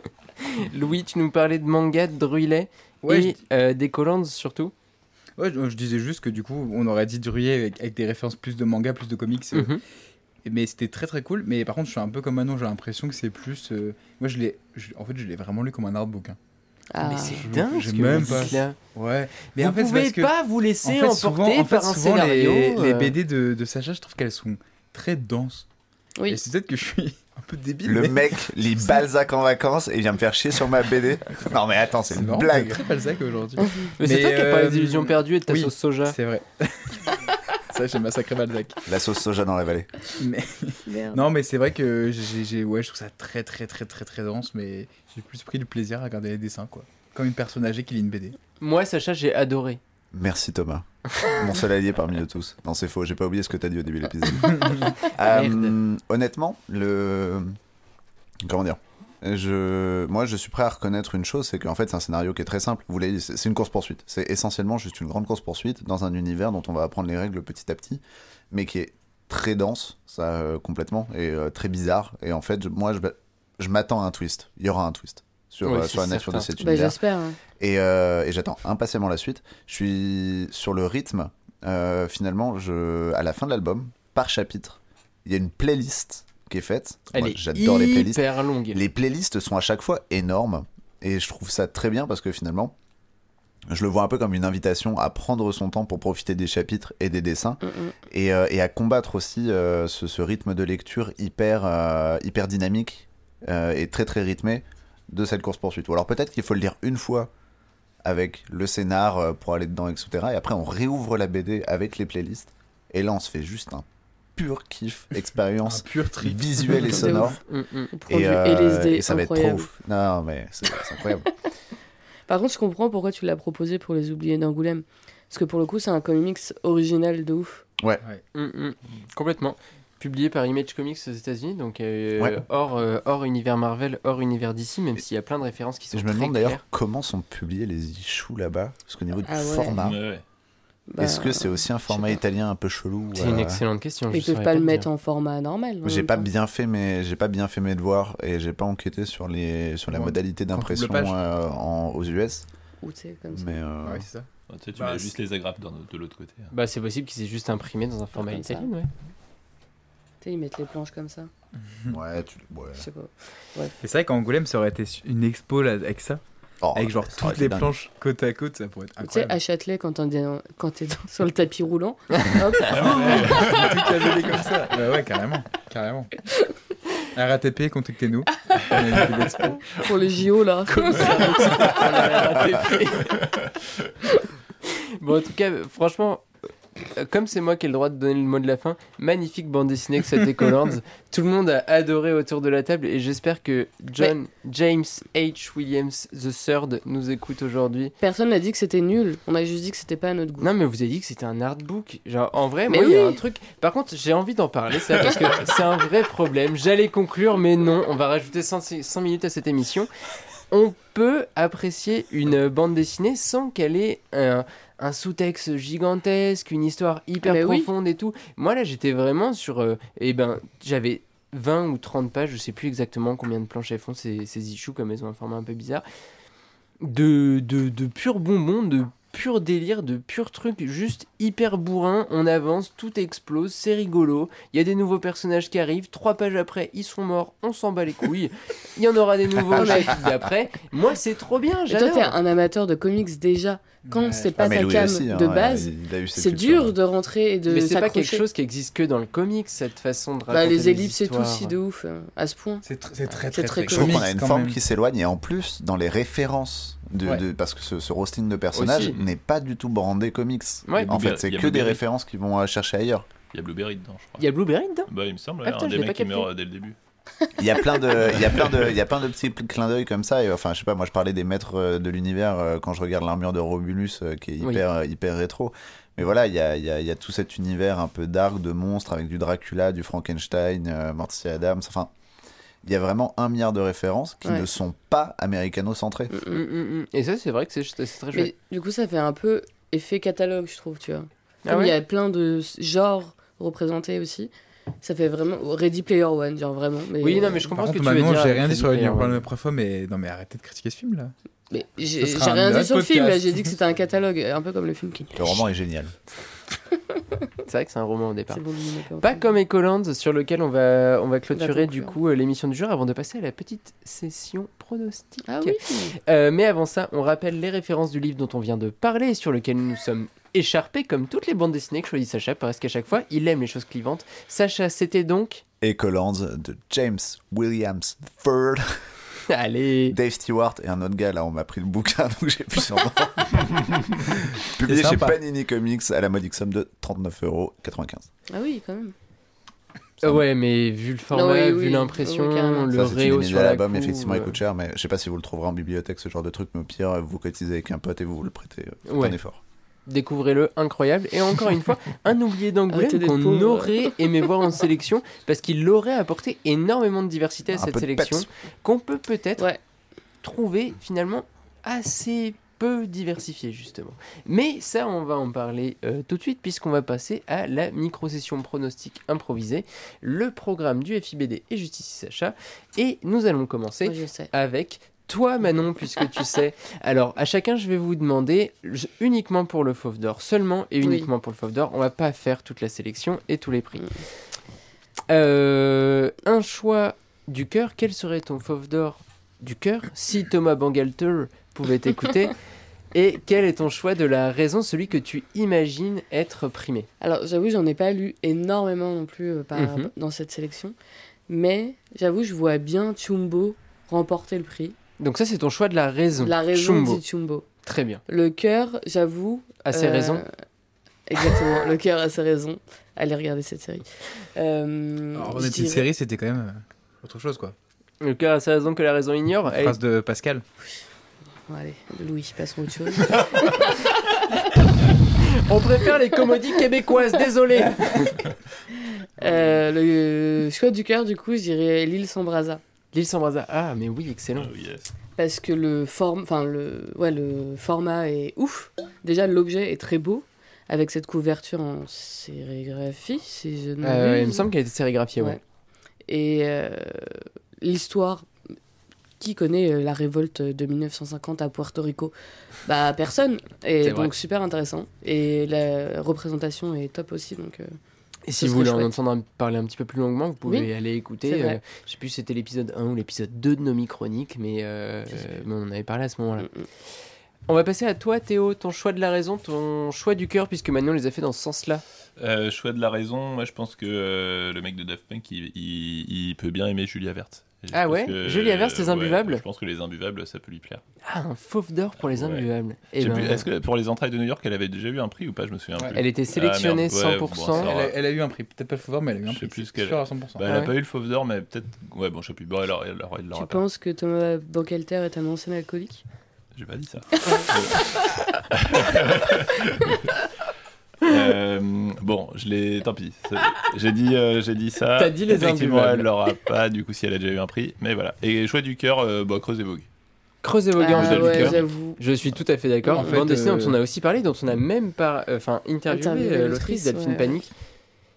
Louis, tu nous parlais de manga, de druilet Ouais, et euh, des Collands surtout. Ouais, je, je disais juste que du coup on aurait dit Druyer avec, avec des références plus de manga, plus de comics, euh, Mhm. mais c'était très très cool. Mais par contre je suis un peu comme Manon, j'ai l'impression que c'est plus... euh, Moi je l'ai... En fait je l'ai vraiment lu comme un artbook. hein. Ah. Mais c'est dingue ce que même pas- là. Ouais. Mais vous en fait, pouvez parce que- pas vous laisser En fait, emporter souvent, en fait, par un scénario. les, les euh, BD de, de Sacha, je trouve qu'elles sont très denses. Oui. Et c'est peut-être que je suis peu débile. Le mais mec lit Balzac en vacances et il vient me faire chier sur ma BD. Non mais attends, c'est une marrant, blague. c'est très Balzac aujourd'hui. Mais, c'est toi qui as parlé euh, des illusions perdues et de ta oui. sauce soja. C'est vrai. Ça, j'ai massacré Balzac. La sauce soja dans la vallée. Mais... Non, mais c'est vrai que j'ai, j'ai- ouais, je trouve ça très, très, très, très, très dense. Mais j'ai plus pris du plaisir à regarder les dessins, quoi. Comme une personne âgée qui lit une BD. Moi, Sacha, j'ai adoré. Merci Thomas. Mon seul allié parmi eux tous. Non, c'est faux, j'ai pas oublié ce que t'as dit au début de l'épisode. Euh, honnêtement, le. Comment dire je... Moi, je suis prêt à reconnaître une chose, c'est qu'en fait, c'est un scénario qui est très simple. Vous l'avez dit, c'est une course-poursuite. C'est essentiellement juste une grande course-poursuite dans un univers dont on va apprendre les règles petit à petit, mais qui est très dense, ça, euh, complètement, et euh, très bizarre. Et en fait, moi, je, je m'attends à un twist. Il y aura un twist sur, Oui, euh, sur la nature de cet Bah, univers. j'espère. hein. Et, euh, et j'attends impatiemment la suite. Je suis sur le rythme. euh, finalement, je, à la fin de l'album, par chapitre, il y a une playlist qui est faite. Elle Moi, est J'adore les playlists. longue. Les playlists sont à chaque fois énormes. Et je trouve ça très bien parce que finalement, je le vois un peu comme une invitation à prendre son temps pour profiter des chapitres et des dessins. Mm, mm. Et, euh, et à combattre aussi euh, ce, ce rythme de lecture hyper, euh, hyper dynamique euh, et très très rythmé de cette course-poursuite. Ou alors peut-être qu'il faut le lire une fois avec le scénar euh, pour aller dedans, etc. Et après on réouvre la BD avec les playlists. Et là on se fait juste un pur kiff, expérience pur trip. visuelle et sonore. Mm, mm. Produit Et, euh, LSD, et ça va être trop ouf. Non mais c'est incroyable. Par contre, je comprends pourquoi tu l'as proposé pour les oubliés d'Angoulême. Parce que pour le coup, c'est un comics original de ouf. Mm, mm. Complètement. Publié par Image Comics aux États-Unis, donc euh, Ouais. hors, euh, hors univers Marvel, hors univers DC, même s'il y a plein de références qui sont je me très demande d'ailleurs claires. comment sont publiés les issues là-bas. Parce qu'au niveau du Ah ouais. format, Ouais, ouais. Bah, est-ce que c'est aussi un format italien un peu chelou C'est une euh, excellente question. Ils je peuvent pas le mettre dire. en format normal. en J'ai pas temps. bien fait mes j'ai pas bien fait mes devoirs et j'ai pas enquêté sur les sur la Ouais. modalité d'impression euh, aux US. ou tu sais, comme ça. Mais euh, Ouais, c'est ça. Ah, Tu sais, tu Bah, mets juste les agrafes de l'autre côté. Bah, c'est possible qu'ils aient juste imprimé dans un format ça. italien, ouais. Tu sais, ils mettent les planches comme ça. ouais, tu. Ouais. Je sais pas. Et c'est vrai qu'Angoulême, ça aurait été une expo là, avec ça. Oh, avec genre ça toutes les dingue. planches côte à côte, ça pourrait être Tu sais, incroyable. à Châtelet, quand on est, dans- quand t'es dans- sur le tapis roulant, hop, Toute la BD comme ça. Bah ouais, carrément. Carrément. RATP, contactez-nous. Pour les JO là. Bon, en tout cas, franchement, comme c'est moi qui ai le droit de donner le mot de la fin, magnifique bande dessinée que c'était Collands. Tout le monde a adoré autour de la table et j'espère que John James H. Williams III nous écoute aujourd'hui. Personne n'a dit que c'était nul. On a juste dit que c'était pas à notre goût. Non, mais vous avez dit que c'était un artbook. Genre, en vrai, Mais moi, il y a un truc. Par contre, j'ai envie d'en parler, ça, parce que c'est un vrai problème. J'allais conclure, mais non, on va rajouter 100, 100 minutes à cette émission. On peut apprécier une bande dessinée sans qu'elle ait un, un sous-texte gigantesque, une histoire hyper Ah, oui. profonde et tout. Moi, là, j'étais vraiment sur. euh, eh ben, j'avais 20 ou 30 pages, je sais plus exactement combien de planches elles font, ces, ces issues, comme elles ont un format un peu bizarre. De, de, de pur bonbon, de pur délire, de pur truc juste hyper bourrin. On avance, tout explose, c'est rigolo. Il y a des nouveaux personnages qui arrivent. Trois pages après, ils sont morts, on s'en bat les couilles. Il y en aura des nouveaux chapitres d'après. Moi, c'est trop bien, Et toi, t'es j'adore. un amateur de comics déjà. Quand Ouais. c'est pas Ah, ta cam aussi, hein, de base, c'est dur de rentrer et de Mais c'est pas quelque chose qui existe que dans le comics, cette façon de raconter Bah, les des ellipses et tout, si de ouf, euh, à ce point. C'est tr- très, C'est très, très très, Je trouve qu'on a une forme même. qui s'éloigne et en plus dans les références de, Ouais. de- parce que ce, ce roasting de personnages n'est pas du tout brandé comics. Ouais. En fait, c'est Blueberry- que des références qui vont euh, chercher ailleurs. Il y a Blueberry dedans, je crois. Il y a Blueberry dedans Bah, il me semble, Ah, putain, un des mecs pas qui meurt euh, dès le début. Il y a plein de, il y a plein de, il y a plein de petits clins d'œil comme ça. Et, enfin, je sais pas, moi je parlais des maîtres euh, de l'univers quand je regarde l'armure de Romulus euh, qui est hyper, hyper rétro. Mais voilà, il y a, il y, a, il y a tout cet univers un peu dark de monstres avec du Dracula, du Frankenstein, euh, Morty Adams. Enfin, il y a vraiment un milliard de références qui Ouais. ne sont pas américano-centrées. Mm, Mm, mm. Et ça, c'est vrai que c'est c'est très. Mais du coup, ça fait un peu effet catalogue, je trouve, tu vois. Ah Comme il y a plein de genres représentés aussi, ça fait vraiment Ready Player One, genre vraiment. Mais, Oui, non, mais je comprends Par ce contre, que tu veux Manon, dire. j'ai rien dit Ready sur la Player One. la première fois, mais non, mais arrêtez de critiquer ce film là. mais j'ai un rien autre dit sur le film, là, j'ai dit que c'était un catalogue, un peu comme le film qui. Le roman est génial. C'est vrai que c'est un roman au départ. C'est bon, Pas comme Ecoland, sur lequel on va, on va clôturer du conclure. coup euh, l'émission du jour avant de passer à la petite session pronostic. Ah oui Euh, mais avant ça, on rappelle les références du livre dont on vient de parler sur lequel nous sommes écharpés comme toutes les bandes dessinées que choisit Sacha parce qu'à chaque fois il aime les choses clivantes. Sacha, c'était donc. Ecolands de James Williams III, Allez Dave Stewart et un autre gars. Là, on m'a pris le bouquin, donc j'ai plus son nom. Publié C'est chez. Panini Comics à la modique somme de 39,95€. Ah oui, quand même. Euh, Ouais, mais vu le format, oui, vu oui. l'impression, Oui, carrément. le Ça, c'est une réo sur à la l'album, effectivement, il euh, coûte cher, mais je sais pas si vous le trouverez en bibliothèque, ce genre de truc, mais au pire, vous cotisez avec un pote et vous vous le prêtez. euh, Faites Ouais. un effort. Découvrez-le, incroyable. Et encore une fois, un oublié d'Angoulême qu'on aurait aimé voir en sélection parce qu'il aurait apporté énormément de diversité à Un cette sélection qu'on peut peut-être Ouais. trouver finalement assez peu diversifiée justement. Mais ça, on va en parler euh, tout de suite puisqu'on va passer à la micro-session pronostic improvisée, le programme du FIBD et Justice Sacha. Et nous allons commencer avec toi Manon puisque tu sais. Alors à chacun je vais vous demander uniquement pour le Fauve d'Or seulement et Oui. uniquement pour le Fauve d'Or. On va pas faire toute la sélection et tous les prix. Mm. Euh, un choix du cœur. Quel serait ton Fauve d'Or du cœur si Thomas Bangalter pouvait t'écouter Et quel est ton choix de la raison, celui que tu imagines être primé? Alors, j'avoue, j'en ai pas lu énormément non plus euh, par- Mhm. dans cette sélection. Mais j'avoue, je vois bien Chumbo remporter le prix. Donc ça c'est ton choix de la raison. La raison Chumbo. dit Chumbo. Très bien. Le cœur, j'avoue. À ses euh, raisons. Exactement, le cœur a ses raisons. Allez regarder cette série. Euh, Alors, une dirais- série, c'était quand même euh, autre chose quoi. Le cœur a sa raison que la raison ignore. Allez, Phrase de Pascal. Bon, allez, Louis, passons à autre chose. On préfère les comédies québécoises, désolé. Euh, le choix du cœur, du coup, je dirais L'île s'embrasa. L'île s'embrasa. Ah, mais oui, excellent. Oh, yes. Parce que le, form... enfin, le... Ouais, le format est ouf. Déjà, l'objet est très beau. Avec cette couverture en sérigraphie, si je ne Euh, il me semble qu'elle était sérigraphiée, ouais. Ouais. Et euh, l'histoire qui connaît euh, la révolte de 1950 à Puerto Rico? Bah personne. Et C'est donc vrai. super intéressant. Et la représentation est top aussi. Donc euh, Et si vous voulez en entendre parler un petit peu plus longuement, vous pouvez Oui, aller écouter. euh, je sais plus si c'était l'épisode 1 ou l'épisode 2 de nos mi-chroniques, mais, euh, mais on en avait parlé à ce moment-là. mm, mm. On va passer à toi, Théo, ton choix de la raison, ton choix du cœur, puisque Manon les a fait dans ce sens-là. Euh, choix de la raison, moi je pense que euh, le mec de Daft Punk il, il- il peut bien aimer Julia Vert. Ah ouais que- Julia Vert, les ouais, imbuvables Je pense que les imbuvables ça peut lui plaire. Ah, un fauve d'or pour les Ouais. imbuvables. Je Eh ben, plus, Est-ce que pour les entrailles de New York elle avait déjà eu un prix ou pas? Je me souviens Ouais. plus. Elle était Ah, sélectionnée. Ouais, 100%. bon, ça Elle a, elle a eu un prix, peut-être pas le Fauve d'Or, mais elle a eu un Je sais prix. plus ce c'est qu'elle sûr à 100%. Bah, elle Ah a ouais pas eu le fauve d'or, mais peut-être. Ouais, bon, je sais plus. Bon, elle aura- elle aura- elle Tu pas. penses que Thomas Bankelter est un ancien alcoolique? J'ai pas dit ça. Euh, bon, je l'ai. Tant pis. J'ai dit, euh, j'ai dit ça. T'as dit les Effectivement, elle l'aura pas. Du coup, si elle a déjà eu un prix. Mais voilà. Et choix du cœur, euh, bah, Creuse et Vogue. Creusez vos gants, Ah ouais, j'avoue. Je suis tout à fait d'accord. En fait, Bande dessinée euh, dont on a aussi parlé, dont on a même pas, euh, enfin interviewé l'autrice, Delphine ouais. Panique.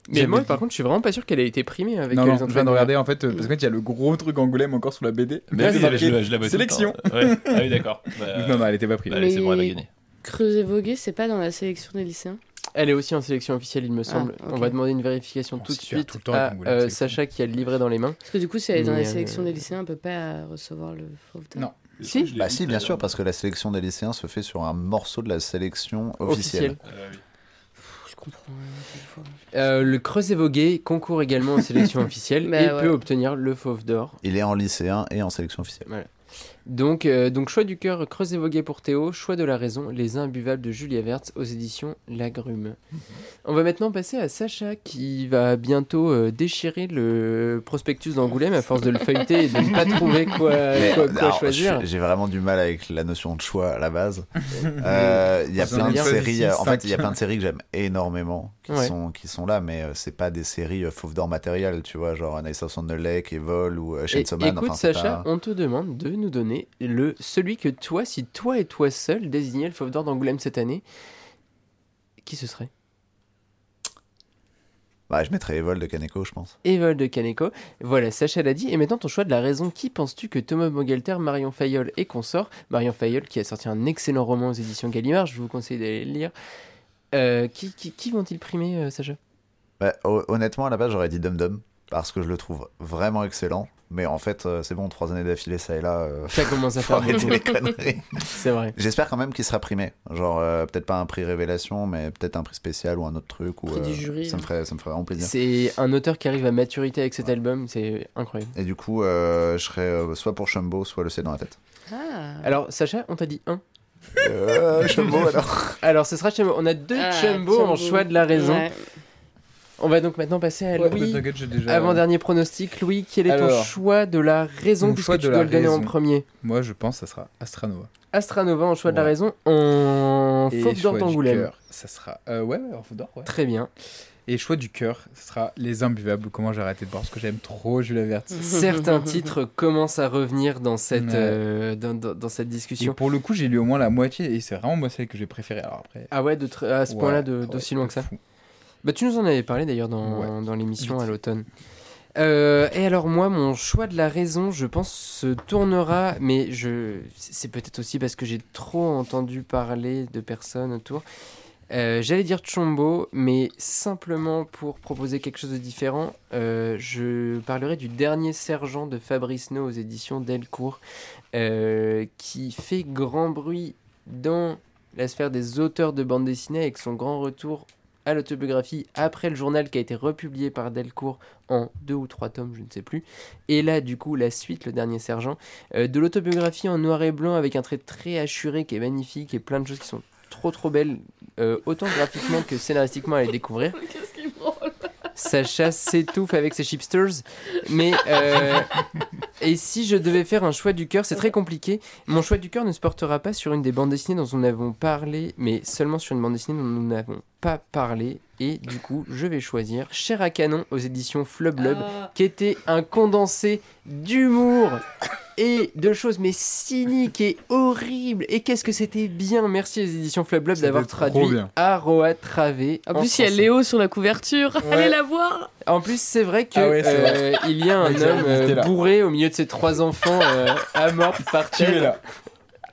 Mais moi, par contre, je suis vraiment pas sûr qu'elle ait été primée avec Non, non, je viens de regarder en fait, euh, parce qu'en fait, il y a le gros truc Angoulême encore sur la BD. Mais c'est oui, marqué je, je la sélection. Ouais. Ah oui, d'accord. Bah, Non, non, elle était pas prise. bah, c'est bon, elle va Mais- gagner. Creuset Vogué, c'est pas dans la sélection des lycéens Elle est aussi en sélection officielle, il me semble. ok. On va demander une vérification On tout de suite tout le temps à euh, c'est Sacha qui a le livret dans les mains. Parce que du coup, si elle est dans Mais, la sélection euh, des lycéens, on peut pas recevoir le fauve d'or. Non. Si. Bah si, bien sûr, parce que la sélection des lycéens se fait sur un morceau de la sélection officielle. Officielle. Euh, oui. Euh, le Creuset Vogué concourt également en sélection officielle Bah et ouais. peut obtenir le Fauve d'Or. Il est en lycéen et en sélection officielle. Donc, euh, donc choix du cœur, Creuset Vogué pour Théo, choix de la raison, Les Imbuvables de Julia Vertz aux éditions Lagrume. On va maintenant passer à Sacha qui va bientôt euh, déchirer le prospectus d'Angoulême à force de le feuilleter et de ne pas trouver quoi, Mais, quoi, quoi alors, choisir. J'ai vraiment du mal avec la notion de choix à la base. Euh, Il y a plein de séries. En fait, il y a plein de séries que j'aime énormément qui Ouais. sont qui sont là, mais euh, c'est pas des séries euh, fauve d'or matériel, tu vois, genre Nice on the Lake, Evol ou euh, Chainsaw Man. écoute enfin, Sacha, pas- on te demande de nous donner le celui que toi, si toi et toi seul désignais le Fauve d'Or d'Angoulême cette année, qui ce serait? Bah, je mettrais Evol de Kaneko, je pense. Evol de Kaneko. Voilà, Sacha l'a dit. Et maintenant, ton choix de la raison. Qui penses-tu que Thomas Bangalter, Marion Fayolle et consorts, Marion Fayolle qui a sorti un excellent roman aux éditions Gallimard, je vous conseille d'aller le lire, euh, qui, qui, qui vont-ils primer, euh, Sacha? Bah, ho- honnêtement, à la base, j'aurais dit Dum Dum parce que je le trouve vraiment excellent. Mais en fait, euh, c'est bon, trois années d'affilée, ça et là. euh, Ça commence à faire arrêter les conneries. C'est vrai. J'espère quand même qu'il sera primé. Genre, euh, peut-être pas un prix révélation, mais peut-être un prix spécial ou un autre truc. Ou, Prix du jury, ça, me ferait, ça me ferait vraiment plaisir. C'est un auteur qui arrive à maturité avec cet album, c'est incroyable. Et du coup, euh, je serais euh, soit pour Shumbo, soit le C dans la tête. Ah. Alors, Sacha, on t'a dit un? Euh, alors Alors, ce sera Chumbo. On a deux Ah, Chumbo en choix de la raison. Ouais. On va donc maintenant passer à Louis. déjà- Avant-dernier pronostic, Louis, quel est ton choix de la raison mon puisque choix tu de dois la le donner en premier? Moi, je pense que ça sera Astranova. Astranova en choix de la raison en Et Fauve d'Or d'Angoulême. Ça sera. Euh, ouais, en Fauve d'Or, ouais. Très bien. Et choix du cœur, ce sera Les Imbuvables. Comment j'ai arrêté de boire Parce que j'aime trop Julia Vert. Certains titres commencent à revenir dans cette, Ouais. euh, dans, dans- dans cette Et discussion. pour le coup, j'ai lu au moins la moitié et c'est vraiment moi celle que j'ai préférée. Alors après. Ah ouais, de à ce ouais, point-là, de- ouais, d'aussi loin que ça fou. Bah, tu nous en avais parlé d'ailleurs dans, dans l'émission à l'automne. Euh, et alors moi, mon choix de la raison, je pense, se tournera, mais je, c'est peut-être aussi parce que j'ai trop entendu parler de personnes autour. Euh, J'allais dire Chombo, mais simplement pour proposer quelque chose de différent, euh, je parlerai du dernier sergent de Fabrice No aux éditions Delcourt, euh, qui fait grand bruit dans la sphère des auteurs de bande dessinée avec son grand retour à l'autobiographie après le journal qui a été republié par Delcourt en deux ou trois tomes, je ne sais plus. Et là, du coup, la suite, le dernier sergent, de l'autobiographie en noir et blanc avec un trait très assuré qui est magnifique et plein de choses qui sont trop trop belles, euh, autant graphiquement que scénaristiquement à les découvrir. Qu'est-ce qu'il Sacha s'étouffe avec ses chipsters. Mais euh, et si je devais faire un choix du cœur, c'est très compliqué. Mon choix du cœur ne se portera pas sur une des bandes dessinées dont nous avons parlé, mais seulement sur une bande dessinée dont nous n'avons pas parlé. Et du coup, je vais choisir Cher à canon aux éditions Flub Lub, Ah. qui était un condensé d'humour et de choses mais cyniques et horribles. Et qu'est-ce que c'était bien. Merci aux éditions Flub Blub C'était d'avoir traduit. Aroa Travé. En plus, il y a. Léo sur la couverture. Ouais. Allez la voir. En plus, c'est vrai que Ah ouais, c'est vrai. euh, il y a un homme euh, bourré au milieu de ses trois enfants euh, amorphes par Tu es terre. là.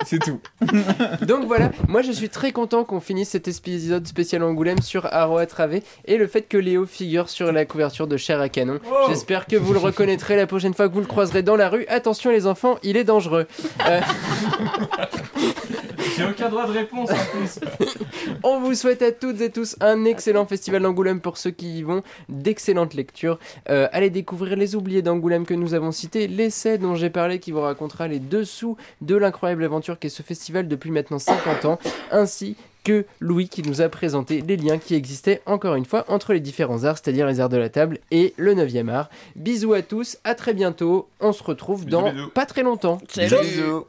C'est tout. Donc voilà, moi je suis très content qu'on finisse cet épisode spécial Angoulême sur Aroa Travé et le fait que Léo figure sur la couverture de Chair à canon. J'espère que vous le reconnaîtrez la prochaine fois que vous le croiserez dans la rue. Attention les enfants, il est dangereux. Euh, J'ai aucun droit de réponse en plus. on vous souhaite à toutes et tous un excellent festival d'Angoulême pour ceux qui y vont, d'excellentes lectures. Euh, allez découvrir les oubliés d'Angoulême que nous avons cités, l'essai dont j'ai parlé qui vous racontera les dessous de l'incroyable aventure qu'est ce festival depuis maintenant 50 ans, ainsi que Louis qui nous a présenté les liens qui existaient encore une fois entre les différents arts, c'est-à-dire les arts de la table et le 9e art. Bisous à tous, à très bientôt, on se retrouve Bisous, dans bisous. pas très longtemps. Bisous.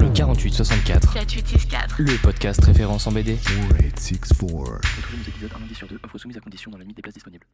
Le 4864, 4864. le podcast référence en BD. 4864. Retrouvez nos épisodes un lundi sur deux, offre soumise à condition dans la limite des places disponibles.